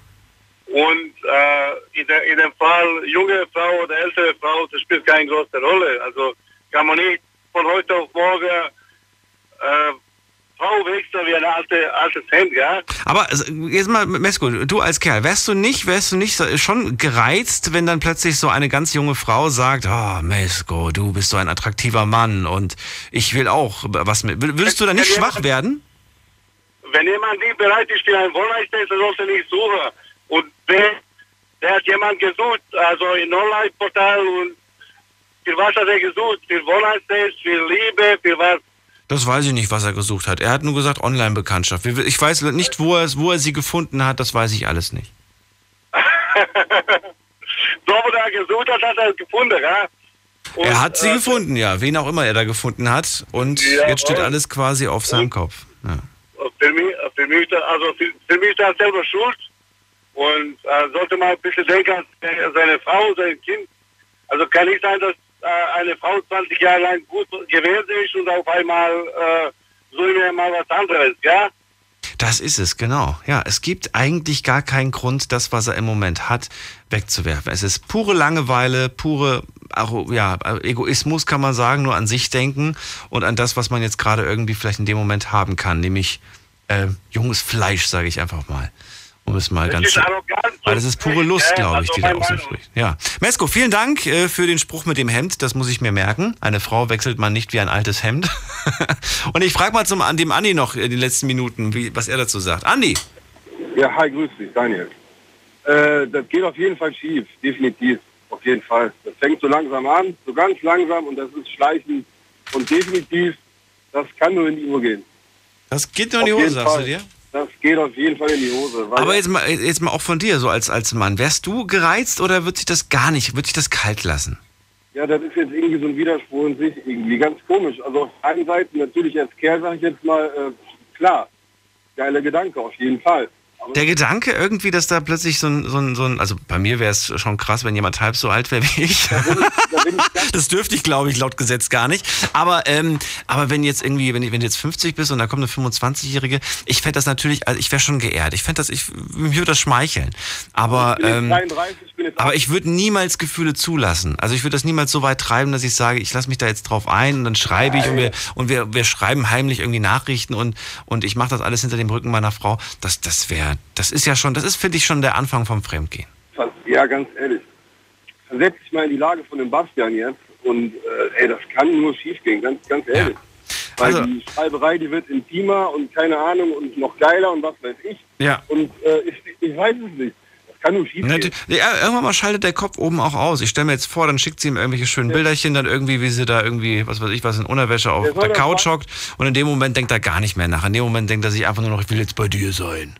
Und äh, in, der, in dem Fall junge Frau oder ältere Frau, das spielt keine große Rolle. Also kann man nicht von heute auf morgen äh, Frau wechseln wie ein alte, altes Hemd, ja? Aber also, jetzt mal, Mesko, du als Kerl, wärst du nicht, wärst du nicht so- schon gereizt, wenn dann plötzlich so eine ganz junge Frau sagt, oh, Mesko, du bist so ein attraktiver Mann und ich will auch was mit. Würdest du da nicht schwach werden? Wenn jemand nicht bereit ist für ein Wohnheitstest, dann sollte nicht suchen. Und wer, der hat jemand gesucht, also in Online-Portal und für was hat er gesucht? Für Wohnheitstest, für Liebe, für was? Das weiß ich nicht, was er gesucht hat. Er hat nur gesagt Online-Bekanntschaft. Ich weiß nicht, wo er, wo er sie gefunden hat, das weiß ich alles nicht. So, wo er gesucht hat, hat er es gefunden, ja? Und, er hat sie äh, gefunden, ja. Wen auch immer er da gefunden hat. Und Ja, jetzt steht alles quasi auf seinem Kopf. Ja. für mich, für mich, also für, für mich ist er selber schuld und äh, sollte mal ein bisschen denken an seine Frau, sein Kind. Also kann nicht sein, dass äh, eine Frau 20 Jahre lang gut gewesen ist und auf einmal äh, so immer mal was anderes, ja? Das ist es, genau. Ja, es gibt eigentlich gar keinen Grund, das, was er im Moment hat, wegzuwerfen. Es ist pure Langeweile, pure ja, Egoismus kann man sagen, nur an sich denken und an das, was man jetzt gerade irgendwie vielleicht in dem Moment haben kann, nämlich äh, junges Fleisch, sage ich einfach mal. Um es mal das ganz. Weil das ist pure Lust, glaube ich, also die da aus spricht. Ja. Mesko, vielen Dank äh, für den Spruch mit dem Hemd. Das muss ich mir merken. Eine Frau wechselt man nicht wie ein altes Hemd. Und ich frage mal zum, an dem Andi noch in den letzten Minuten, wie, was er dazu sagt. Andi. Ja, hi, grüß dich, Daniel. Äh, das geht auf jeden Fall schief, definitiv. Auf jeden Fall. Das fängt so langsam an, so ganz langsam und das ist schleichend. Und definitiv, das kann nur in die Uhr gehen. Das geht nur in die Hose, sagst du dir? Das geht auf jeden Fall in die Hose. Aber jetzt mal, jetzt mal auch von dir, so als, als Mann. Wärst du gereizt oder wird sich das gar nicht, wird sich das kalt lassen? Ja, das ist jetzt irgendwie so ein Widerspruch in sich, irgendwie ganz komisch. Also auf einer Seite natürlich als Kerl sage ich jetzt mal, äh, klar, geiler Gedanke, auf jeden Fall. Der Gedanke irgendwie, dass da plötzlich so ein, so ein, so ein also bei mir wäre es schon krass, wenn jemand halb so alt wäre wie ich. das dürfte ich, glaube ich, laut Gesetz gar nicht. Aber, ähm, aber wenn jetzt irgendwie, wenn, wenn du jetzt 50 bist und da kommt eine 25-Jährige, ich fände das natürlich, also ich wäre schon geehrt. Ich fände das, ich, mich würde das schmeicheln. Aber, ich ähm, 33, ich aber ich würde niemals Gefühle zulassen. Also ich würde das niemals so weit treiben, dass ich sage, ich lasse mich da jetzt drauf ein und dann schreibe ich und wir, und wir, wir schreiben heimlich irgendwie Nachrichten und, und ich mache das alles hinter dem Rücken meiner Frau. Das, das wäre das ist ja schon, das ist, finde ich, schon der Anfang vom Fremdgehen. Ja, ganz ehrlich. Versetz dich mal in die Lage von dem Bastian jetzt und äh, ey, das kann nur schief gehen, ganz, ganz ehrlich. Ja. Weil also, die Schreiberei, die wird intimer und keine Ahnung und noch geiler und was weiß ich. Ja. Und äh, ich, ich weiß es nicht. Das kann nur schief gehen. Ja, irgendwann mal schaltet der Kopf oben auch aus. Ich stelle mir jetzt vor, dann schickt sie ihm irgendwelche schönen ja. Bilderchen, dann irgendwie, wie sie da irgendwie, was weiß ich, was in Unterwäsche auf der Couch hockt und in dem Moment denkt er gar nicht mehr nach. In dem Moment denkt er sich einfach nur noch, ich will jetzt bei dir sein.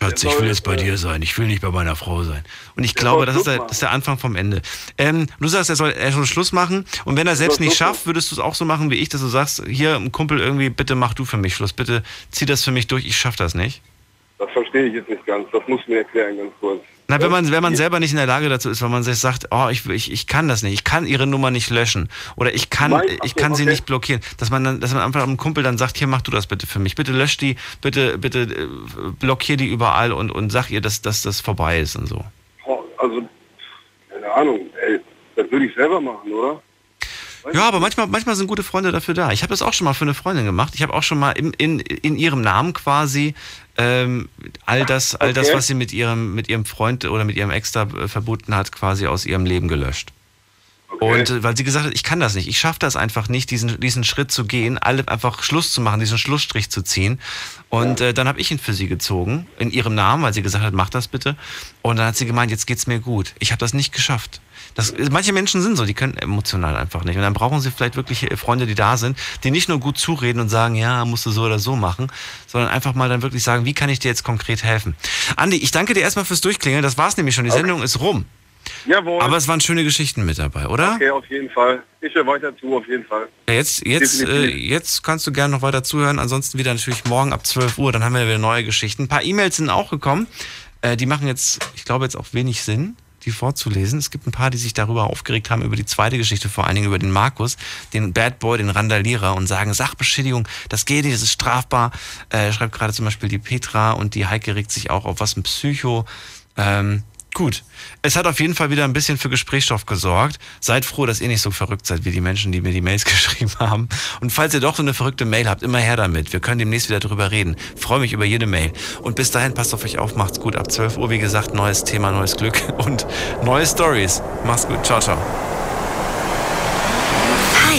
Schatz, ich will jetzt bei dir sein. Ich will nicht bei meiner Frau sein. Und ich glaube, das ist, der, das ist der Anfang vom Ende. Ähm, du sagst, er soll, er soll Schluss machen. Und wenn er selbst nicht schafft, würdest du es auch so machen wie ich, dass du sagst, hier, ein Kumpel irgendwie, bitte mach du für mich Schluss. Bitte zieh das für mich durch. Ich schaff das nicht. Das verstehe ich jetzt nicht ganz. Das musst du mir erklären, ganz kurz. Na, wenn man, wenn man selber nicht in der Lage dazu ist, weil man sich sagt, oh, ich, ich, ich kann das nicht, ich kann ihre Nummer nicht löschen oder ich kann, Nein, ich kann okay. sie nicht blockieren, dass man dann, dass man einfach einem Kumpel dann sagt, hier mach du das bitte für mich, bitte lösch die, bitte, bitte äh, blockier die überall und, und sag ihr, dass, dass das vorbei ist und so. Also, keine Ahnung, ey, das würde ich selber machen, oder? Ja, aber manchmal, manchmal sind gute Freunde dafür da. Ich habe das auch schon mal für eine Freundin gemacht. Ich habe auch schon mal in, in, in ihrem Namen quasi ähm, all das, all okay. das, was sie mit ihrem, mit ihrem Freund oder mit ihrem Ex da äh, verbunden hat, quasi aus ihrem Leben gelöscht. Okay. Und äh, weil sie gesagt hat, ich kann das nicht, ich schaffe das einfach nicht, diesen, diesen Schritt zu gehen, alle einfach Schluss zu machen, diesen Schlussstrich zu ziehen. Und ja. äh, dann habe ich ihn für sie gezogen, in ihrem Namen, weil sie gesagt hat, mach das bitte. Und dann hat sie gemeint, jetzt geht's mir gut. Ich habe das nicht geschafft. Das, manche Menschen sind so, die können emotional einfach nicht. Und dann brauchen sie vielleicht wirklich Freunde, die da sind, die nicht nur gut zureden und sagen, ja, musst du so oder so machen, sondern einfach mal dann wirklich sagen, wie kann ich dir jetzt konkret helfen? Andi, ich danke dir erstmal fürs Durchklingeln. Das war's nämlich schon. Die okay. Sendung ist rum. Jawohl. Aber es waren schöne Geschichten mit dabei, oder? Okay, auf jeden Fall. Ich höre weiter zu, auf jeden Fall. Ja, jetzt, jetzt, äh, jetzt kannst du gerne noch weiter zuhören. Ansonsten wieder natürlich morgen ab 12 Uhr. Dann haben wir wieder neue Geschichten. Ein paar E-Mails sind auch gekommen. Äh, die machen jetzt, ich glaube, jetzt auch wenig Sinn die vorzulesen. Es gibt ein paar, die sich darüber aufgeregt haben, über die zweite Geschichte, vor allen Dingen über den Markus, den Bad Boy, den Randalierer und sagen, Sachbeschädigung, das geht nicht, das ist strafbar. Äh, schreibt gerade zum Beispiel die Petra und die Heike regt sich auch auf was ein Psycho. Ähm, Gut. Es hat auf jeden Fall wieder ein bisschen für Gesprächsstoff gesorgt. Seid froh, dass ihr nicht so verrückt seid wie die Menschen, die mir die Mails geschrieben haben. Und falls ihr doch so eine verrückte Mail habt, immer her damit. Wir können demnächst wieder drüber reden. Freue mich über jede Mail. Und bis dahin, passt auf euch auf, macht's gut. Ab 12 Uhr, wie gesagt, neues Thema, neues Glück und neue Stories. Macht's gut. Ciao, ciao.